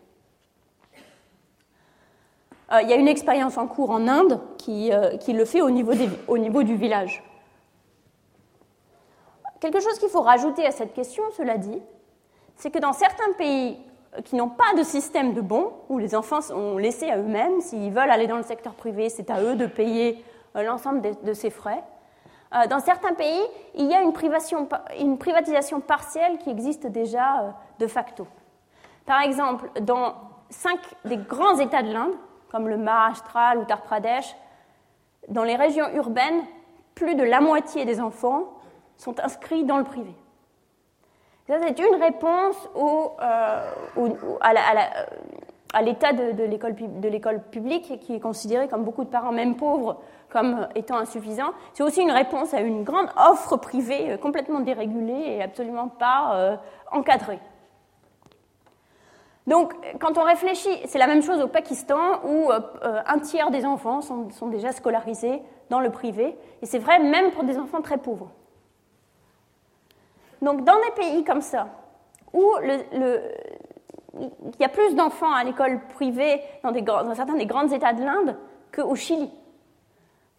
Euh, il y a une expérience en cours en Inde qui, euh, le fait au niveau, au niveau du village. Quelque chose qu'il faut rajouter à cette question, cela dit, c'est que dans certains pays qui n'ont pas de système de bons, où les enfants sont laissés à eux-mêmes, s'ils veulent aller dans le secteur privé, c'est à eux de payer euh, l'ensemble de, ces frais. Euh, dans certains pays, il y a une, privatisation partielle qui existe déjà euh, de facto. Par exemple, dans cinq des grands États de l'Inde, comme le Maharashtra, l'Uttar Pradesh, dans les régions urbaines, plus de la moitié des enfants sont inscrits dans le privé. Ça, c'est une réponse au, euh, à l'état de, l'école publique qui est considérée, comme beaucoup de parents, même pauvres, comme étant insuffisant. C'est aussi une réponse à une grande offre privée euh, complètement dérégulée et absolument pas euh, encadrée. Donc, quand on réfléchit, c'est la même chose au Pakistan où un tiers des enfants sont déjà scolarisés dans le privé, et c'est vrai même pour des enfants très pauvres. Donc dans des pays comme ça, où il y a plus d'enfants à l'école privée dans, certains des grands États de l'Inde qu'au Chili.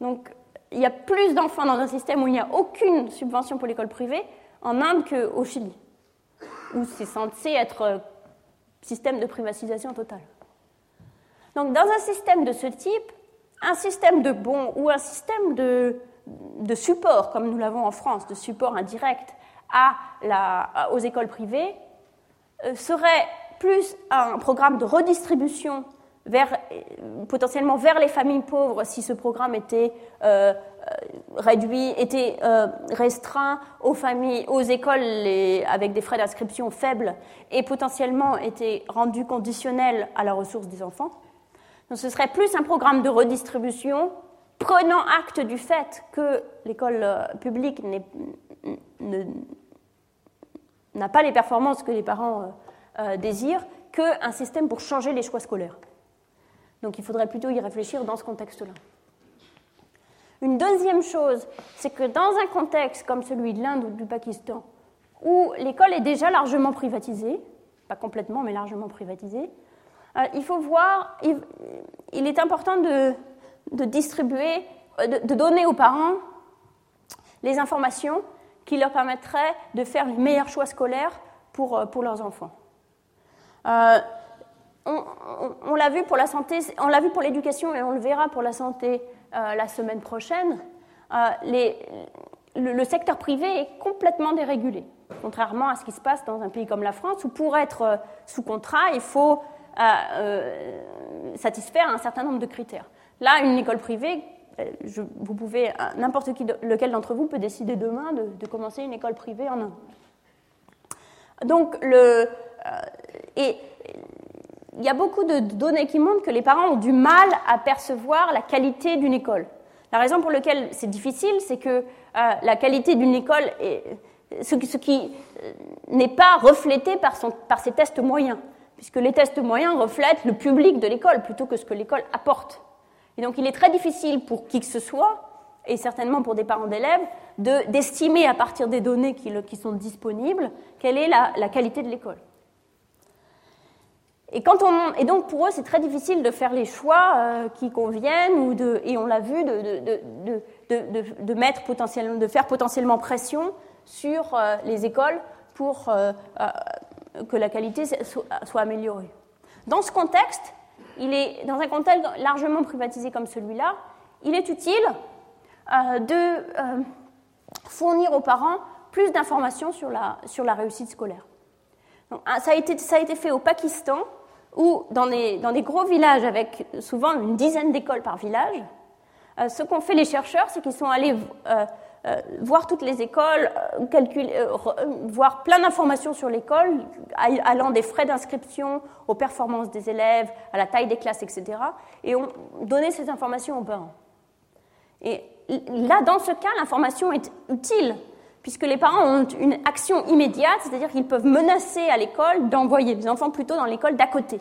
Donc il y a plus d'enfants dans un système où il n'y a aucune subvention pour l'école privée en Inde qu'au Chili, où c'est censé être euh, système de privatisation totale. Donc dans un système de ce type, un système de bons ou un système de, de support, comme nous l'avons en France, de support indirect, aux écoles privées euh, serait plus un programme de redistribution vers, euh, potentiellement vers les familles pauvres si ce programme était euh, réduit, était restreint aux familles, aux écoles avec des frais d'inscription faibles et potentiellement était rendu conditionnel à la ressource des enfants. Donc ce serait plus un programme de redistribution prenant acte du fait que l'école publique ne, n'a pas les performances que les parents euh, euh, désirent, qu'un système pour changer les choix scolaires. Donc il faudrait plutôt y réfléchir dans ce contexte-là. Une deuxième chose, c'est que dans un contexte comme celui de l'Inde ou du Pakistan, où l'école est déjà largement privatisée, pas complètement, mais largement privatisée, euh, il faut voir, il, est important de, distribuer, de, donner aux parents les informations qui leur permettrait de faire les meilleurs choix scolaires pour, euh, pour leurs enfants. Euh, on, l'a vu pour la santé, on l'a vu pour l'éducation et on le verra pour la santé euh, la semaine prochaine. Euh, le, secteur privé est complètement dérégulé, contrairement à ce qui se passe dans un pays comme la France, où pour être sous contrat, il faut satisfaire un certain nombre de critères. Là, une école privée, vous pouvez, n'importe qui, lequel d'entre vous peut décider demain de, commencer une école privée en Inde. Donc, le, et il y a beaucoup de données qui montrent que les parents ont du mal à percevoir la qualité d'une école. La raison pour laquelle c'est difficile, c'est que euh, la qualité d'une école est ce, qui euh, n'est pas reflété par ses tests moyens, puisque les tests moyens reflètent le public de l'école plutôt que ce que l'école apporte. Et donc il est très difficile pour qui que ce soit, et certainement pour des parents d'élèves, d'estimer à partir des données qui, qui, sont disponibles quelle est la qualité de l'école. Et, quand on, et donc pour eux, c'est très difficile de faire les choix euh, qui conviennent, ou de, et on l'a vu, de, de, de, mettre potentiellement, de faire potentiellement pression sur euh, les écoles pour euh, que la qualité soit améliorée. Dans ce contexte, il est, dans un contexte largement privatisé comme celui-là, il est utile de fournir aux parents plus d'informations sur la, sur la réussite scolaire. Donc, ça, a été, ça a été fait au Pakistan ou dans des, dans des gros villages avec souvent une dizaine d'écoles par village, euh, ce qu'ont fait les chercheurs, c'est qu'ils sont allés euh, euh, voir toutes les écoles, calculer, voir plein d'informations sur l'école, allant des frais d'inscription aux performances des élèves, à la taille des classes, etc., et ont donné ces informations aux parents. Et là, dans ce cas, l'information est utile, puisque les parents ont une action immédiate, c'est-à-dire qu'ils peuvent menacer à l'école d'envoyer les enfants plutôt dans l'école d'à côté,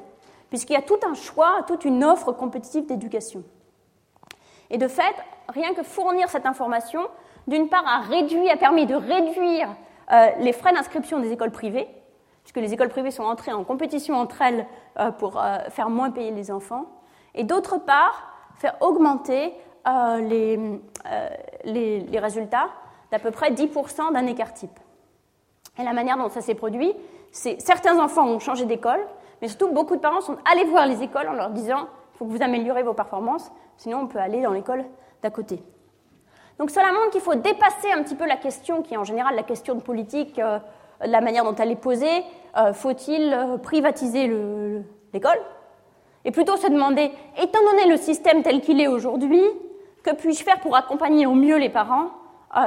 puisqu'il y a tout un choix, toute une offre compétitive d'éducation. Et de fait, rien que fournir cette information, d'une part, a, permis de réduire euh, les frais d'inscription des écoles privées, puisque les écoles privées sont entrées en compétition entre elles euh, pour euh, faire moins payer les enfants, et d'autre part, faire augmenter les, les résultats d'à peu près 10% d'un écart type. Et la manière dont ça s'est produit, c'est certains enfants ont changé d'école, mais surtout beaucoup de parents sont allés voir les écoles en leur disant il faut que vous améliorez vos performances, sinon on peut aller dans l'école d'à côté. Donc cela montre qu'il faut dépasser un petit peu la question qui est en général la question de politique, euh, la manière dont elle est posée. Euh, faut-il euh, privatiser l'école? Et plutôt se demander, étant donné le système tel qu'il est aujourd'hui, que puis-je faire pour accompagner au mieux les parents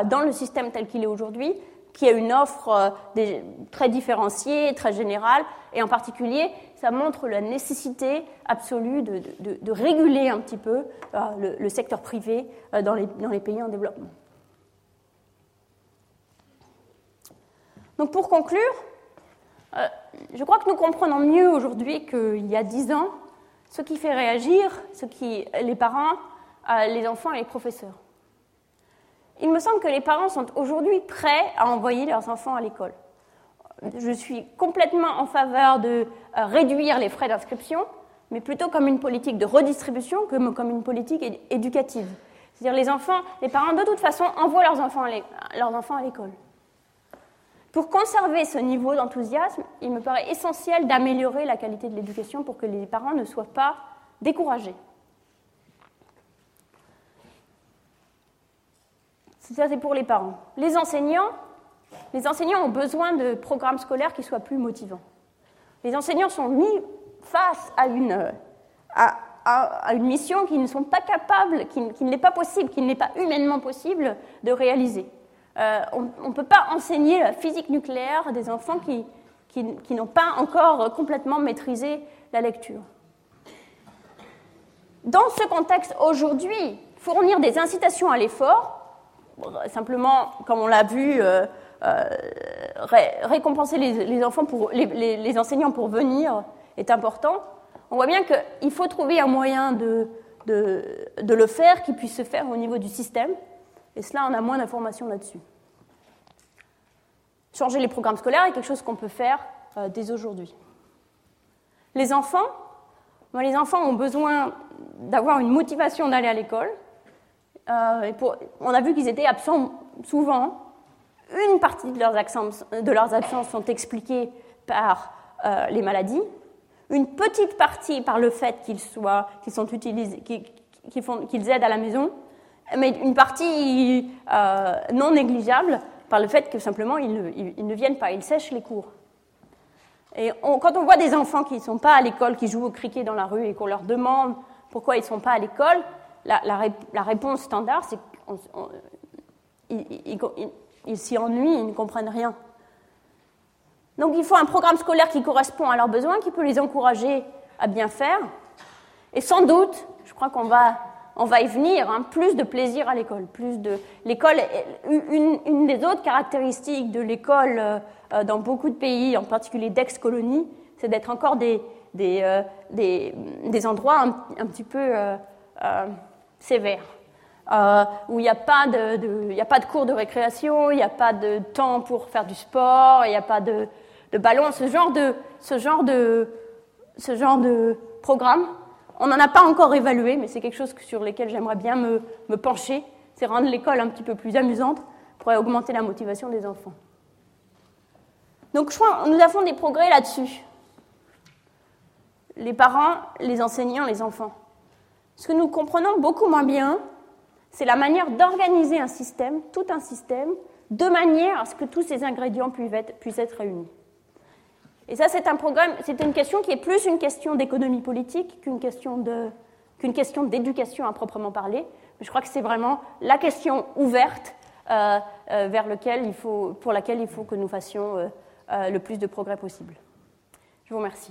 dans le système tel qu'il est aujourd'hui, qui a une offre euh, très différenciée, très générale, et en particulier, ça montre la nécessité absolue de, réguler un petit peu euh, le, secteur privé dans les, dans les pays en développement. Donc pour conclure, je crois que nous comprenons mieux aujourd'hui qu'il y a dix ans ce qui fait réagir les parents, les enfants et les professeurs il me semble que les parents sont aujourd'hui prêts à envoyer leurs enfants à l'école. Je suis complètement en faveur de euh, réduire les frais d'inscription, mais plutôt comme une politique de redistribution que comme une politique éducative. C'est-à-dire les enfants, les parents de toute façon envoient leurs enfants à l'école. Pour conserver ce niveau d'enthousiasme, il me paraît essentiel d'améliorer la qualité de l'éducation pour que les parents ne soient pas découragés. Ça, c'est pour les parents. Les enseignants, les enseignants ont besoin de programmes scolaires qui soient plus motivants. Les enseignants sont mis face à une, à, une mission qu'ils ne sont pas capables, qui, n'est pas possible, qui n'est pas humainement possible de réaliser. Euh, on ne peut pas enseigner la physique nucléaire à des enfants qui, qui n'ont pas encore complètement maîtrisé la lecture. Dans ce contexte, aujourd'hui, fournir des incitations à l'effort, simplement, comme on l'a vu, euh, euh, récompenser les, enfants pour, les, enseignants pour venir est important. On voit bien qu'il faut trouver un moyen de, de, le faire qui puisse se faire au niveau du système. Et cela, on a moins d'informations là-dessus. Changer les programmes scolaires est quelque chose qu'on peut faire euh, dès aujourd'hui. Les enfants, les enfants ont besoin d'avoir une motivation d'aller à l'école. Euh, on a vu qu'ils étaient absents souvent. Une partie de leurs, absences, sont expliquées par euh, les maladies. Une petite partie par le fait qu'ils sont utilisés, qu'ils, font, qu'ils aident à la maison, mais une partie euh, non négligeable par le fait que simplement ils ne, ils ne, viennent pas, ils sèchent les cours. Et quand on voit des enfants qui ne sont pas à l'école, qui jouent au cricket dans la rue et qu'on leur demande pourquoi ils ne sont pas à l'école, la, réponse standard, c'est qu'ils s'y ennuient, ils ne comprennent rien. Donc il faut un programme scolaire qui correspond à leurs besoins, qui peut les encourager à bien faire. Et sans doute, je crois qu'on va, y venir, hein, plus de plaisir à l'école. Plus de l'école. Une, des autres caractéristiques de l'école euh, dans beaucoup de pays, en particulier d'ex-colonies, c'est d'être encore des, euh, endroits un, petit peu euh, sévères. où il n'y a, pas de, de, a pas de cours de récréation, il n'y a pas de temps pour faire du sport, il n'y a pas de, de ballon, ce genre de, ce genre de, ce genre de programme. On n'en a pas encore évalué, mais c'est quelque chose sur lequel j'aimerais bien me, me pencher. C'est rendre l'école un petit peu plus amusante pour augmenter la motivation des enfants. Donc je crois nous avons des progrès là-dessus. Les parents, les enseignants, les enfants. Ce que nous comprenons beaucoup moins bien, c'est la manière d'organiser un système, tout un système, de manière à ce que tous ces ingrédients puissent être, réunis. Et ça, c'est un programme, c'est une question qui est plus une question d'économie politique qu'une question d'éducation à proprement parler. Mais je crois que c'est vraiment la question ouverte euh, euh, vers lequel il faut, pour laquelle il faut que nous fassions euh le plus de progrès possible. Je vous remercie.